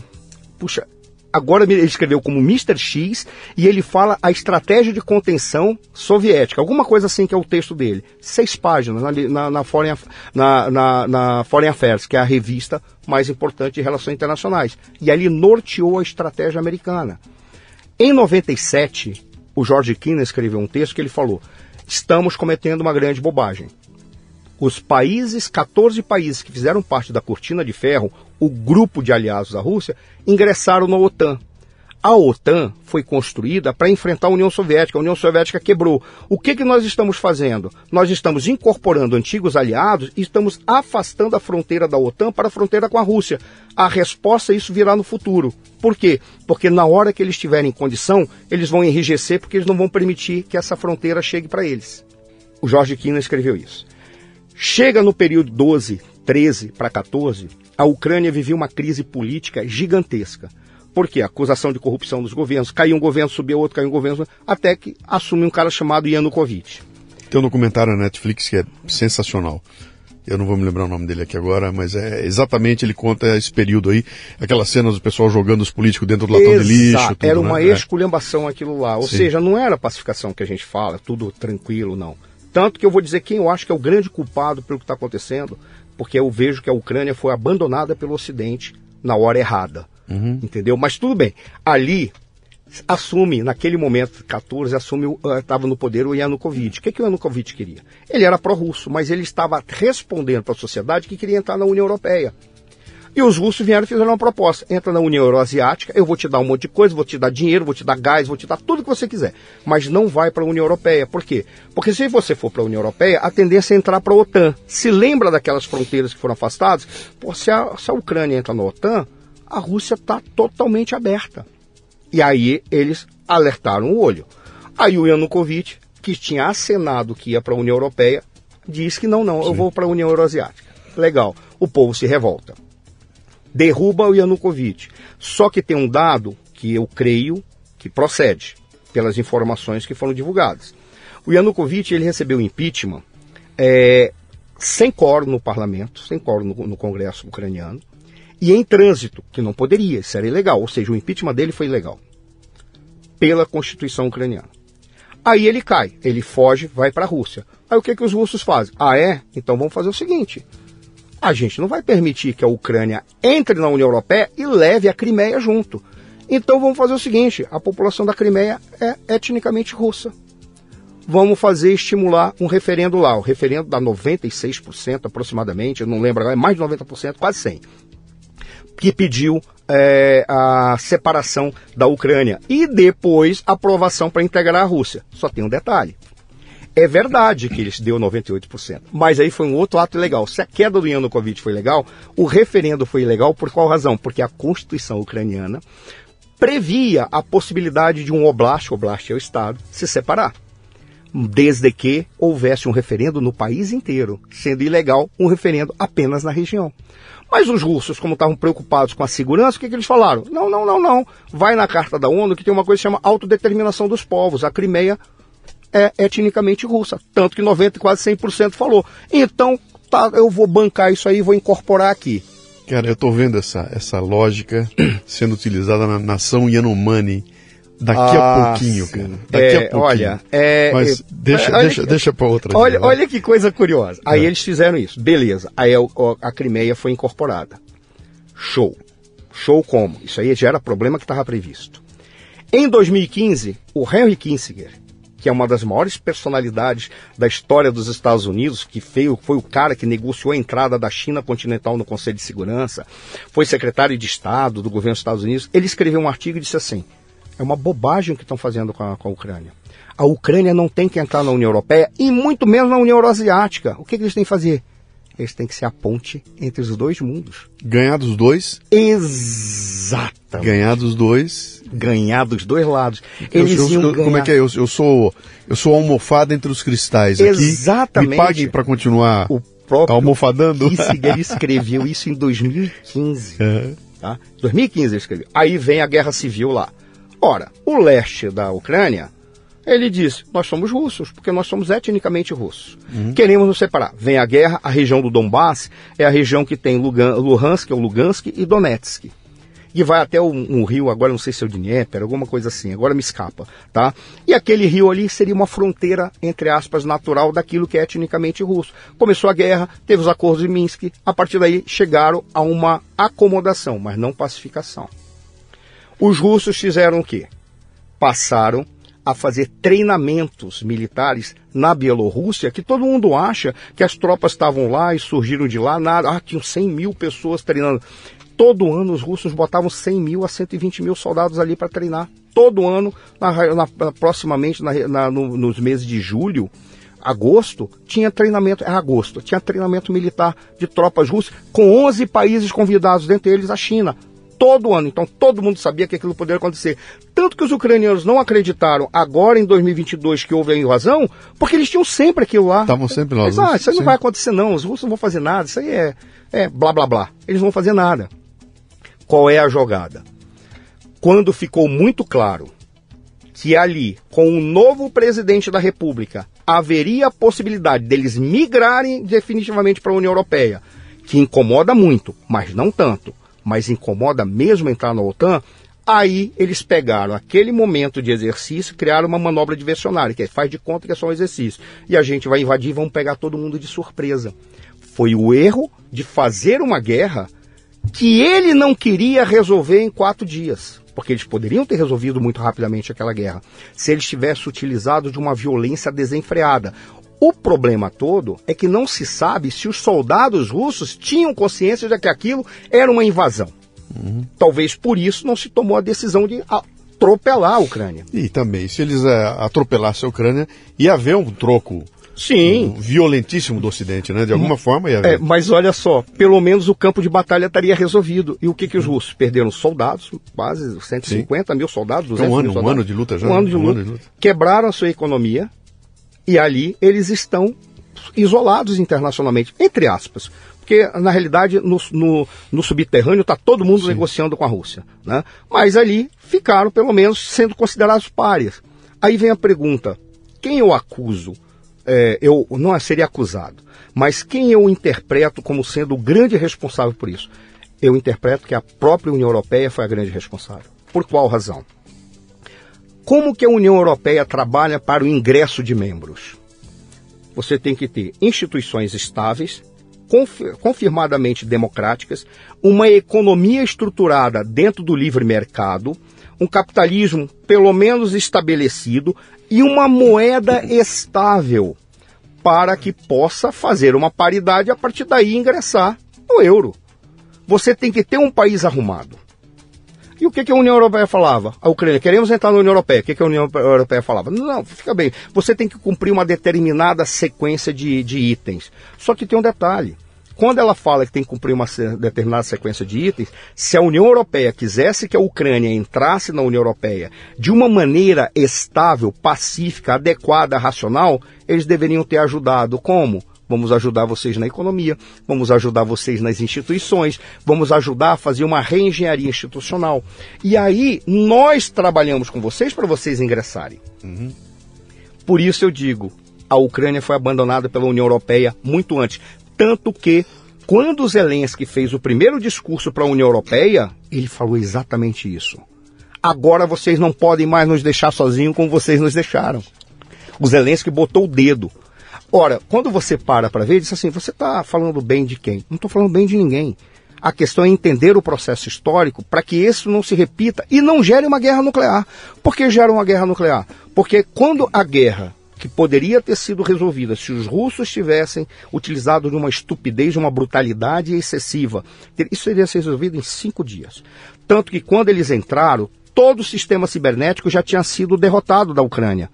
B: puxa, agora ele escreveu como Mr. X e ele fala a estratégia de contenção soviética, alguma coisa assim que é o texto dele. Seis páginas na, na, na, Foreign, na, na, na Foreign Affairs, que é a revista mais importante de relações internacionais. E ali norteou a estratégia americana. Em 97, o George Kina escreveu um texto que ele falou: estamos cometendo uma grande bobagem. Os países, 14 países que fizeram parte da cortina de ferro, o grupo de aliados da Rússia, ingressaram na OTAN. A OTAN foi construída para enfrentar a União Soviética. A União Soviética quebrou. O que, que nós estamos fazendo? Nós estamos incorporando antigos aliados e estamos afastando a fronteira da OTAN para a fronteira com a Rússia. A resposta a isso virá no futuro. Por quê? Porque na hora que eles tiverem condição, eles vão enrijecer porque eles não vão permitir que essa fronteira chegue para eles. O Jorge Kina escreveu isso. Chega no período 12, 13 para 14, a Ucrânia vivia uma crise política gigantesca. Por quê? Acusação de corrupção dos governos. Caiu um governo, subiu outro, caiu um governo, até que assume um cara chamado Yanukovych.
A: Tem um documentário na Netflix que é sensacional. Eu não vou me lembrar o nome dele aqui agora, mas é exatamente ele conta esse período aí, aquelas cenas do pessoal jogando os políticos dentro do latão
B: Exato.
A: de lixo. Tudo,
B: era uma
A: né?
B: esculhambação aquilo lá. Ou
A: Sim.
B: seja, não era pacificação que a gente fala, tudo tranquilo, não. Tanto que eu vou dizer quem eu acho que é o grande culpado pelo que está acontecendo, porque eu vejo que a Ucrânia foi abandonada pelo Ocidente na hora errada. Entendeu? Mas tudo bem. Ali assume, naquele momento, 14, assume, estava no poder o Yanukovych. O que, que o Yanukovych queria? Ele era pró-russo, mas ele estava respondendo para a sociedade que queria entrar na União Europeia. E os russos vieram e fizeram uma proposta. Entra na União Euroasiática, eu vou te dar um monte de coisa, vou te dar dinheiro, vou te dar gás, vou te dar tudo que você quiser. Mas não vai para a União Europeia. Por quê? Porque se você for para a União Europeia, a tendência é entrar para a OTAN. Se lembra daquelas fronteiras que foram afastadas? Pô, se a, se a Ucrânia entra na OTAN, a Rússia está totalmente aberta. E aí eles alertaram o olho. Aí o Yanukovych, que tinha acenado que ia para a União Europeia, diz que não, não, eu vou para a União Euroasiática. Legal. O povo se revolta derruba o Yanukovych. Só que tem um dado que eu creio que procede, pelas informações que foram divulgadas. O Yanukovych ele recebeu impeachment é, sem quórum no parlamento, sem quórum no, no Congresso ucraniano, e em trânsito, que não poderia, isso era ilegal, ou seja, o impeachment dele foi ilegal, pela Constituição ucraniana. Aí ele cai, ele foge, vai para a Rússia. Aí o que, que os russos fazem? Ah, é? Então vamos fazer o seguinte: a gente não vai permitir que a Ucrânia entre na União Europeia e leve a Crimeia junto. Então vamos fazer o seguinte: a população da Crimeia é etnicamente russa. Vamos fazer estimular um referendo lá. O referendo dá 96% aproximadamente, eu não lembro agora, é mais de 90%, quase 100%, que pediu é, a separação da Ucrânia e depois aprovação para integrar a Rússia. Só tem um detalhe: é verdade que eles deu 98%, mas aí foi um outro ato ilegal. Se a queda do Yanukovych foi legal, o referendo foi ilegal por qual razão? Porque a Constituição ucraniana previa a possibilidade de um oblast, oblast é o Estado, se separar. Desde que houvesse um referendo no país inteiro, sendo ilegal um referendo apenas na região. Mas os russos, como estavam preocupados com a segurança, o que, que eles falaram? Não, não, não, não. Vai na Carta da ONU que tem uma coisa que chama autodeterminação dos povos. A Crimeia é etnicamente russa. Tanto que 90, quase 100% falou. Então, tá, eu vou bancar isso aí, vou incorporar aqui.
A: Cara, eu tô vendo essa, essa lógica sendo utilizada na nação Yanomami daqui
B: Ah,
A: a pouquinho, cara. Daqui
B: É,
A: a pouquinho.
B: olha, é,
A: Mas
B: é,
A: deixa,
B: olha
A: deixa, deixa pra outra.
B: Olha,
A: dia,
B: olha que coisa curiosa. Aí
A: É.
B: eles fizeram isso. Beleza. Aí o- o- a Crimeia foi incorporada. Show. Show como? Isso aí já era problema que estava previsto. Em 2015, o Henry Kissinger, que é uma das maiores personalidades da história dos Estados Unidos, que feio, foi o cara que negociou a entrada da China continental no Conselho de Segurança, foi secretário de Estado do governo dos Estados Unidos, ele escreveu um artigo e disse assim: é uma bobagem que estão fazendo com a, com a Ucrânia. A Ucrânia não tem que entrar na União Europeia e muito menos na União Euroasiática. O que, que eles têm que fazer? Eles têm que ser a ponte entre os dois mundos.
A: Ganhar dos dois,
B: Exatamente.
A: ganhar dos dois.
B: Ganhar dos dois lados.
A: Eu-
B: Eles
A: eu-
B: iam
A: eu- como é
B: ganhar-
A: que é? Eu, eu sou eu sou a almofada entre os cristais aqui.
B: Exatamente.
A: Me paguem para continuar.
B: O próprio
A: almofadando.
B: Kissinger ele escreveu isso em 2015. Tá? 2015 ele escreveu. Aí vem a guerra civil lá. Ora, o leste da Ucrânia, ele disse: nós somos russos, porque nós somos etnicamente russos. Queremos nos separar. Vem a guerra, a região do Donbass é a região que tem Lugan, Luhansk, ou Lugansk e Donetsk. E vai até um, um rio, agora não sei se é o Dnieper, alguma coisa assim, agora me escapa, tá? E aquele rio ali seria uma fronteira, entre aspas, natural daquilo que é etnicamente russo. Começou a guerra, teve os acordos de Minsk, a partir daí chegaram a uma acomodação, mas não pacificação. Os russos fizeram o quê? Passaram a fazer treinamentos militares na Bielorrússia, que todo mundo acha que as tropas estavam lá e surgiram de lá, nada, ah, tinham 100 mil pessoas treinando. Todo ano os russos botavam 100 mil a 120 mil soldados ali para treinar. Todo ano, na, na, proximamente na, na, no, nos meses de julho, agosto, tinha treinamento, é agosto, tinha treinamento militar de tropas russas, com 11 países convidados, dentre eles a China todo ano. Então todo mundo sabia que aquilo poderia acontecer. Tanto que os ucranianos não acreditaram agora em 2022 que houve a invasão, porque eles tinham sempre aquilo lá.
A: Estavam sempre lá.
B: Mas, ah, isso aí não vai acontecer não, os russos não vão fazer nada, isso aí é, é blá blá blá. Eles não vão fazer nada. Qual é a jogada? Quando ficou muito claro que ali, com o novo presidente da República, haveria a possibilidade deles migrarem definitivamente para a União Europeia, que incomoda muito, mas não tanto mas incomoda mesmo entrar na OTAN, aí eles pegaram aquele momento de exercício e criaram uma manobra diversionária, que faz de conta que é só um exercício. E a gente vai invadir e vamos pegar todo mundo de surpresa. Foi o erro de fazer uma guerra que ele não queria resolver em quatro dias. Porque eles poderiam ter resolvido muito rapidamente aquela guerra se eles tivessem utilizado de uma violência desenfreada. O problema todo é que não se sabe se os soldados russos tinham consciência de que aquilo era uma invasão. Uhum. Talvez por isso não se tomou a decisão de atropelar a Ucrânia.
A: E também, se eles é, atropelassem a Ucrânia, ia haver um troco
B: Sim.
A: Um violentíssimo do Ocidente, né? De alguma forma ia haver.
B: É, mas olha só, pelo menos o campo de batalha estaria resolvido. E o que, que os russos perderam? Soldados, quase 150 Sim. mil soldados, 200
A: um ano,
B: mil soldados.
A: Um ano de luta já.
B: Um ano de, um luta. Ano de luta. Quebraram a sua economia, e ali eles estão isolados internacionalmente, entre aspas. Porque, na realidade, no, no, no subterrâneo está todo mundo Sim. negociando com a Rússia. Né? Mas ali ficaram, pelo menos, sendo considerados párias. Aí vem a pergunta: quem eu acuso? É, eu não seria acusado, mas quem eu interpreto como sendo o grande responsável por isso? Eu interpreto que a própria União Europeia foi a grande responsável. Por qual razão? Como que a União Europeia trabalha para o ingresso de membros? Você tem que ter instituições estáveis, confirmadamente democráticas, uma economia estruturada dentro do livre mercado, um capitalismo pelo menos estabelecido e uma moeda estável para que possa fazer uma paridade e a partir daí ingressar no euro. Você tem que ter um país arrumado. E o que, que a União Europeia falava? A Ucrânia, queremos entrar na União Europeia. O que, que a União Europeia falava? Não, fica bem, você tem que cumprir uma determinada sequência de, de itens. Só que tem um detalhe. Quando ela fala que tem que cumprir uma determinada sequência de itens, se a União Europeia quisesse que a Ucrânia entrasse na União Europeia de uma maneira estável, pacífica, adequada, racional, eles deveriam ter ajudado. Como? Vamos ajudar vocês na economia, vamos ajudar vocês nas instituições, vamos ajudar a fazer uma reengenharia institucional. E aí nós trabalhamos com vocês para vocês ingressarem. Uhum. Por isso eu digo, a Ucrânia foi abandonada pela União Europeia muito antes. Tanto que, quando o Zelensky fez o primeiro discurso para a União Europeia, ele falou exatamente isso. Agora vocês não podem mais nos deixar sozinhos como vocês nos deixaram. O Zelensky botou o dedo. Ora, quando você para para ver, diz assim: você está falando bem de quem? Não estou falando bem de ninguém. A questão é entender o processo histórico para que isso não se repita e não gere uma guerra nuclear. Por que gera uma guerra nuclear? Porque quando a guerra que poderia ter sido resolvida se os russos tivessem utilizado de uma estupidez, de uma brutalidade excessiva, isso teria sido resolvido em cinco dias. Tanto que quando eles entraram, todo o sistema cibernético já tinha sido derrotado da Ucrânia.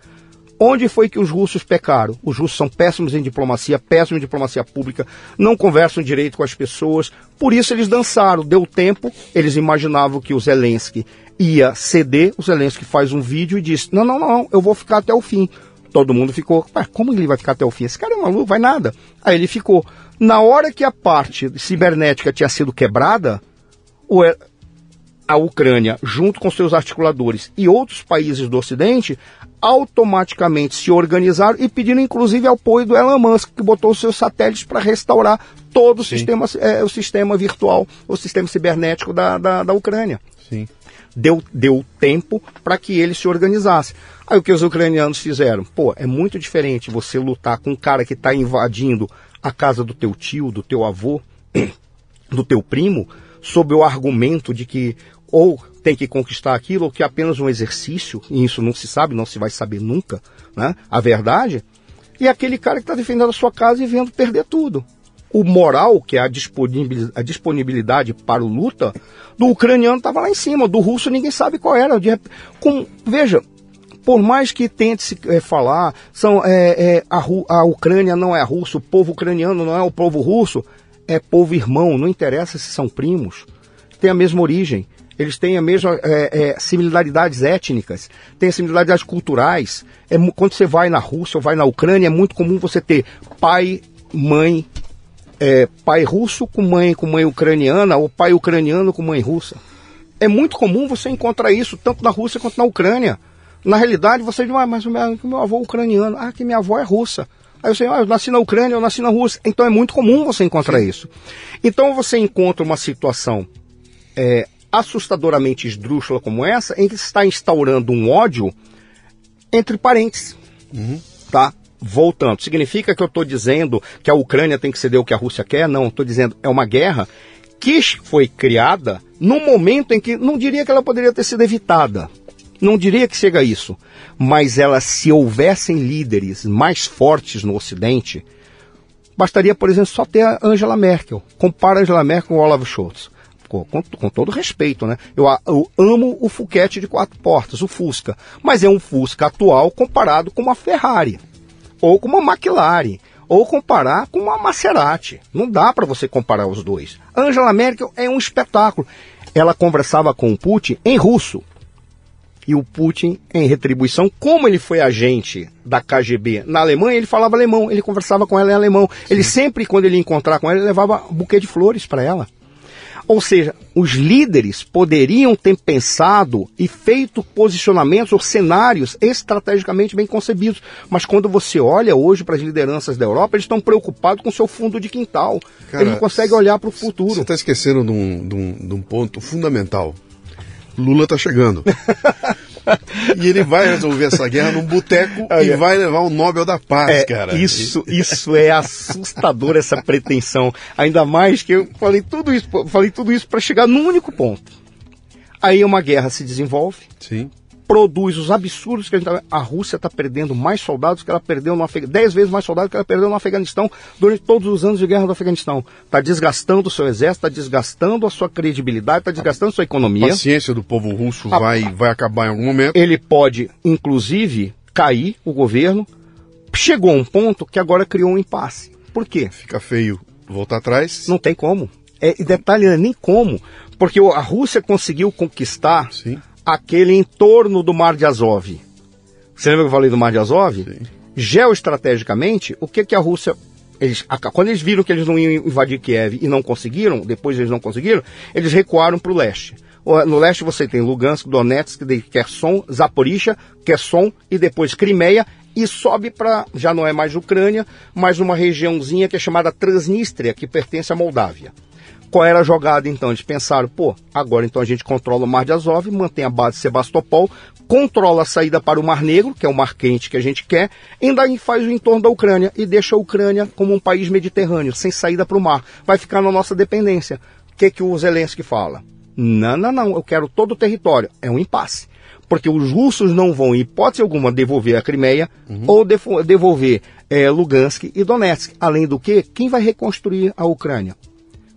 B: Onde foi que os russos pecaram? Os russos são péssimos em diplomacia, péssimos em diplomacia pública, não conversam direito com as pessoas, por isso eles dançaram. Deu tempo, eles imaginavam que o Zelensky ia ceder, o Zelensky faz um vídeo e diz: Não, não, não, eu vou ficar até o fim. Todo mundo ficou, como ele vai ficar até o fim? Esse cara é maluco, vai nada. Aí ele ficou. Na hora que a parte cibernética tinha sido quebrada, a Ucrânia, junto com seus articuladores e outros países do Ocidente, automaticamente se organizaram e pediram inclusive apoio do Elon Musk, que botou seus satélites para restaurar todo o sistema, é, o sistema virtual, o sistema cibernético da, da, da Ucrânia.
A: Sim.
B: Deu, deu tempo para que ele se organizasse. Aí o que os ucranianos fizeram? Pô, é muito diferente você lutar com um cara que está invadindo a casa do teu tio, do teu avô, do teu primo, sob o argumento de que ou tem que conquistar aquilo, ou que é apenas um exercício, e isso não se sabe, não se vai saber nunca, né? A verdade, e aquele cara que está defendendo a sua casa e vendo perder tudo. O moral, que é a disponibilidade, a para o luta, do ucraniano estava lá em cima, do russo ninguém sabe qual era. Com, veja, por mais que tente se é, falar, são, é, é, a, a Ucrânia não é russo, o povo ucraniano não é o povo russo, é povo irmão, não interessa se são primos, tem a mesma origem eles têm a mesma é, é, similaridades étnicas, têm similaridades culturais. É, quando você vai na Rússia ou vai na Ucrânia, é muito comum você ter pai, mãe, é, pai russo com mãe com mãe ucraniana ou pai ucraniano com mãe russa. É muito comum você encontrar isso tanto na Rússia quanto na Ucrânia. Na realidade, você diz, ah, mas o meu, meu avô é ucraniano, ah, que minha avó é russa. Aí você, ah, eu nasci na Ucrânia, eu nasci na Rússia. Então é muito comum você encontrar isso. Então você encontra uma situação é, assustadoramente esdrúxula como essa, em que se está instaurando um ódio entre parentes. Uhum. Tá? Voltando. Significa que eu estou dizendo que a Ucrânia tem que ceder o que a Rússia quer? Não, estou dizendo é uma guerra que foi criada no momento em que não diria que ela poderia ter sido evitada. Não diria que chega a isso. Mas ela, se houvessem líderes mais fortes no Ocidente, bastaria, por exemplo, só ter a Angela Merkel. Compara a Angela Merkel com o Olaf Scholz com, com, todo respeito, né? Eu, eu, amo o Fuquete de quatro portas, o Fusca, mas é um Fusca atual comparado com uma Ferrari, ou com uma McLaren, ou comparar com uma Maserati. Não dá para você comparar os dois. Angela Merkel é um espetáculo. Ela conversava com o Putin em russo. E o Putin, em retribuição, como ele foi agente da KGB na Alemanha, ele falava alemão, ele conversava com ela em alemão. Sim. Ele sempre, quando ele ia encontrar com ela, ele levava um buquê de flores para ela. Ou seja, os líderes poderiam ter pensado e feito posicionamentos ou cenários estrategicamente bem concebidos. Mas quando você olha hoje para as lideranças da Europa, eles estão preocupados com o seu fundo de quintal. Cara, eles não conseguem olhar para o futuro.
A: Você está esquecendo de um, de, um, de um ponto fundamental. Lula está chegando. e ele vai resolver essa guerra num boteco e vai levar o Nobel da Paz,
B: é,
A: cara.
B: Isso, isso é assustador essa pretensão. Ainda mais que eu falei tudo isso, falei tudo isso para chegar num único ponto. Aí uma guerra se desenvolve.
A: Sim
B: produz os absurdos que a gente tá... A Rússia está perdendo mais soldados que ela perdeu no Afeganistão, dez vezes mais soldados que ela perdeu no Afeganistão durante todos os anos de guerra do Afeganistão. Está desgastando o seu exército, está desgastando a sua credibilidade, está desgastando a sua economia. A
A: paciência do povo russo a... vai, vai acabar em algum momento.
B: Ele pode, inclusive, cair, o governo. Chegou um ponto que agora criou um impasse. Por quê?
A: Fica feio voltar atrás.
B: Não tem como. É, detalhe, não é nem como. Porque a Rússia conseguiu conquistar
A: Sim
B: aquele em torno do Mar de Azov. Você lembra que eu falei do Mar de Azov?
A: Sim.
B: Geoestrategicamente, o que, que a Rússia. Eles, quando eles viram que eles não iam invadir Kiev e não conseguiram, depois eles não conseguiram, eles recuaram para o leste. No leste você tem Lugansk, Donetsk, Kherson, Zaporizhia, Kherson e depois Crimeia e sobe para, já não é mais Ucrânia, mas uma regiãozinha que é chamada Transnistria, que pertence à Moldávia. Qual era a jogada então? Eles pensaram, pô, agora então a gente controla o Mar de Azov, mantém a base de Sebastopol, controla a saída para o Mar Negro, que é o mar quente que a gente quer, e ainda faz o entorno da Ucrânia e deixa a Ucrânia como um país mediterrâneo, sem saída para o mar. Vai ficar na nossa dependência. O que, que o Zelensky fala? Não, não, não, eu quero todo o território. É um impasse. Porque os russos não vão, em hipótese alguma, devolver a Crimeia uhum. ou devolver é, Lugansk e Donetsk. Além do que, quem vai reconstruir a Ucrânia?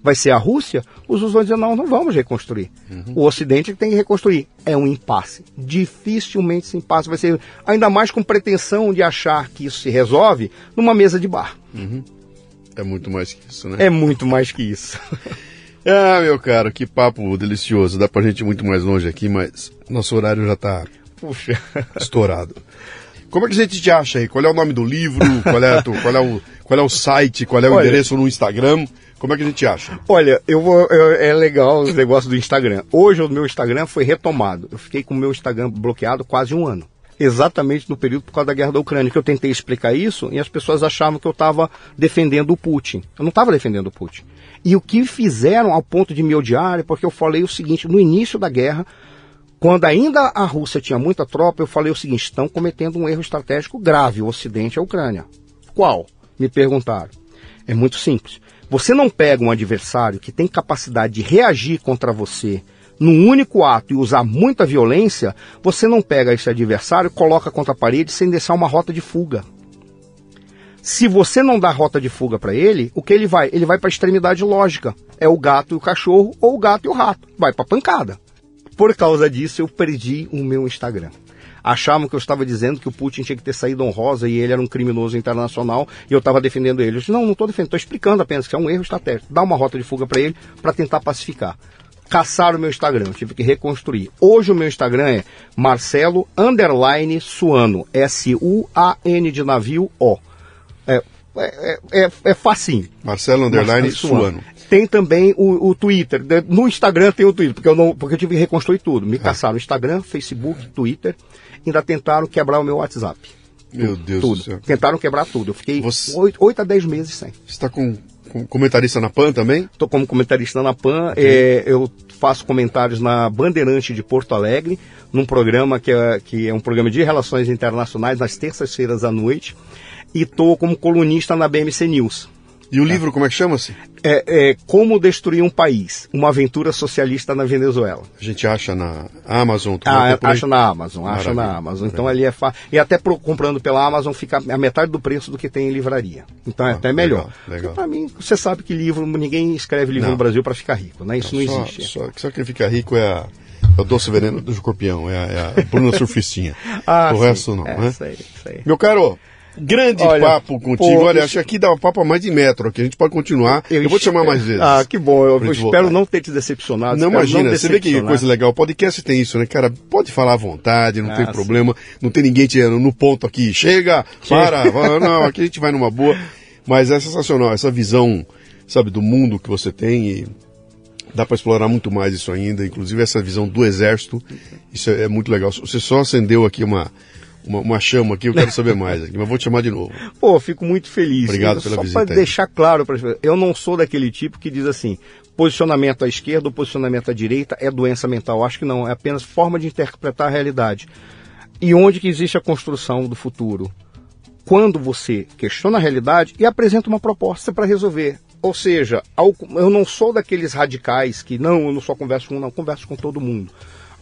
B: Vai ser a Rússia, os russos vão dizer, não, não vamos reconstruir. Uhum. O Ocidente tem que reconstruir. É um impasse. Dificilmente esse impasse vai ser, ainda mais com pretensão de achar que isso se resolve numa mesa de bar.
A: Uhum. É muito mais que isso, né?
B: É muito mais que isso.
A: ah, meu caro, que papo delicioso. Dá pra gente ir muito mais longe aqui, mas nosso horário já tá
B: Puxa.
A: estourado. Como é que a gente te acha aí? Qual é o nome do livro? Qual é, tu, qual é, o, qual é o site? Qual é o
B: Olha,
A: endereço no Instagram? Como é que a gente acha?
B: Olha, eu vou. eu- é legal os negócios do Instagram. Hoje o meu Instagram foi retomado. Eu fiquei com o meu Instagram bloqueado quase um ano. Exatamente no período por causa da guerra da Ucrânia, que eu tentei explicar isso e as pessoas achavam que eu estava defendendo o Putin. Eu não estava defendendo o Putin. E o que fizeram ao ponto de me odiar é porque eu falei o seguinte: no início da guerra, quando ainda a Rússia tinha muita tropa, eu falei o seguinte: estão cometendo um erro estratégico grave, o Ocidente e a Ucrânia. Qual? Me perguntaram. É muito simples. Você não pega um adversário que tem capacidade de reagir contra você num único ato e usar muita violência, você não pega esse adversário, coloca contra a parede sem deixar uma rota de fuga. Se você não dá rota de fuga para ele, o que ele vai? Ele vai para a extremidade lógica. É o gato e o cachorro ou o gato e o rato. Vai para pancada. Por causa disso, eu perdi o meu Instagram. Achavam que eu estava dizendo que o Putin tinha que ter saído honrosa e ele era um criminoso internacional e eu estava defendendo ele. Eu disse, não, não estou defendendo, estou explicando apenas que é um erro estratégico. Dá uma rota de fuga para ele para tentar pacificar. Caçaram o meu Instagram, tive que reconstruir. Hoje o meu Instagram é Marcelo Underline Suano. S-U-A-N de navio O. É, é, é, é facinho.
A: Marcelo Underline
B: Marcelo
A: Suano.
B: Tem também o, o Twitter. No Instagram tem o Twitter, porque eu, não, porque eu tive que reconstruir tudo.
A: É.
B: Me caçaram Instagram, Facebook, Twitter. Ainda tentaram quebrar o meu WhatsApp.
A: Meu Deus
B: tudo.
A: do céu.
B: Tentaram quebrar tudo. Eu fiquei
A: Você-
B: 8, a 10 meses sem.
A: Você está com, com comentarista na PAN também?
B: Estou como comentarista na PAN. é, eu faço comentários na Bandeirante de Porto Alegre, num programa que é, que é um programa de relações internacionais, nas terças-feiras à noite. E estou como colunista na BMC News.
A: E o livro, como é que chama-se?
B: É, é Como Destruir um País, uma aventura socialista na Venezuela.
A: A gente acha na Amazon.
B: Ah,
A: é
B: acha na Amazon, acha
A: Maravilha,
B: na Amazon. Então ali é fácil. E até pro- comprando pela Amazon fica a metade do preço do que tem em livraria. Então é
A: Ah,
B: até melhor.
A: legal, legal.
B: Pra mim, você sabe que livro, ninguém escreve livro
A: Não.
B: no Brasil para ficar rico, né? Isso não,
A: só,
B: existe.
A: Só, só quem fica rico é, a- é o doce veneno do escorpião, é a, é a Bruna Surfistinha.
B: Ah,
A: o
B: sim.
A: resto não,
B: é,
A: né?
B: Isso aí, isso aí.
A: Meu caro, grande
B: Olha,
A: papo contigo.
B: pô,
A: Olha,
B: isso-
A: acho que aqui dá um papo a mais de metro aqui. A gente pode continuar. Eu, vou te chamar mais vezes.
B: Ah, que bom. Eu
A: gente
B: espero não ter te decepcionado.
A: Não imagina, você vê que coisa legal. O podcast tem isso, né, cara? Pode falar à vontade, não
B: Ah,
A: tem
B: sim.
A: problema. Não tem ninguém te no ponto aqui. Chega, para, vai, não, aqui a gente vai numa boa. Mas é sensacional, essa visão, sabe, do mundo que você tem e dá para explorar muito mais isso ainda. Inclusive essa visão do exército, isso é, é muito legal. Você só acendeu aqui uma, uma, uma chama aqui, eu quero saber mais aqui, mas vou te chamar de novo.
B: Pô, fico muito feliz.
A: Obrigado pela
B: Só
A: visita
B: para
A: aí.
B: deixar claro para eu não sou daquele tipo que diz assim, posicionamento à esquerda ou posicionamento à direita é doença mental. Acho que não, é apenas forma de interpretar a realidade. E onde que existe a construção do futuro? Quando você questiona a realidade e apresenta uma proposta para resolver. Ou seja, eu não sou daqueles radicais que não, eu não só converso com um, não, converso com todo mundo.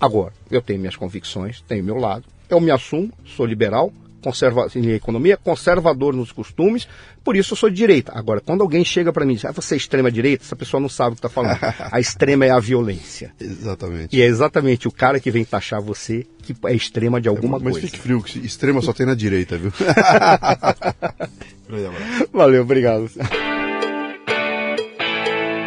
B: Agora, eu tenho minhas convicções, tenho meu lado, eu me assumo, sou liberal, conserva em economia, conservador nos costumes, por isso eu sou de direita. Agora, quando alguém chega para mim e diz, ah, você é extrema direita, essa pessoa não sabe o que está falando. A extrema é a violência.
A: Exatamente.
B: E é exatamente o cara que vem taxar você que é extrema de alguma
A: mas
B: coisa.
A: fique frio, que extrema só tem na direita, viu?
B: Valeu, obrigado.